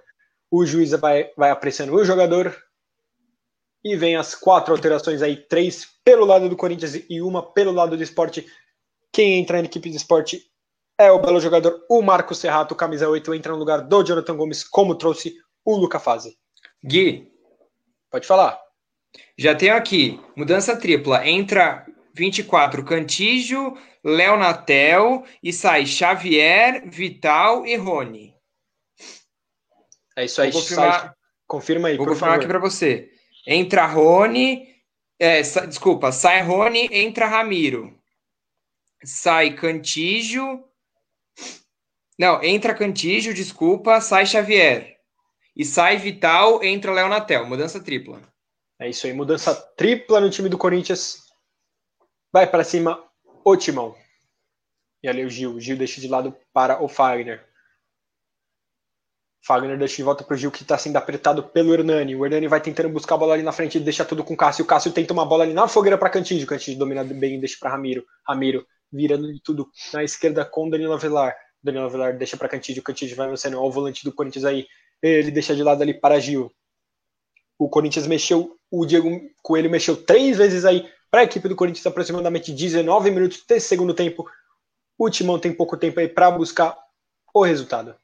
o juiz vai, vai apreciando o jogador. E vem as quatro alterações aí, três pelo lado do Corinthians e uma pelo lado do esporte. Quem entra na equipe de esporte é o belo jogador, o Marcos Serrato, camisa 8, entra no lugar do Jonathan Gomes, como trouxe o Luca Fase. Gui. Pode falar. Já tenho aqui, mudança tripla. Entra 24, Cantígio, Léo Natel e sai Xavier, Vital e Rony. É isso aí. Confirmar, confirma aí. Vou confirmar favor. aqui para você. Entra Rony. É, sa, desculpa, sai Rony, entra Ramiro. Sai Cantígio. Não, entra Cantígio, desculpa, sai Xavier. E sai Vital, entra Léo Natel. Mudança tripla. É isso aí, mudança tripla no time do Corinthians. Vai para cima o Timão. E ali o Gil. O Gil deixa de lado para o Fagner. Fagner deixa de volta pro Gil que está sendo apertado pelo Hernani. O Hernani vai tentando buscar a bola ali na frente deixa tudo com o Cássio. O Cássio tenta uma bola ali na fogueira para Cantígio. Cantígio domina bem e deixa para Ramiro. Ramiro virando de tudo na esquerda com Danilo Avelar. Danilo Avelar deixa para Cantígio. Cantígio vai avançando ao volante do Corinthians aí. Ele deixa de lado ali para Gil. O Corinthians mexeu, o Diego Coelho mexeu três vezes aí para a equipe do Corinthians, aproximadamente 19 minutos desse segundo tempo. O Timão tem pouco tempo aí para buscar o resultado.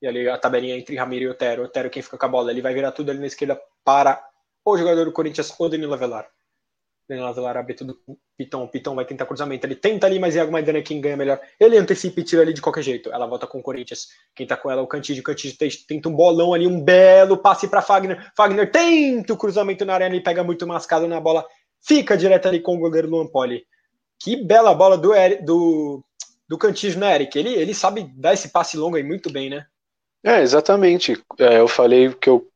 E ali a tabelinha entre Ramiro e Otero. Otero quem fica com a bola. Ele vai virar tudo ali na esquerda para o jogador do Corinthians, o Danilo Avelar. Danilo Avelar abre tudo com Pitão. Pitão vai tentar cruzamento. Ele tenta ali, mas Iago Maidana é quem ganha melhor. Ele antecipa e tira ali de qualquer jeito. Ela volta com o Corinthians. Quem tá com ela é o Cantígio. Cantígio tenta um bolão ali, um belo passe para Fagner. Fagner tenta o cruzamento na arena e pega muito mascado na bola. Fica direto ali com o goleiro Luan Poli. Que bela bola do, do, do Cantígio, né, Eric? Ele, ele sabe dar esse passe longo aí muito bem, né? É, exatamente. É, eu falei que eu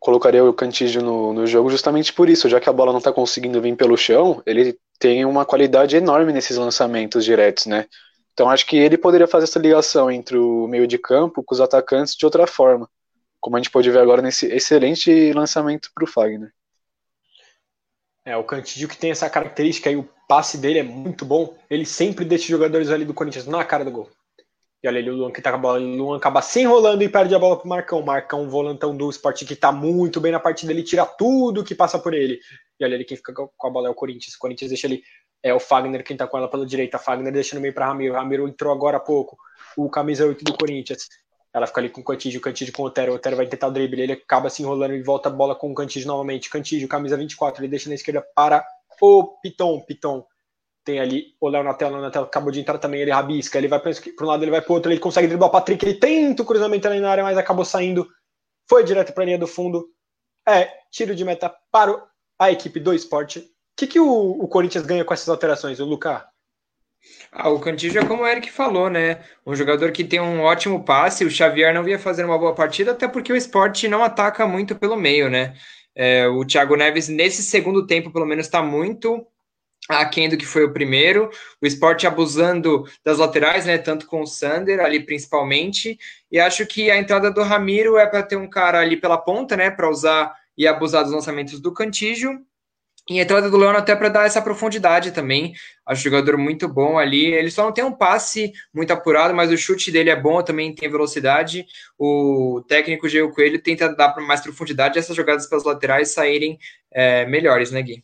colocaria o Cantígio no, no jogo justamente por isso, já que a bola não está conseguindo vir pelo chão, ele tem uma qualidade enorme nesses lançamentos diretos, né? Então acho que ele poderia fazer essa ligação entre o meio de campo com os atacantes de outra forma, como a gente pode ver agora nesse excelente lançamento para o Fagner. É, o Cantígio que tem essa característica e o passe dele é muito bom, ele sempre deixa jogadores ali do Corinthians na cara do gol. E olha ali o Luan que tá com a bola. O Luan acaba se enrolando e perde a bola pro Marcão. Marcão, volantão do esporte que tá muito bem na partida. Ele tira tudo que passa por ele. E olha ali quem fica com a bola é o Corinthians. O Corinthians deixa ali. É o Fagner quem tá com ela pela direita. Fagner deixa no meio pra Ramiro. Ramiro entrou agora há pouco. O camisa 8 do Corinthians. Ela fica ali com o Cantígio, Cantígio com o Otero. O Otero vai tentar o drible. Ele acaba se enrolando e volta a bola com o Cantígio novamente. Cantígio, camisa 24. Ele deixa na esquerda para o Piton. Piton tem ali o Léo Natel, o Natel acabou de entrar também, ele rabisca, ele vai para um lado, ele vai para o outro, ele consegue driblar o Patrick, ele tenta o cruzamento ali na área, mas acabou saindo, foi direto para a linha do fundo. É, tiro de meta para a equipe do esporte. O que, que o, o Corinthians ganha com essas alterações, o Lucas? Ah, o Cantillo é como o Eric falou, né? Um jogador que tem um ótimo passe. O Xavier não vinha fazer uma boa partida, até porque o esporte não ataca muito pelo meio, né? É, o Thiago Neves, nesse segundo tempo, pelo menos, está muito aquém do que foi o primeiro. O esporte abusando das laterais, né? Tanto com o Sander ali principalmente. E acho que a entrada do Ramiro é para ter um cara ali pela ponta, né? Para usar e abusar dos lançamentos do Cantígio. E a entrada do Leão até para dar essa profundidade também. Acho jogador muito bom ali. Ele só não tem um passe muito apurado, mas o chute dele é bom, também tem velocidade. O técnico Geo Coelho tenta dar mais profundidade essas jogadas pelas laterais saírem é, melhores, né, Gui?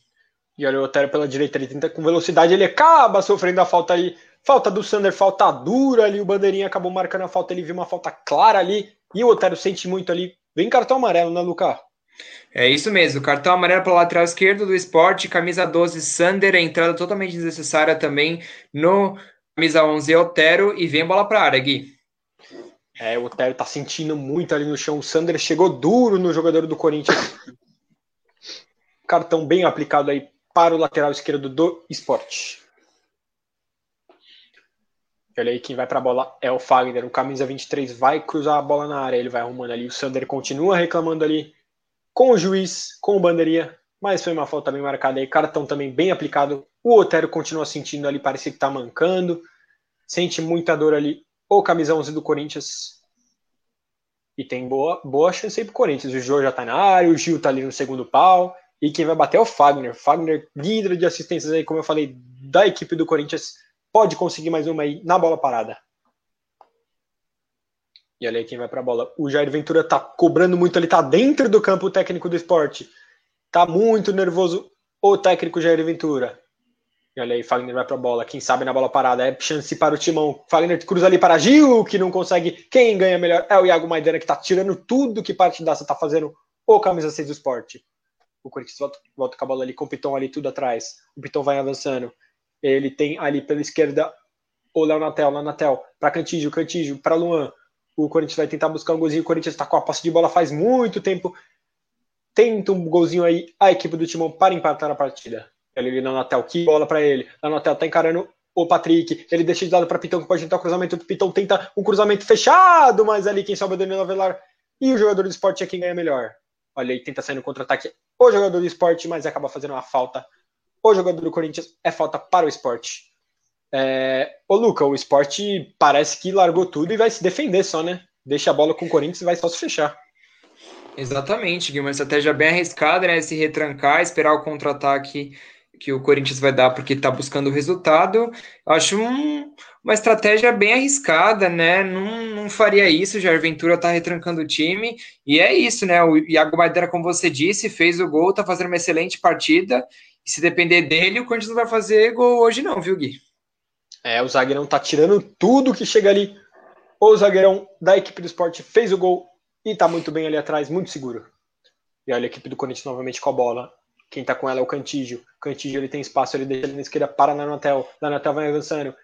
E olha o Otero pela direita, ele tenta com velocidade, ele acaba sofrendo a falta ali. Falta do Sander, falta dura ali. O Bandeirinha acabou marcando a falta, ele viu uma falta clara ali. E o Otero sente muito ali. Vem cartão amarelo, né, Lucas? É isso mesmo, cartão amarelo para o lateral esquerdo do esporte, camisa 12 Sander, entrada totalmente desnecessária também no camisa 11 Otero e vem bola para a área, Gui. É, o Otero tá sentindo muito ali no chão, o Sander chegou duro no jogador do Corinthians. Cartão bem aplicado aí para o lateral esquerdo do esporte. Olha aí, quem vai para a bola é o Fagner, o camisa 23 vai cruzar a bola na área, ele vai arrumando ali, o Sander continua reclamando ali com o juiz, com o bandeirinha, mas foi uma falta bem marcada aí, cartão também bem aplicado. O Otero continua sentindo ali, parece que tá mancando, sente muita dor ali. O camisa 11 do Corinthians. E tem boa, boa chance aí pro Corinthians. O Jô já tá na área, o Gil tá ali no segundo pau. E quem vai bater é o Fagner. Fagner, líder de assistências aí, como eu falei, da equipe do Corinthians. Pode conseguir mais uma aí na bola parada. E olha aí quem vai para a bola. O Jair Ventura tá cobrando muito, ele tá dentro do campo técnico do esporte. Tá muito nervoso o técnico Jair Ventura. E olha aí, Fagner vai para a bola. Quem sabe na bola parada é chance para o Timão. Fagner cruza ali para Gil, que não consegue. Quem ganha melhor é o Iago Maidana, que tá tirando tudo que parte daça tá fazendo o camisa 6 do esporte. O Corinthians volta, volta com a bola ali, com o Pitão ali tudo atrás. O Pitão vai avançando. Ele tem ali pela esquerda o Léo Natel, Léo Natel, para Cantígio, Cantígio, para Luan o Corinthians vai tentar buscar um golzinho. O Corinthians está com a posse de bola faz muito tempo. Tenta um golzinho aí a equipe do Timão para empatar a partida. Ele na Natel, que bola para ele. Na Natel tá encarando o Patrick. Ele deixa de lado para Pitão, que pode tentar o cruzamento. O Pitão tenta um cruzamento fechado, mas ali quem sobe é o Danilo Avelar. E o jogador do esporte é quem ganha melhor. Olha, ele tenta sair no contra-ataque. O jogador do esporte, mas acaba fazendo uma falta. O jogador do Corinthians é falta para o esporte. É... Ô, Luca, o esporte parece que largou tudo e vai se defender só, né? Deixa a bola com o Corinthians e vai só se fechar. Exatamente, Uma estratégia bem arriscada, né? Se retrancar, esperar o contra-ataque que o Corinthians vai dar porque está buscando o resultado. Acho um, uma estratégia bem arriscada, né? Não, não faria isso. Já Ventura está retrancando o time. E é isso, né? O Iago Madeira, como você disse, fez o gol, está fazendo uma excelente partida. E se depender dele, o Corinthians não vai fazer gol hoje, não, viu, Gui? É, o zagueirão tá tirando tudo que chega ali. O zagueirão da equipe do esporte fez o gol e tá muito bem ali atrás, muito seguro. E olha a equipe do Corinthians novamente com a bola. Quem tá com ela é o Cantígio. O Cantígio ele tem espaço, ele deixa ele na esquerda para na Natel. Na Natel vai avançando.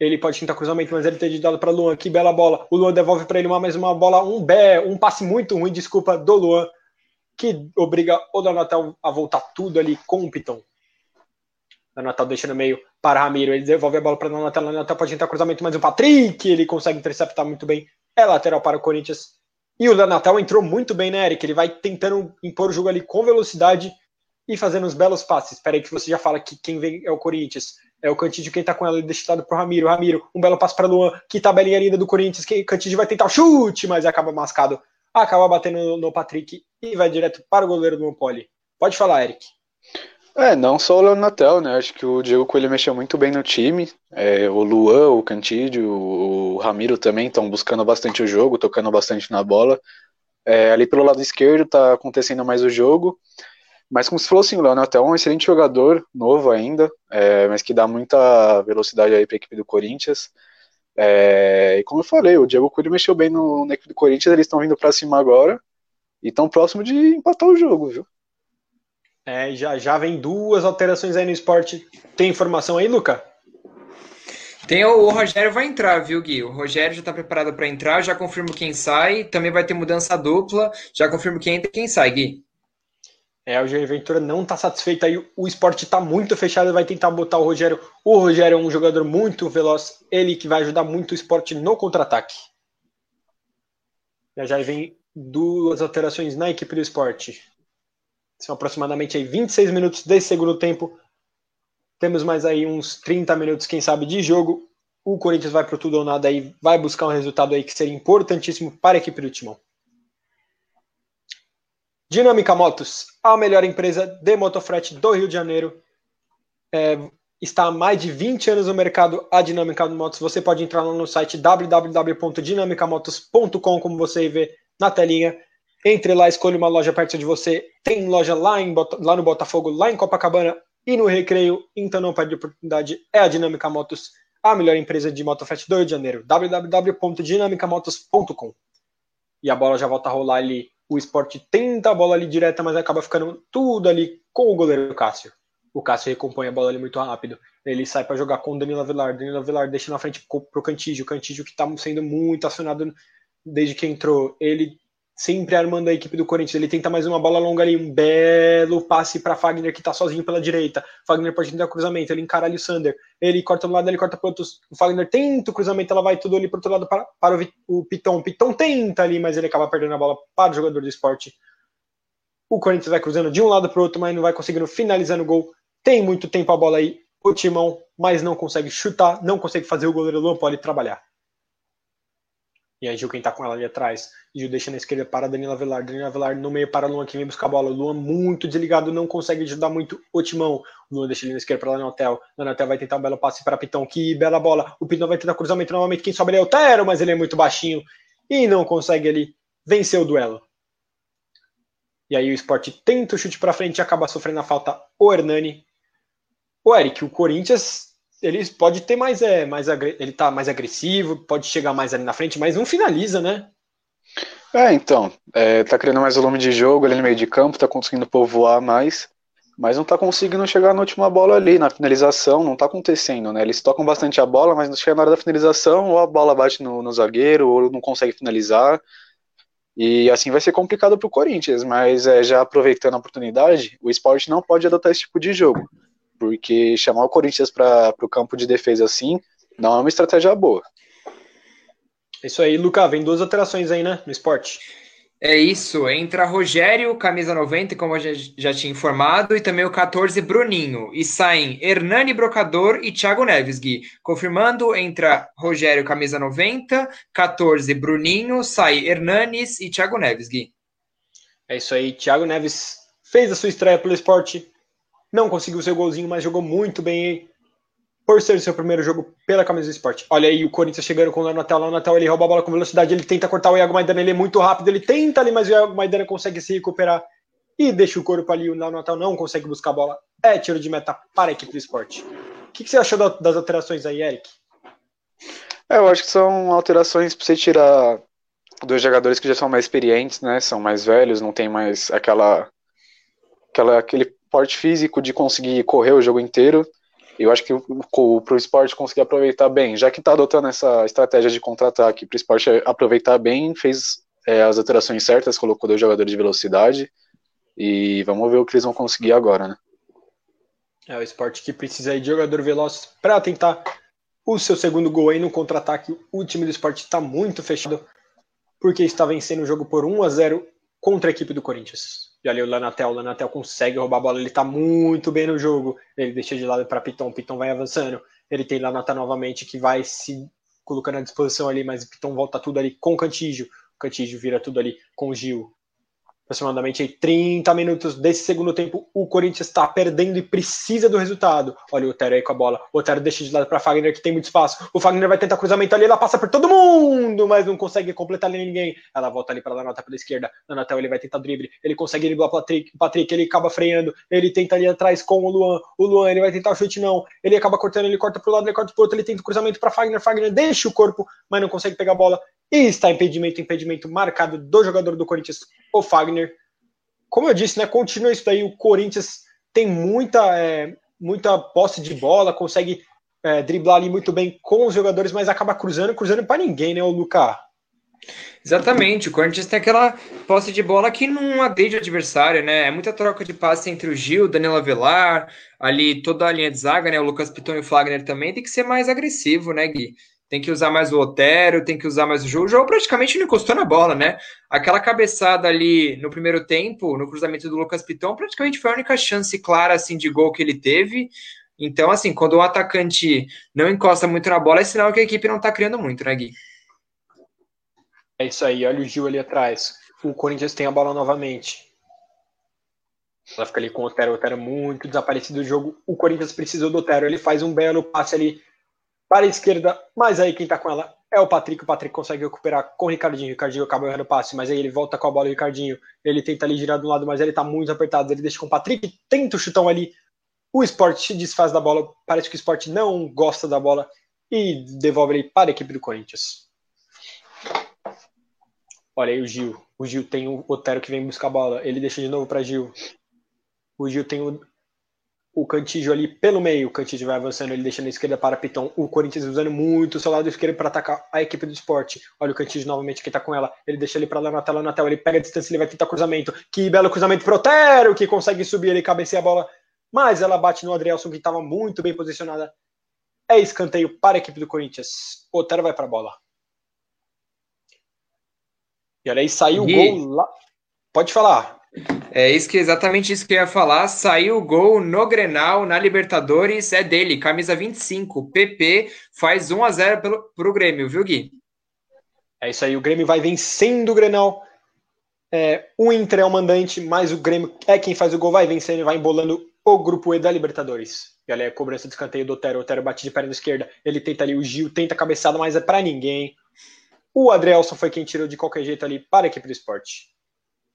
Ele pode tentar cruzamento, mas ele tem dado para Luan. Que bela bola. O Luan devolve para ele uma mais uma bola, um bé, um passe muito ruim, desculpa, do Luan, que obriga o Donatel a voltar tudo ali com o Piton. Donatel deixa no meio para Ramiro, ele devolve a bola para Donatel, Donatel pode entrar cruzamento, mas o Patrick, ele consegue interceptar muito bem, é lateral para o Corinthians. E o Donatel entrou muito bem, né, Eric? Ele vai tentando impor o jogo ali com velocidade e fazendo uns belos passes. Espera aí que você já fala que quem vem é o Corinthians. É o Cantídio quem tá com ela, ele deixa para o Ramiro. Ramiro, um belo passe para Luan, que tabelinha linda do Corinthians, que Cantídio vai tentar o chute, mas acaba mascado. Acaba batendo no, Patrick e vai direto para o goleiro do Poli. Pode falar, Eric. É, não só o Leandro Natel, né? Acho que o Diego Coelho mexeu muito bem no time. É, o Luan, o Cantídio, o Ramiro também estão buscando bastante o jogo, tocando bastante na bola. É, ali pelo lado esquerdo tá acontecendo mais o jogo. Mas como se fosse assim, o Leandro Natel é um excelente jogador, novo ainda, é, mas que dá muita velocidade aí para a equipe do Corinthians. É, e como eu falei, o Diego Coelho mexeu bem no, na equipe do Corinthians, eles estão vindo para cima agora e estão próximo de empatar o jogo, viu? É, já, já vem duas alterações aí no esporte. Tem informação aí, Luca? Tem o, o Rogério vai entrar, viu, Gui? O Rogério já está preparado para entrar, já confirmo quem sai. Também vai ter mudança dupla, já confirmo quem entra e quem sai, Gui. É, o Jair Ventura não está satisfeito aí. O esporte está muito fechado, vai tentar botar o Rogério. O Rogério é um jogador muito veloz, ele que vai ajudar muito o esporte no contra-ataque. Já já vem duas alterações na equipe do esporte. São aproximadamente aí 26 minutos desse segundo tempo. Temos mais aí uns 30 minutos, quem sabe, de jogo. O Corinthians vai para tudo ou nada aí, vai buscar um resultado aí que seria importantíssimo para a equipe do Timão. Dinâmica Motos, a melhor empresa de motofrete do Rio de Janeiro. É, está há mais de 20 anos no mercado, a Dinâmica Motos. Você pode entrar lá no site www.dinamicamotos.com, como você vê na telinha. Entre lá, escolha uma loja perto de você. Tem loja lá, em, lá no Botafogo, lá em Copacabana e no Recreio. Então não perde oportunidade. É a Dinâmica Motos, a melhor empresa de motofrete do Rio de Janeiro. www.dinamicamotos.com E a bola já volta a rolar ali. O esporte tenta a bola ali direta, mas acaba ficando tudo ali com o goleiro Cássio o Cássio recompõe a bola ali muito rápido. Ele sai para jogar com o Danilo Avelar. Danilo Avelar deixa na frente pro Cantígio. O Cantígio que está sendo muito acionado desde que entrou. Ele sempre armando a equipe do Corinthians. Ele tenta mais uma bola longa ali, um belo passe para Fagner que está sozinho pela direita. Fagner pode tentar cruzamento, ele encara ali o Sander. Ele corta um lado, ele corta para outro. O Fagner tenta o cruzamento, ela vai tudo ali para outro lado para, para o, o Piton. O Piton tenta ali, mas ele acaba perdendo a bola para o jogador do esporte. O Corinthians vai cruzando de um lado para o outro, mas não vai conseguindo finalizar no gol tem muito tempo a bola aí, o Timão, mas não consegue chutar, não consegue fazer o goleiro Luan trabalhar. E aí Gil quem tá com ela ali atrás. Gil deixa na esquerda para Danilo Velar. Danilo Velar no meio para Luan que vem buscar a bola. Luan muito desligado, não consegue ajudar muito o Timão. Luan deixa ele na esquerda para Lanatel. Lanatel vai tentar um belo passe para Pitão. Que bela bola. O Pitão vai tentar cruzamento novamente. Quem sobe é o Tero, mas ele é muito baixinho e não consegue ali vencer o duelo. E aí o esporte tenta o chute para frente e acaba sofrendo a falta o Hernani. O Eric, o Corinthians, ele pode ter mais, é, mais ele tá mais agressivo, pode chegar mais ali na frente, mas não finaliza, né? É, então, é, tá criando mais volume de jogo ali no meio de campo, tá conseguindo povoar mais, mas não tá conseguindo chegar na última bola ali, na finalização, não tá acontecendo, né? Eles tocam bastante a bola, mas não chega na hora da finalização, ou a bola bate no, no zagueiro, ou não consegue finalizar. E assim vai ser complicado pro Corinthians, mas é, já aproveitando a oportunidade, o esporte não pode adotar esse tipo de jogo porque chamar o Corinthians para o campo de defesa assim não é uma estratégia boa. É isso aí, Luca, vem duas alterações aí, né, no esporte. É isso, entra Rogério, camisa 90, como a gente já tinha informado, e também o 14, Bruninho. E saem Hernani Brocador e Thiago Neves, Gui. Confirmando, entra Rogério, camisa 90, 14, Bruninho, sai Hernanes e Thiago Neves, Gui. É isso aí, Thiago Neves fez a sua estreia pelo esporte, não conseguiu seu golzinho, mas jogou muito bem por ser seu primeiro jogo pela camisa do esporte. Olha aí o Corinthians chegando com o Natal, o Natal ele rouba a bola com velocidade, ele tenta cortar o Iago Maidana, ele é muito rápido, ele tenta ali, mas o Iago Maidana consegue se recuperar e deixa o corpo ali, o Natal não consegue buscar a bola. É tiro de meta para a equipe do esporte. O que, que você achou das alterações aí, Eric? É, eu acho que são alterações para você tirar dois jogadores que já são mais experientes, né? São mais velhos, não tem mais aquela, aquela aquele porte físico de conseguir correr o jogo inteiro. Eu acho que para o esporte conseguir aproveitar bem, já que está adotando essa estratégia de contra-ataque para o esporte aproveitar bem, fez é, as alterações certas, colocou dois jogadores de velocidade e vamos ver o que eles vão conseguir agora, né? É o esporte que precisa de jogador veloz para tentar o seu segundo gol aí no contra-ataque. O time do esporte está muito fechado porque está vencendo o jogo por 1 a 0 contra a equipe do Corinthians. E ali o Lanatel, o Lanatel consegue roubar a bola, ele tá muito bem no jogo. Ele deixa de lado para Piton, Piton vai avançando. Ele tem Lanatel novamente que vai se colocando à disposição ali, mas Piton volta tudo ali com o Cantígio. O Cantígio vira tudo ali com o Gil aproximadamente aí 30 minutos desse segundo tempo, o Corinthians está perdendo e precisa do resultado. Olha o Otero aí com a bola. O Otero deixa de lado para Fagner, que tem muito espaço. O Fagner vai tentar cruzamento ali, ela passa por todo mundo, mas não consegue completar ali ninguém. Ela volta ali para Lanata pela esquerda. Lanatel ele vai tentar drible. Ele consegue driblar o Patrick, Patrick, ele acaba freando. Ele tenta ali atrás com o Luan. O Luan ele vai tentar o chute, não. Ele acaba cortando, ele corta pro lado, ele corta pro outro. Ele tenta o cruzamento para Fagner. Fagner deixa o corpo, mas não consegue pegar a bola. E está impedimento, impedimento marcado do jogador do Corinthians, o Fagner como eu disse, né, continua isso daí. O Corinthians tem muita, é, muita posse de bola, consegue é, driblar ali muito bem com os jogadores, mas acaba cruzando, cruzando para ninguém, né, o Lucas? Exatamente, o Corinthians tem aquela posse de bola que não agride o adversário, né? É muita troca de passe entre o Gil, Danilo Avelar, ali toda a linha de zaga, né? O Lucas Piton e o Fagner também tem que ser mais agressivo, né, Gui? Tem que usar mais o Otero, tem que usar mais o jogo. O jogo praticamente não encostou na bola, né? Aquela cabeçada ali no primeiro tempo, no cruzamento do Lucas Piton, praticamente foi a única chance clara assim de gol que ele teve. Então, assim, quando o atacante não encosta muito na bola, é sinal que a equipe não tá criando muito, né, Gui? É isso aí, olha o Gil ali atrás. O Corinthians tem a bola novamente. Ela fica ali com o Otero, o Otero muito desaparecido do jogo. O Corinthians precisou do Otero, ele faz um belo passe ali para a esquerda, mas aí quem tá com ela é o Patrick. O Patrick consegue recuperar com o Ricardinho. O Ricardinho acaba errando o passe, mas aí ele volta com a bola. O Ricardinho ele tenta ali girar do lado, mas ele tá muito apertado. Ele deixa com o Patrick, tenta o chutão ali. O esporte se desfaz da bola. Parece que o esporte não gosta da bola e devolve ele para a equipe do Corinthians. Olha aí o Gil. O Gil tem o Otero que vem buscar a bola. Ele deixa de novo para Gil. O Gil tem o, o Cantígio ali pelo meio. O Cantígio vai avançando, ele deixa na esquerda para Piton. O Corinthians usando muito o seu lado esquerdo para atacar a equipe do esporte. Olha o Cantígio novamente que tá com ela. Ele deixa ele para lá na tela, na tela. Ele pega a distância, ele vai tentar cruzamento. Que belo cruzamento pro Otero, que consegue subir, ele cabeceia a bola. Mas ela bate no Adrielson, que estava muito bem posicionada. É escanteio para a equipe do Corinthians. O Otero vai para a bola. E olha aí, saiu o gol lá. Pode falar. É isso que exatamente isso que eu ia falar. Saiu o gol no Grenal, na Libertadores, é dele, camisa 25. PP faz 1 a 0 pelo, pro Grêmio, viu, Gui? É isso aí, o Grêmio vai vencendo o Grenal. É, o Inter é o mandante, mas o Grêmio é quem faz o gol, vai vencendo e vai embolando o grupo E da Libertadores. E olha aí a cobrança de escanteio do Otero. Otero bate de perna esquerda. Ele tenta ali, o Gil tenta a cabeçada, mas é para ninguém. O Adrielson foi quem tirou de qualquer jeito ali para a equipe do esporte.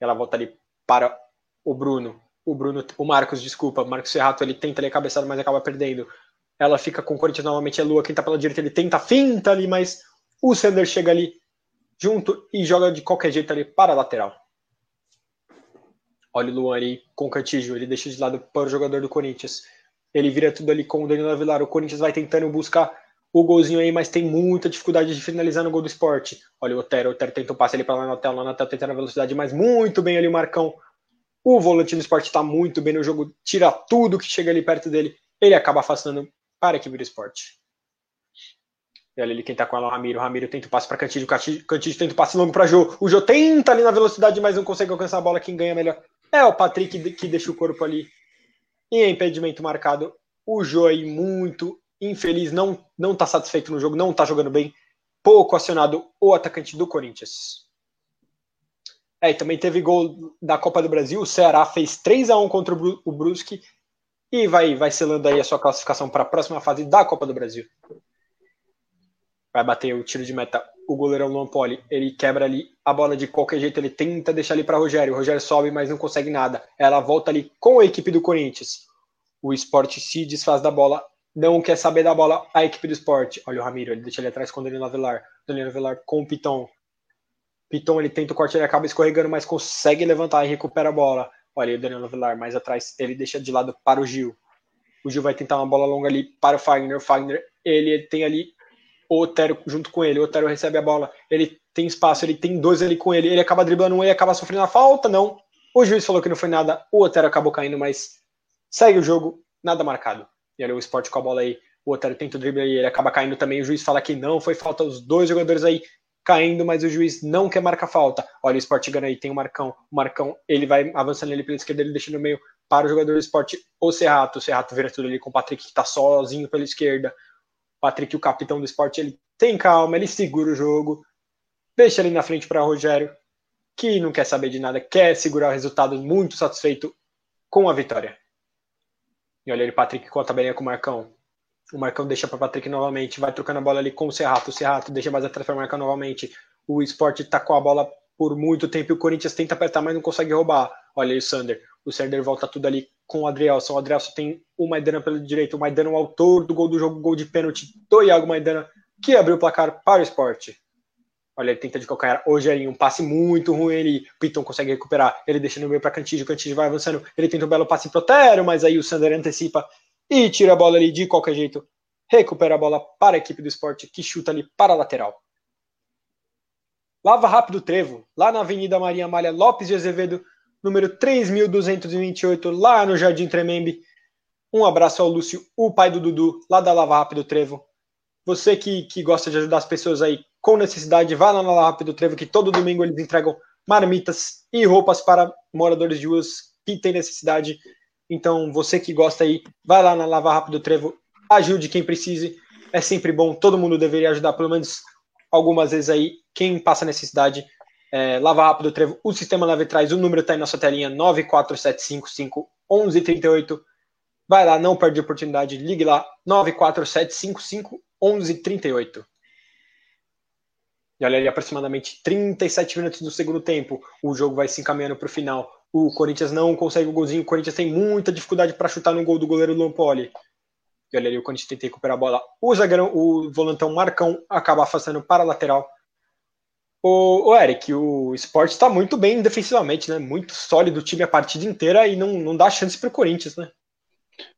Ela volta ali para o Bruno. O Bruno, o Marcos, desculpa, Marcos Serrato, ele tenta ali a cabeçada, mas acaba perdendo. Ela fica com o Corinthians novamente, é Lua, quem tá pela direita, ele tenta finta ali, mas o Sander chega ali junto e joga de qualquer jeito ali para a lateral. Olha o Luan ali com o Cantígio, ele deixa de lado para o jogador do Corinthians. Ele vira tudo ali com o Danilo Avilar. O Corinthians vai tentando buscar o golzinho aí, mas tem muita dificuldade de finalizar no gol do esporte. Olha o Otero, o Otero tenta um passe ali para lá na tela, na tela tentando a velocidade, mas muito bem ali o Marcão. O volante do esporte está muito bem no jogo, tira tudo que chega ali perto dele, ele acaba afastando para a equipe do esporte. E olha ali quem tá com ela, o Ramiro. O Ramiro tenta o passe para Cantígio, Cantígio tenta o passe longo para Jô. O Jô tenta ali na velocidade, mas não consegue alcançar a bola. Quem ganha melhor é o Patrick que deixa o corpo ali. E impedimento marcado. O Jô aí muito infeliz, não não está satisfeito no jogo, não está jogando bem, pouco acionado o atacante do Corinthians. É, e também teve gol da Copa do Brasil, o Ceará fez 3 a 1 contra o Brusque e vai vai selando aí a sua classificação para a próxima fase da Copa do Brasil. Vai bater o tiro de meta o goleirão Luan Poli, ele quebra ali a bola de qualquer jeito, ele tenta deixar ali para Rogério, o Rogério sobe, mas não consegue nada. Ela volta ali com a equipe do Corinthians. O esporte se desfaz da bola não quer saber da bola a equipe do esporte. Olha o Ramiro, ele deixa ele atrás com o Danilo Avelar. Danilo Avelar com o Piton. Piton, ele tenta o corte, ele acaba escorregando, mas consegue levantar e recupera a bola. Olha aí o Danilo Avelar mais atrás, ele deixa de lado para o Gil. O Gil vai tentar uma bola longa ali para o Fagner. O Fagner, ele tem ali o Otero junto com ele. O Otero recebe a bola, ele tem espaço, ele tem dois ali com ele. Ele acaba driblando um, ele acaba sofrendo a falta, não. O juiz falou que não foi nada, o Otero acabou caindo, mas segue o jogo, nada marcado. E olha o esporte com a bola aí. O Otero tenta o drible e ele acaba caindo também. O juiz fala que não foi falta. Os dois jogadores aí caindo, mas o juiz não quer marcar falta. Olha o esporte ganha aí, tem o Marcão. O Marcão, ele vai avançando ali pela esquerda, ele deixa no meio para o jogador do esporte, o Serrato. O Serrato vira tudo ali com o Patrick, que tá sozinho pela esquerda. O Patrick, o capitão do esporte, ele tem calma, ele segura o jogo. Deixa ali na frente para Rogério, que não quer saber de nada, quer segurar o resultado, muito satisfeito com a vitória. Olha ele, Patrick com a tabelinha com o Marcão. O Marcão deixa para Patrick novamente, vai trocando a bola ali com o Serrato. O Serrato deixa mais atrás para o Marcão novamente. O Sport tá com a bola por muito tempo e o Corinthians tenta apertar, mas não consegue roubar. Olha aí o Sander. O Sander volta tudo ali com o Adrielson. O Adrielson tem o Maidana pelo direito. O Maidana, o autor do gol do jogo, gol de pênalti do Iago Maidana, que abriu o placar para o Sport. Olha, ele tenta de calcanhar. Hoje aí um passe muito ruim. Ele, Piton consegue recuperar. Ele deixa no meio para Cantígio. Cantígio vai avançando. Ele tenta um belo passe pro Otero, mas aí o Sander antecipa e tira a bola ali de qualquer jeito. Recupera a bola para a equipe do esporte que chuta ali para a lateral. Lava rápido trevo, lá na Avenida Maria Amália Lopes de Azevedo, número 3228, lá no Jardim Tremembe. Um abraço ao Lúcio, o pai do Dudu, lá da Lava Rápido Trevo. Você que, que gosta de ajudar as pessoas aí com necessidade, vá lá na Rápido Trevo, que todo domingo eles entregam marmitas e roupas para moradores de ruas que têm necessidade. Então, você que gosta aí, vai lá na Lava Rápido Trevo, ajude quem precise. É sempre bom, todo mundo deveria ajudar, pelo menos algumas vezes aí, quem passa necessidade. É, Lava Rápido Trevo, o sistema leve traz, o número está aí na sua telinha, 947551138. Vai lá, não perde a oportunidade, ligue lá, 947551138. E olha ali, aproximadamente 37 minutos do segundo tempo, o jogo vai se encaminhando para o final. O Corinthians não consegue o golzinho, o Corinthians tem muita dificuldade para chutar no gol do goleiro Lampoli. E olha ali, o Corinthians tenta recuperar a bola. O zagueirão, o volantão Marcão acaba afastando para a lateral. O, o Eric, o esporte está muito bem defensivamente, né? Muito sólido o time a partida inteira e não, não dá chance para o Corinthians, né?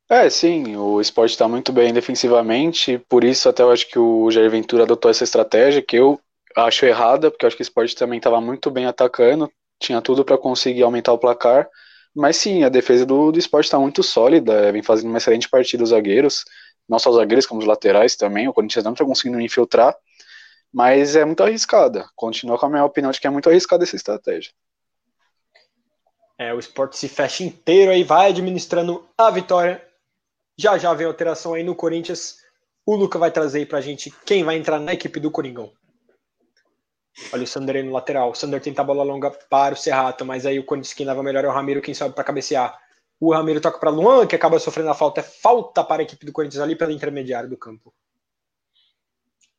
É, sim, o esporte está muito bem defensivamente, por isso até eu acho que o Jair Ventura adotou essa estratégia, que eu acho errada, porque acho que o esporte também estava muito bem atacando, tinha tudo para conseguir aumentar o placar, mas sim, a defesa do, do esporte está muito sólida, vem fazendo uma excelente partida os zagueiros, não só os zagueiros, como os laterais também, o Corinthians não está conseguindo infiltrar, mas é muito arriscada. Continua com a minha opinião de que é muito arriscada essa estratégia. É, o esporte se fecha inteiro aí, vai administrando a vitória. Já já vem alteração aí no Corinthians. O Luca vai trazer aí pra gente quem vai entrar na equipe do Coringão. Olha o Sander aí no lateral. O Sander tenta a bola longa para o Serrato, mas aí o quem leva melhor é o Ramiro, quem sobe para cabecear. O Ramiro toca para Luan, que acaba sofrendo a falta. É falta para a equipe do Corinthians ali pela intermediária do campo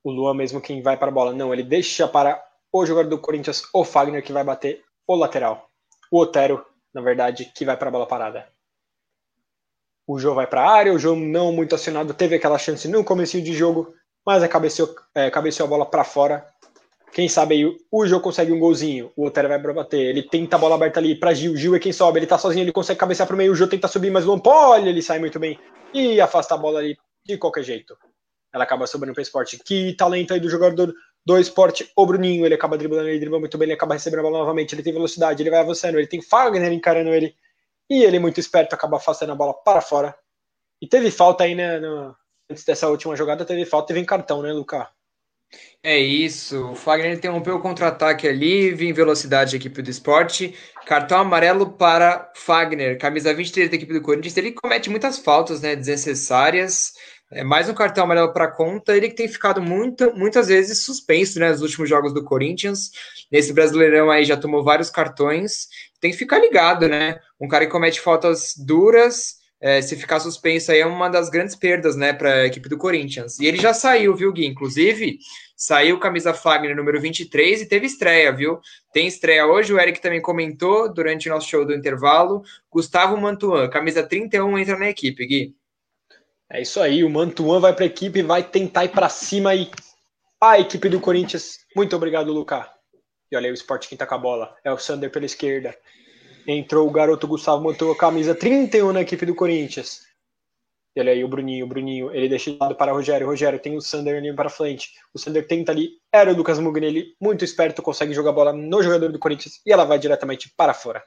o Luan mesmo quem vai para a bola. Não, ele deixa para o jogador do Corinthians, o Fagner, que vai bater o lateral. O Otero, na verdade, que vai para a bola parada. O João vai para a área, o João não muito acionado, teve aquela chance no começo de jogo, mas cabeceou, é, cabeceou a bola para fora. Quem sabe aí o João consegue um golzinho, o Otero vai para bater, ele tenta a bola aberta ali para Gil, Gil é quem sobe, ele tá sozinho, ele consegue cabecear para o meio, o João tenta subir, mas o Lampolli, ele sai muito bem e afasta a bola ali de qualquer jeito ela acaba sobrando para o esporte. Que talento aí do jogador do esporte, o Bruninho, ele acaba driblando, ele dribla muito bem, ele acaba recebendo a bola novamente, ele tem velocidade, ele vai avançando, ele tem Fagner encarando ele, e ele, muito esperto, acaba afastando a bola para fora. E teve falta aí, né, no, antes dessa última jogada, teve falta, teve em cartão, né, Lucas? É isso, o Fagner interrompeu o contra-ataque ali, vem velocidade da equipe do esporte, cartão amarelo para Fagner, camisa 23 da equipe do Corinthians, ele comete muitas faltas, né, desnecessárias, é mais um cartão amarelo para conta. Ele que tem ficado muito, muitas vezes suspenso né, nos últimos jogos do Corinthians. Nesse Brasileirão aí já tomou vários cartões. Tem que ficar ligado, né? Um cara que comete faltas duras, é, se ficar suspenso aí é uma das grandes perdas, né, para a equipe do Corinthians. E ele já saiu, viu, Gui? Inclusive, saiu camisa Fagner número 23 e teve estreia, viu? Tem estreia hoje, o Eric também comentou durante o nosso show do intervalo. Gustavo Mantuan, camisa 31, entra na equipe, Gui. É isso aí, o Mantuan vai para a equipe, vai tentar ir para cima aí. A equipe do Corinthians. Muito obrigado, Lucas. E olha aí o Sport quem tá com a bola. É o Sander pela esquerda. Entrou o garoto Gustavo Mantua, camisa 31 na equipe do Corinthians. E olha aí o Bruninho, o Bruninho, ele deixa de lado para o Rogério. Rogério tem o Sander ali para frente. O Sander tenta ali, era o Lucas Mugnelli, muito esperto, consegue jogar a bola no jogador do Corinthians e ela vai diretamente para fora.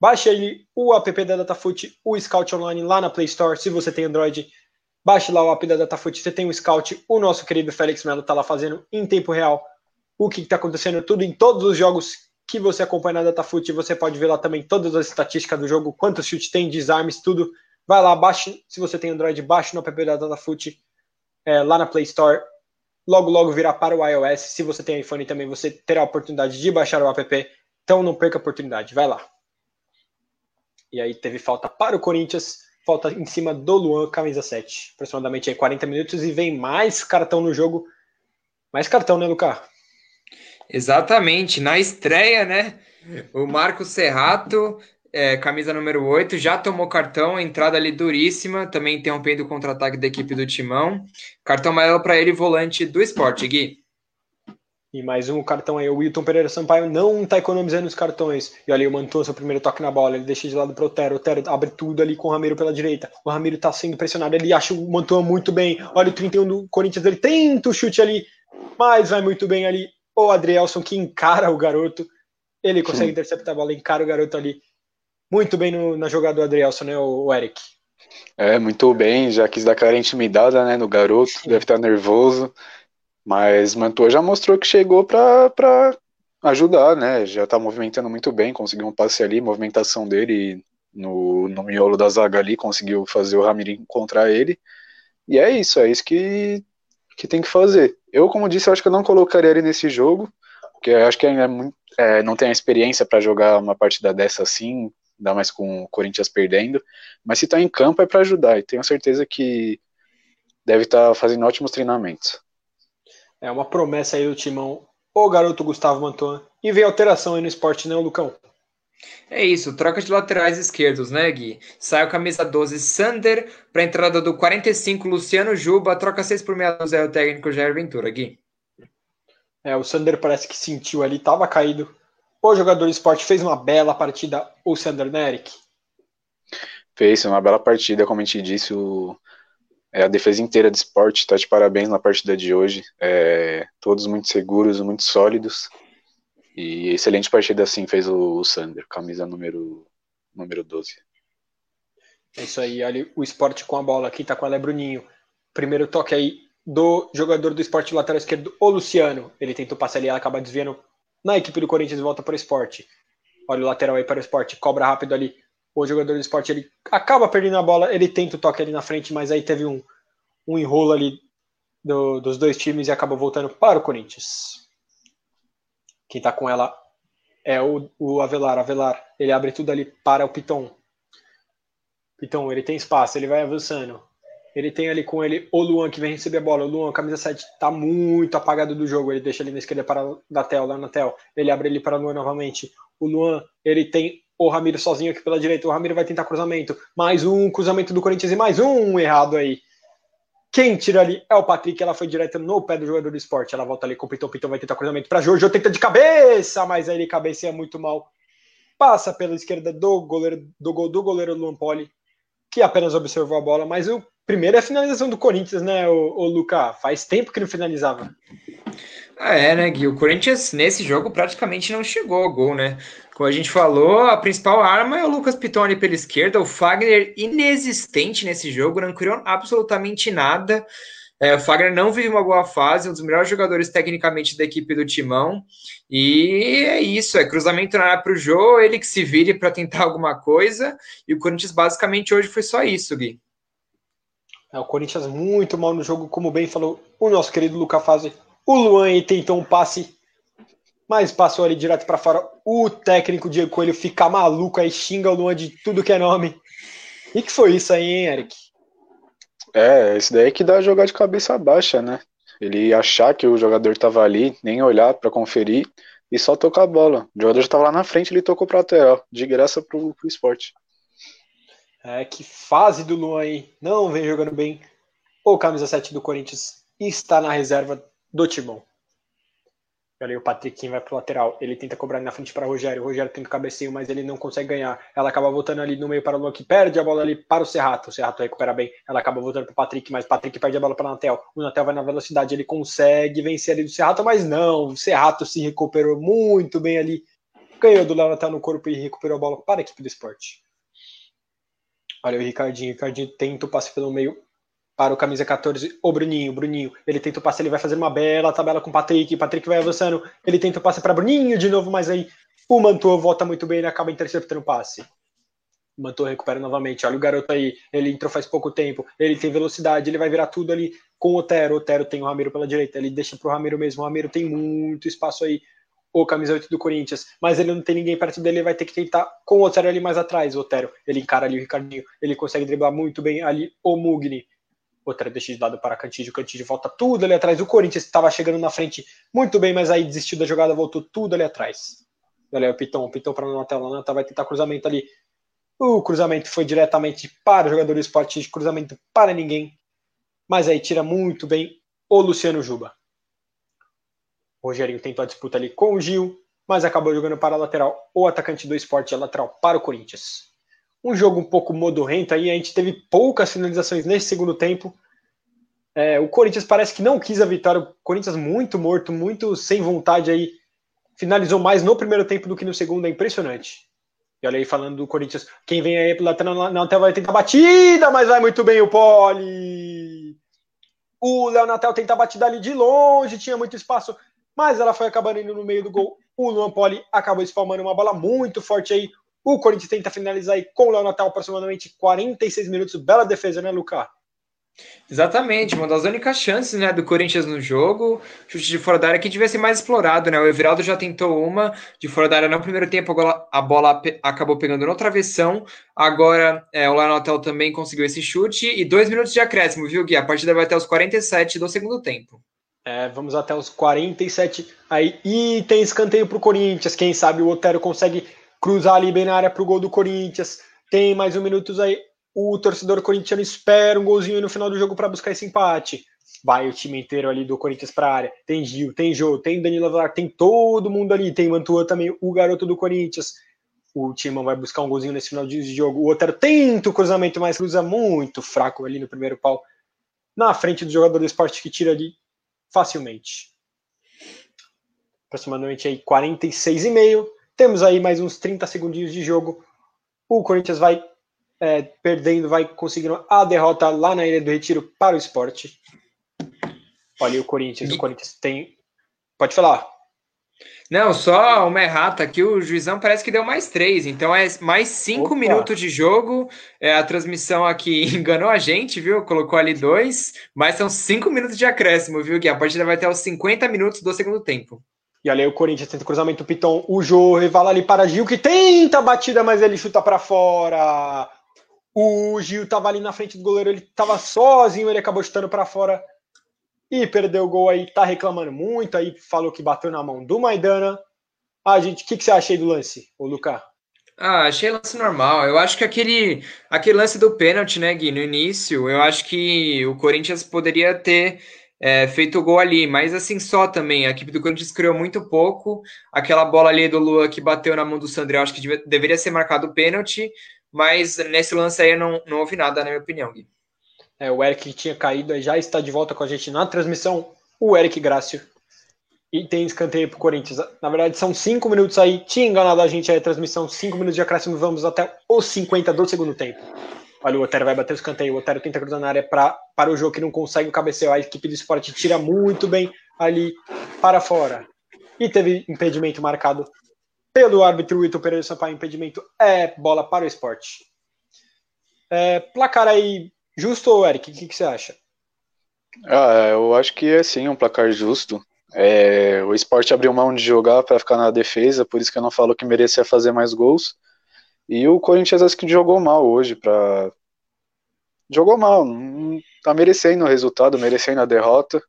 Baixe aí o app da Datafoot, o Scout Online lá na Play Store, se você tem Android. Baixe lá o app da Datafoot, você tem o Scout, o nosso querido Félix Melo está lá fazendo em tempo real o que está acontecendo tudo em todos os jogos que você acompanha na Datafoot. Você pode ver lá também todas as estatísticas do jogo, quantos chutes tem, desarmes, tudo. Vai lá, baixe, se você tem Android, baixe no app da Datafoot é, lá na Play Store. Logo, logo virá para o iOS. Se você tem iPhone também, você terá a oportunidade de baixar o app. Então não perca a oportunidade, vai lá. E aí teve falta para o Corinthians, falta em cima do Luan, camisa 7. Aproximadamente aí 40 minutos e vem mais cartão no jogo. Mais cartão, né, Lucas? Exatamente, na estreia, né? O Marcos Serrato, é, camisa número 8, já tomou cartão, entrada ali duríssima, também interrompendo o contra-ataque da equipe do Timão. Cartão amarelo para ele, volante do esporte, Gui. E mais um cartão aí, o Wilton Pereira Sampaio não tá economizando os cartões. E olha aí, o Mantua, seu primeiro toque na bola, ele deixa de lado pro Otero. O Otero abre tudo ali com o Ramiro pela direita. O Ramiro tá sendo pressionado, ele acha o Mantua muito bem. Olha o 31 do Corinthians, ele tenta o chute ali, mas vai muito bem ali. O Adrielson que encara o garoto. Ele consegue Sim. interceptar a bola, encara o garoto ali. Muito bem no, na jogada do Adrielson, né, o, Eric? É, muito bem, já quis dar aquela intimidada, né, no garoto, Sim. deve estar nervoso. Mas Mantua já mostrou que chegou para ajudar, né? Já tá movimentando muito bem, conseguiu um passe ali, movimentação dele no, no miolo da zaga ali, conseguiu fazer o Ramiro encontrar ele. E é isso, é isso que, que tem que fazer. Eu, como disse, acho que eu não colocaria ele nesse jogo, porque acho que ainda é muito, é, não tem a experiência para jogar uma partida dessa assim, ainda mais com o Corinthians perdendo. Mas se tá em campo é para ajudar, e tenho certeza que deve estar tá fazendo ótimos treinamentos. É uma promessa aí do timão, o garoto Gustavo Mantuan. E vem alteração aí no esporte, né, Lucão? É isso, troca de laterais esquerdos, né, Gui? Sai o camisa 12 Sander para entrada do 45 Luciano Juba, troca 6 por meia dúzia é o técnico Jair Ventura, Gui. É, o Sander parece que sentiu ali, tava caído. O jogador do esporte fez uma bela partida, o Sander, né, Eric? Fez uma bela partida, como a gente disse, o, é, a defesa inteira do esporte está de parabéns na partida de hoje. É, todos muito seguros, muito sólidos. E excelente partida assim fez o, Sander, camisa número, número 12. É isso aí, olha o esporte com a bola aqui, tá com ela é Bruninho. Primeiro toque aí do jogador do esporte lateral esquerdo, o Luciano. Ele tentou passar ali, ela acaba desviando na equipe do Corinthians volta para o esporte. Olha o lateral aí para o esporte, cobra rápido ali. O jogador do esporte ele acaba perdendo a bola, ele tenta o toque ali na frente, mas aí teve um, um enrolo ali do, dos dois times e acaba voltando para o Corinthians. Quem tá com ela é o, o Avelar. Avelar, ele abre tudo ali para o Piton. Piton, ele tem espaço, ele vai avançando. Ele tem ali com ele o Luan que vem receber a bola. O Luan, camisa 7, tá muito apagado do jogo. Ele deixa ali na esquerda para Natel, lá na Tel. Ele abre ele para Luan novamente. O Luan, ele tem o Ramiro sozinho aqui pela direita. O Ramiro vai tentar cruzamento. Mais um cruzamento do Corinthians e mais um errado aí. Quem tira ali é o Patrick, ela foi direto no pé do jogador do esporte. Ela volta ali com o Pitão, Pitão vai tentar cruzamento para Jojo, tenta de cabeça, mas aí ele cabeceia muito mal. Passa pela esquerda do goleiro do gol do goleiro Luan Poli, que apenas observou a bola, mas o primeiro é a finalização do Corinthians, né, o, o Luca? Faz tempo que não finalizava. Ah, é, né, Gui? O Corinthians nesse jogo praticamente não chegou ao gol, né? Como a gente falou, a principal arma é o Lucas Piton pela esquerda, o Fagner inexistente nesse jogo, não criou absolutamente nada. É, o Fagner não vive uma boa fase, um dos melhores jogadores tecnicamente da equipe do Timão. E é isso, é cruzamento na área para o Jô, ele que se vire para tentar alguma coisa. E o Corinthians basicamente hoje foi só isso, Gui. É, o Corinthians muito mal no jogo, como bem falou o nosso querido Luca Fase. O Luan tentou um passe mas passou ali direto para fora. O técnico Diego Coelho fica maluco aí, xinga o Luan de tudo que é nome. E que foi isso aí, hein, Eric? É, esse daí é que dá jogar de cabeça baixa, né? Ele achar que o jogador tava ali, nem olhar para conferir e só tocar a bola. O jogador já tava lá na frente, ele tocou pra lateral, de graça pro, pro esporte. É, que fase do Luan aí. Não vem jogando bem. O camisa 7 do Corinthians está na reserva do Timão. Ali o Patrick vai pro lateral. Ele tenta cobrar na frente para Rogério. O Rogério tenta o cabeceio, mas ele não consegue ganhar. Ela acaba voltando ali no meio para o Luan, que perde a bola ali para o Serrato. O Serrato recupera bem. Ela acaba voltando para o Patrick, mas o Patrick perde a bola para o Natel. O Natel vai na velocidade. Ele consegue vencer ali do Serrato, mas não. O Serrato se recuperou muito bem ali. Ganhou do Léo Natel no corpo e recuperou a bola para a equipe do esporte. Olha o Ricardinho. O Ricardinho tenta o passe pelo meio para o camisa 14, o Bruninho. Bruninho, ele tenta o passe, ele vai fazer uma bela tabela com o Patrick. Patrick vai avançando, ele tenta o passe para Bruninho de novo, mas aí o Mantua volta muito bem, ele acaba interceptando o passe. Mantua recupera novamente. Olha o garoto aí, ele entrou faz pouco tempo, ele tem velocidade, ele vai virar tudo ali com o Otero. O Otero tem o Ramiro pela direita, ele deixa para o Ramiro mesmo. O Ramiro tem muito espaço aí o camisa 8 do Corinthians, mas ele não tem ninguém perto dele, ele vai ter que tentar com o Otero ali mais atrás. O Otero, ele encara ali o Ricardinho, ele consegue driblar muito bem ali o Mugni outra deixa de lado para Cantígio, Cantígio volta tudo ali atrás. O Corinthians estava chegando na frente muito bem, mas aí desistiu da jogada, voltou tudo ali atrás. Olha o Pitão, o Pitão para o Natal, o Natal vai tentar cruzamento ali. O cruzamento foi diretamente para o jogador do esporte, cruzamento para ninguém. Mas aí tira muito bem o Luciano Juba. O Rogerinho tentou a disputa ali com o Gil, mas acabou jogando para a lateral. O atacante do esporte é lateral para o Corinthians um jogo um pouco modorrento aí, a gente teve poucas finalizações nesse segundo tempo. É, o Corinthians parece que não quis a vitória, o Corinthians muito morto, muito sem vontade aí, finalizou mais no primeiro tempo do que no segundo, é impressionante. E olha aí, falando do Corinthians, quem vem aí pela tela vai tentar batida, mas vai muito bem o Poli. O Léo Natel tenta a batida ali de longe, tinha muito espaço, mas ela foi acabando indo no meio do gol. O Luan Poli acabou espalmando uma bola muito forte aí. O Corinthians tenta finalizar aí com o Léo Natal aproximadamente 46 minutos. Bela defesa, né, Lucas? Exatamente, uma das únicas chances né, do Corinthians no jogo. Chute de fora da área que devia ser mais explorado, né? O Everaldo já tentou uma de fora da área no primeiro tempo, agora a bola acabou pegando no travessão. Agora é, o Lanotel também conseguiu esse chute e dois minutos de acréscimo, viu, Gui? A partida vai até os 47 do segundo tempo. É, vamos até os 47 aí. E tem escanteio para o Corinthians. Quem sabe o Otero consegue cruzar ali bem na área para o gol do Corinthians. Tem mais um minuto aí o torcedor corintiano espera um golzinho no final do jogo para buscar esse empate. Vai o time inteiro ali do Corinthians para a área. Tem Gil, tem Jô, tem Danilo Avelar, tem todo mundo ali. Tem Mantua também, o garoto do Corinthians. O Timão vai buscar um golzinho nesse final de jogo. O Otero tenta o cruzamento, mas cruza muito fraco ali no primeiro pau. Na frente do jogador do esporte que tira ali facilmente. Aproximadamente aí 46,5. Temos aí mais uns 30 segundinhos de jogo. O Corinthians vai é, perdendo, vai conseguindo a derrota lá na Ilha do Retiro para o esporte. Olha o Corinthians, o Corinthians tem. Pode falar. Não, só uma errata aqui, o juizão parece que deu mais três, então é mais cinco Opa. minutos de jogo. É, a transmissão aqui enganou a gente, viu? Colocou ali dois, mas são cinco minutos de acréscimo, viu? Que a partida vai até os 50 minutos do segundo tempo. E ali o Corinthians tenta cruzamento, o Piton, o Jô revala ali para Gil, que tenta a batida, mas ele chuta para fora. O Gil estava ali na frente do goleiro, ele estava sozinho, ele acabou chutando para fora e perdeu o gol aí, tá reclamando muito, aí falou que bateu na mão do Maidana. Ah, gente, o que, que você achei do lance, o Lucas? Ah, achei lance normal. Eu acho que aquele, aquele lance do pênalti, né, Gui, no início, eu acho que o Corinthians poderia ter é, feito o gol ali, mas assim só também. A equipe do Corinthians criou muito pouco. Aquela bola ali do Lua que bateu na mão do Sandré, eu acho que devia, deveria ser marcado o pênalti. Mas nesse lance aí não, não houve nada, na minha opinião, Gui. É, o Eric tinha caído, já está de volta com a gente na transmissão. O Eric Grácio. E tem escanteio para o Corinthians. Na verdade, são cinco minutos aí. Tinha enganado a gente aí a transmissão. Cinco minutos de acréscimo. Vamos até os 50 do segundo tempo. Olha, o Otero vai bater o escanteio. O Otero tenta cruzar na área pra, para o jogo que não consegue o cabeceio. A equipe do esporte tira muito bem ali para fora. E teve impedimento marcado pelo árbitro Ito Pereira Sampaio, impedimento é bola para o esporte. É, placar aí justo ou Eric? O que, que, você acha? Ah, eu acho que é sim um placar justo. É, o esporte abriu mão de jogar para ficar na defesa, por isso que eu não falo que merecia fazer mais gols. E o Corinthians acho que jogou mal hoje para jogou mal, não tá merecendo o resultado, merecendo a derrota.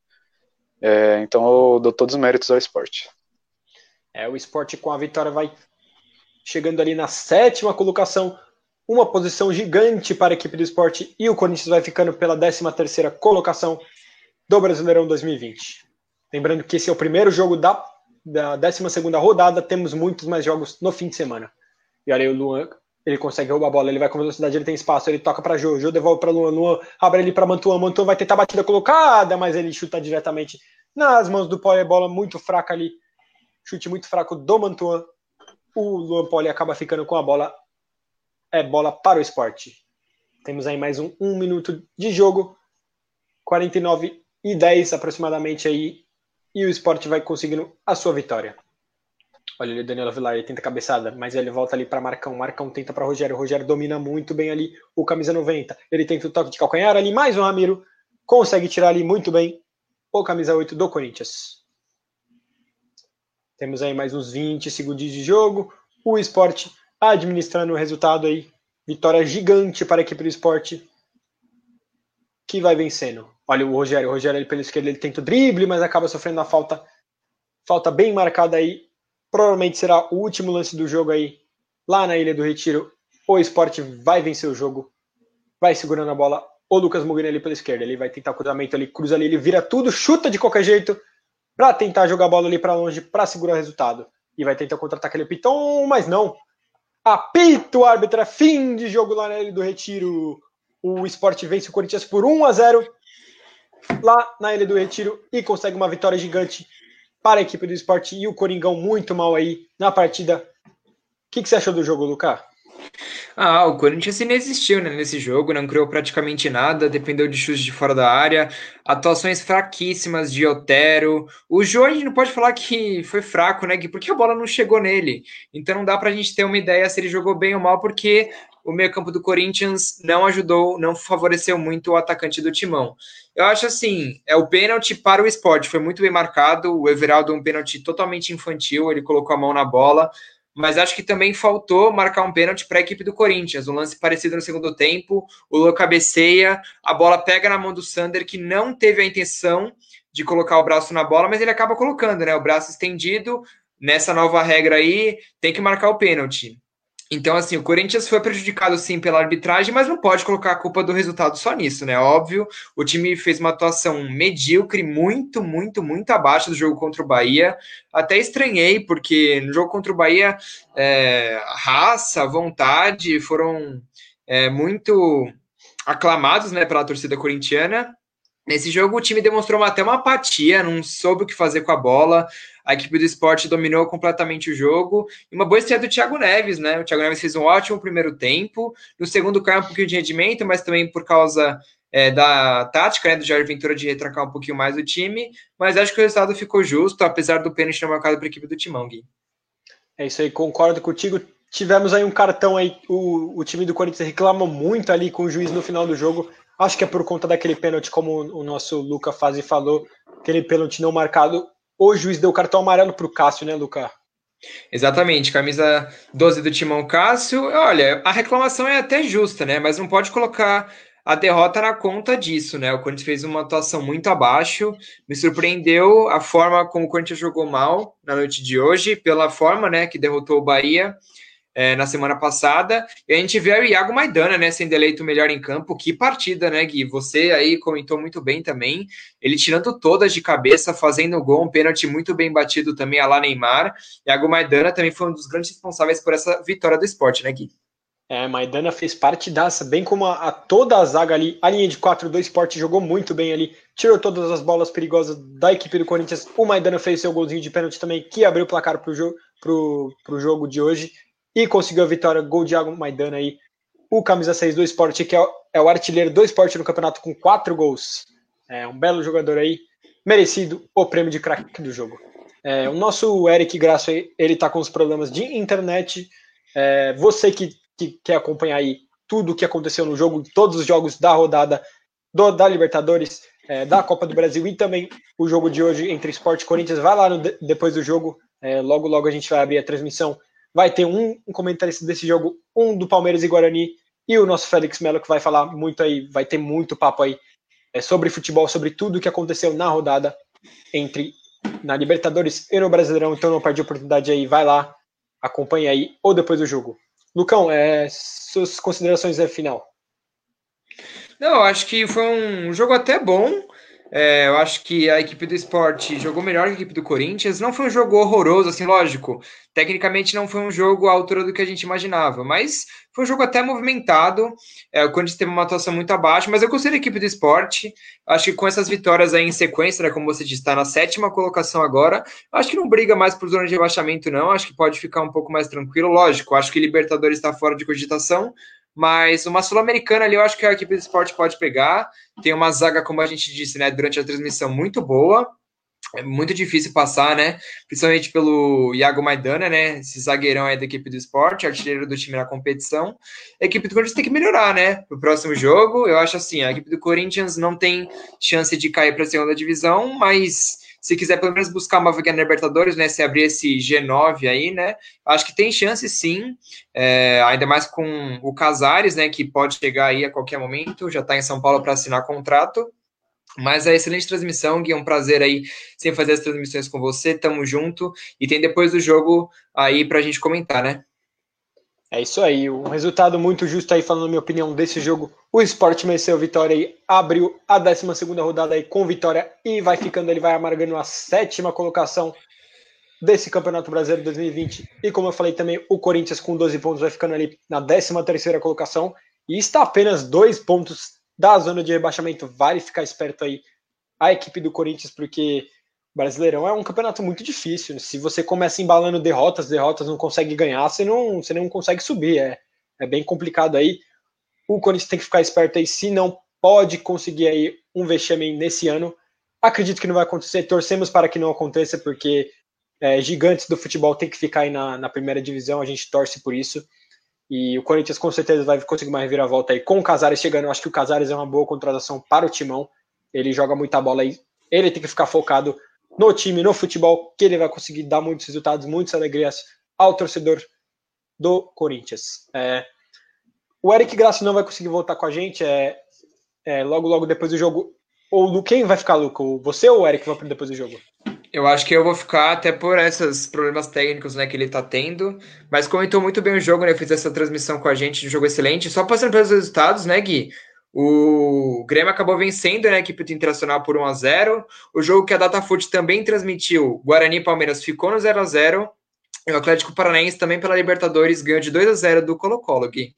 É, então eu dou todos os méritos ao esporte. É, o esporte com a vitória vai chegando ali na sétima colocação, uma posição gigante para a equipe do esporte e o Corinthians vai ficando pela 13 terceira colocação do Brasileirão 2020. Lembrando que esse é o primeiro jogo da, da 12 segunda rodada, temos muitos mais jogos no fim de semana. E olha aí o Luan, ele consegue roubar a bola, ele vai com velocidade, ele tem espaço, ele toca para Jô, Jô devolve para Luan, Luan abre ele para Mantuan, Mantuan vai tentar a batida colocada, mas ele chuta diretamente nas mãos do Poli, bola muito fraca ali Chute muito fraco do Mantuan. O Luan Poli acaba ficando com a bola. É bola para o esporte. Temos aí mais um, um minuto de jogo. 49 e 10 aproximadamente aí. E o esporte vai conseguindo a sua vitória. Olha ali o Danilo Vilar, ele tenta cabeçada, mas ele volta ali para Marcão. Marcão tenta para Rogério. Rogério domina muito bem ali o camisa 90. Ele tenta o toque de calcanhar ali, mais um Ramiro. Consegue tirar ali muito bem o camisa 8 do Corinthians. Temos aí mais uns 20 segundos de jogo. O esporte administrando o resultado aí. Vitória gigante para a equipe do esporte. Que vai vencendo. Olha o Rogério. O Rogério ele, pela esquerda ele tenta o drible, mas acaba sofrendo a falta. Falta bem marcada aí. Provavelmente será o último lance do jogo aí. Lá na Ilha do Retiro. O esporte vai vencer o jogo. Vai segurando a bola. O Lucas Mugni ali pela esquerda. Ele vai tentar o cruzamento ali. Cruza ali. Ele vira tudo. Chuta de qualquer jeito para tentar jogar a bola ali para longe para segurar o resultado. E vai tentar contra-atacar aquele Piton, mas não. Apito o árbitro, é fim de jogo lá na Ilha do Retiro. O esporte vence o Corinthians por 1 a 0 lá na Ilha do Retiro e consegue uma vitória gigante para a equipe do esporte e o Coringão muito mal aí na partida. O que, que você achou do jogo, Lucas? Ah, o Corinthians inexistiu né, nesse jogo, não criou praticamente nada, dependeu de chutes de fora da área, atuações fraquíssimas de Otero. O Jô a gente não pode falar que foi fraco, né? Porque a bola não chegou nele. Então não dá pra gente ter uma ideia se ele jogou bem ou mal, porque o meio-campo do Corinthians não ajudou, não favoreceu muito o atacante do Timão. Eu acho assim, é o pênalti para o esporte, foi muito bem marcado. O Everaldo, um pênalti totalmente infantil, ele colocou a mão na bola mas acho que também faltou marcar um pênalti para a equipe do Corinthians. Um lance parecido no segundo tempo, o Lua cabeceia, a bola pega na mão do Sander, que não teve a intenção de colocar o braço na bola, mas ele acaba colocando, né? O braço estendido. Nessa nova regra aí, tem que marcar o pênalti. Então, assim, o Corinthians foi prejudicado sim pela arbitragem, mas não pode colocar a culpa do resultado só nisso, né? Óbvio, o time fez uma atuação medíocre, muito, muito, muito abaixo do jogo contra o Bahia. Até estranhei, porque no jogo contra o Bahia, é, raça, vontade foram é, muito aclamados né, pela torcida corintiana. Nesse jogo, o time demonstrou até uma apatia, não soube o que fazer com a bola. A equipe do esporte dominou completamente o jogo. E uma boa estreia do Thiago Neves, né? O Thiago Neves fez um ótimo primeiro tempo. No segundo, caiu um pouquinho de rendimento, mas também por causa é, da tática né, do Jair Ventura de retrancar um pouquinho mais o time. Mas acho que o resultado ficou justo, apesar do pênalti não marcado para a equipe do Timão, Gui. É isso aí, concordo contigo. Tivemos aí um cartão aí, o, o time do Corinthians reclama muito ali com o juiz no final do jogo Acho que é por conta daquele pênalti, como o nosso Luca Fazi falou, aquele pênalti não marcado. O juiz deu cartão amarelo para o Cássio, né, Luca? Exatamente, camisa 12 do Timão Cássio. Olha, a reclamação é até justa, né? Mas não pode colocar a derrota na conta disso, né? O Corinthians fez uma atuação muito abaixo. Me surpreendeu a forma como o Corinthians jogou mal na noite de hoje, pela forma, né, que derrotou o Bahia é, na semana passada. E a gente vê o Iago Maidana, né, sendo eleito melhor em campo. Que partida, né, Gui? Você aí comentou muito bem também. Ele tirando todas de cabeça, fazendo gol, um pênalti muito bem batido também a lá Neymar. Iago Maidana também foi um dos grandes responsáveis por essa vitória do esporte, né, Gui? É, Maidana fez parte dessa, bem como a, a, toda a zaga ali, a linha de 4 do esporte jogou muito bem ali, tirou todas as bolas perigosas da equipe do Corinthians. O Maidana fez seu golzinho de pênalti também, que abriu o placar para o jogo, pro, pro jogo de hoje e conseguiu a vitória, gol de Iago Maidana aí, o camisa 6 do esporte, que é o, é o artilheiro do esporte no campeonato com quatro gols. É um belo jogador aí, merecido o prêmio de craque do jogo. É, o nosso Eric Graço aí, ele tá com os problemas de internet. É, você que, que quer acompanhar aí tudo o que aconteceu no jogo, todos os jogos da rodada do, da Libertadores, é, da Copa do Brasil e também o jogo de hoje entre Esporte e Corinthians, vai lá no, depois do jogo. É, logo, logo a gente vai abrir a transmissão vai ter um, comentarista desse jogo, um do Palmeiras e Guarani, e o nosso Félix Melo, que vai falar muito aí, vai ter muito papo aí é, sobre futebol, sobre tudo o que aconteceu na rodada entre na Libertadores e no Brasileirão. Então não perde a oportunidade aí, vai lá, acompanhe aí, ou depois do jogo. Lucão, é, suas considerações é final. Não, acho que foi um jogo até bom. É, eu acho que a equipe do esporte jogou melhor que a equipe do Corinthians. Não foi um jogo horroroso, assim, lógico. Tecnicamente não foi um jogo à altura do que a gente imaginava, mas foi um jogo até movimentado. É, o Corinthians teve uma atuação muito abaixo, mas eu gostei da equipe do esporte. Acho que com essas vitórias aí em sequência, né, como você disse, está na sétima colocação agora. Acho que não briga mais por zona de rebaixamento, não. Acho que pode ficar um pouco mais tranquilo. Lógico, acho que Libertadores está fora de cogitação, mas uma Sul-Americana ali eu acho que a equipe do esporte pode pegar. Tem uma zaga, como a gente disse, né, durante a transmissão, muito boa. É muito difícil passar, né? Principalmente pelo Iago Maidana, né? Esse zagueirão aí da equipe do esporte, artilheiro do time na competição. A equipe do Corinthians tem que melhorar, né? Pro próximo jogo. Eu acho assim, a equipe do Corinthians não tem chance de cair para a segunda divisão, mas se quiser pelo menos buscar uma vaga na Libertadores, né, se abrir esse G9 aí, né, acho que tem chance sim, é, ainda mais com o Casares, né, que pode chegar aí a qualquer momento, já está em São Paulo para assinar contrato, mas é excelente transmissão, Gui, é um prazer aí sempre fazer as transmissões com você, tamo junto, e tem depois do jogo aí para a gente comentar, né? É isso aí, um resultado muito justo aí, falando minha opinião desse jogo. O Sport venceu a vitória e abriu a 12 rodada aí com vitória e vai ficando, ele vai amargando a sétima colocação desse Campeonato Brasileiro 2020. E como eu falei também, o Corinthians com 12 pontos vai ficando ali na 13 colocação e está apenas dois pontos da zona de rebaixamento. Vale ficar esperto aí a equipe do Corinthians, porque Brasileirão é um campeonato muito difícil. Se você começa embalando derrotas, derrotas, não consegue ganhar, você não, você não consegue subir. É, é bem complicado aí. O Corinthians tem que ficar esperto aí, se não pode conseguir aí um vexame nesse ano. Acredito que não vai acontecer, torcemos para que não aconteça, porque é, gigantes do futebol tem que ficar aí na, na primeira divisão, a gente torce por isso. E o Corinthians com certeza vai conseguir uma reviravolta aí com o Casares chegando. Eu acho que o Casares é uma boa contratação para o timão. Ele joga muita bola aí. Ele tem que ficar focado no time, no futebol, que ele vai conseguir dar muitos resultados, muitas alegrias ao torcedor do Corinthians. É, o Eric Graça não vai conseguir voltar com a gente. É, é, logo, logo depois do jogo. Ou quem vai ficar, Luco? Você ou o Eric vão depois do jogo? Eu acho que eu vou ficar até por esses problemas técnicos né, que ele tá tendo. Mas comentou muito bem o jogo, né? Fiz essa transmissão com a gente um jogo excelente. Só passando pelos resultados, né, Gui? O Grêmio acabou vencendo né, a equipe do Internacional por 1 a 0 O jogo que a Datafoot também transmitiu, Guarani e Palmeiras ficou no 0 a 0 E o Atlético Paranaense também pela Libertadores ganhou de 2 a 0 do Colo-Colo, Gui.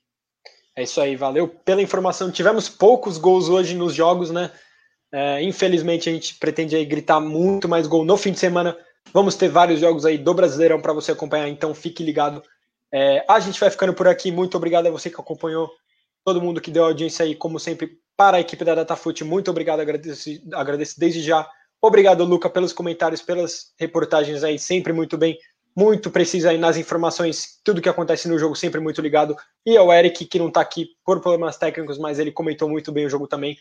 É isso aí, valeu pela informação. Tivemos poucos gols hoje nos jogos, né? É, infelizmente a gente pretende aí gritar muito mais gol no fim de semana. Vamos ter vários jogos aí do Brasileirão para você acompanhar, então fique ligado. É, a gente vai ficando por aqui. Muito obrigado a você que acompanhou, todo mundo que deu audiência aí, como sempre, para a equipe da DataFoot. Muito obrigado, agradeço, agradeço desde já. Obrigado, Luca, pelos comentários, pelas reportagens aí, sempre muito bem muito preciso aí nas informações, tudo que acontece no jogo sempre muito ligado. E ao Eric, que não está aqui por problemas técnicos, mas ele comentou muito bem o jogo também.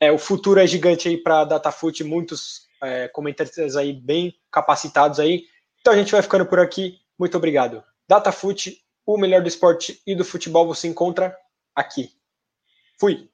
É, o futuro é gigante aí para Datafoot, muitos é, comentaristas aí bem capacitados aí. Então a gente vai ficando por aqui. Muito obrigado. Datafoot, o melhor do esporte e do futebol você encontra aqui. Fui.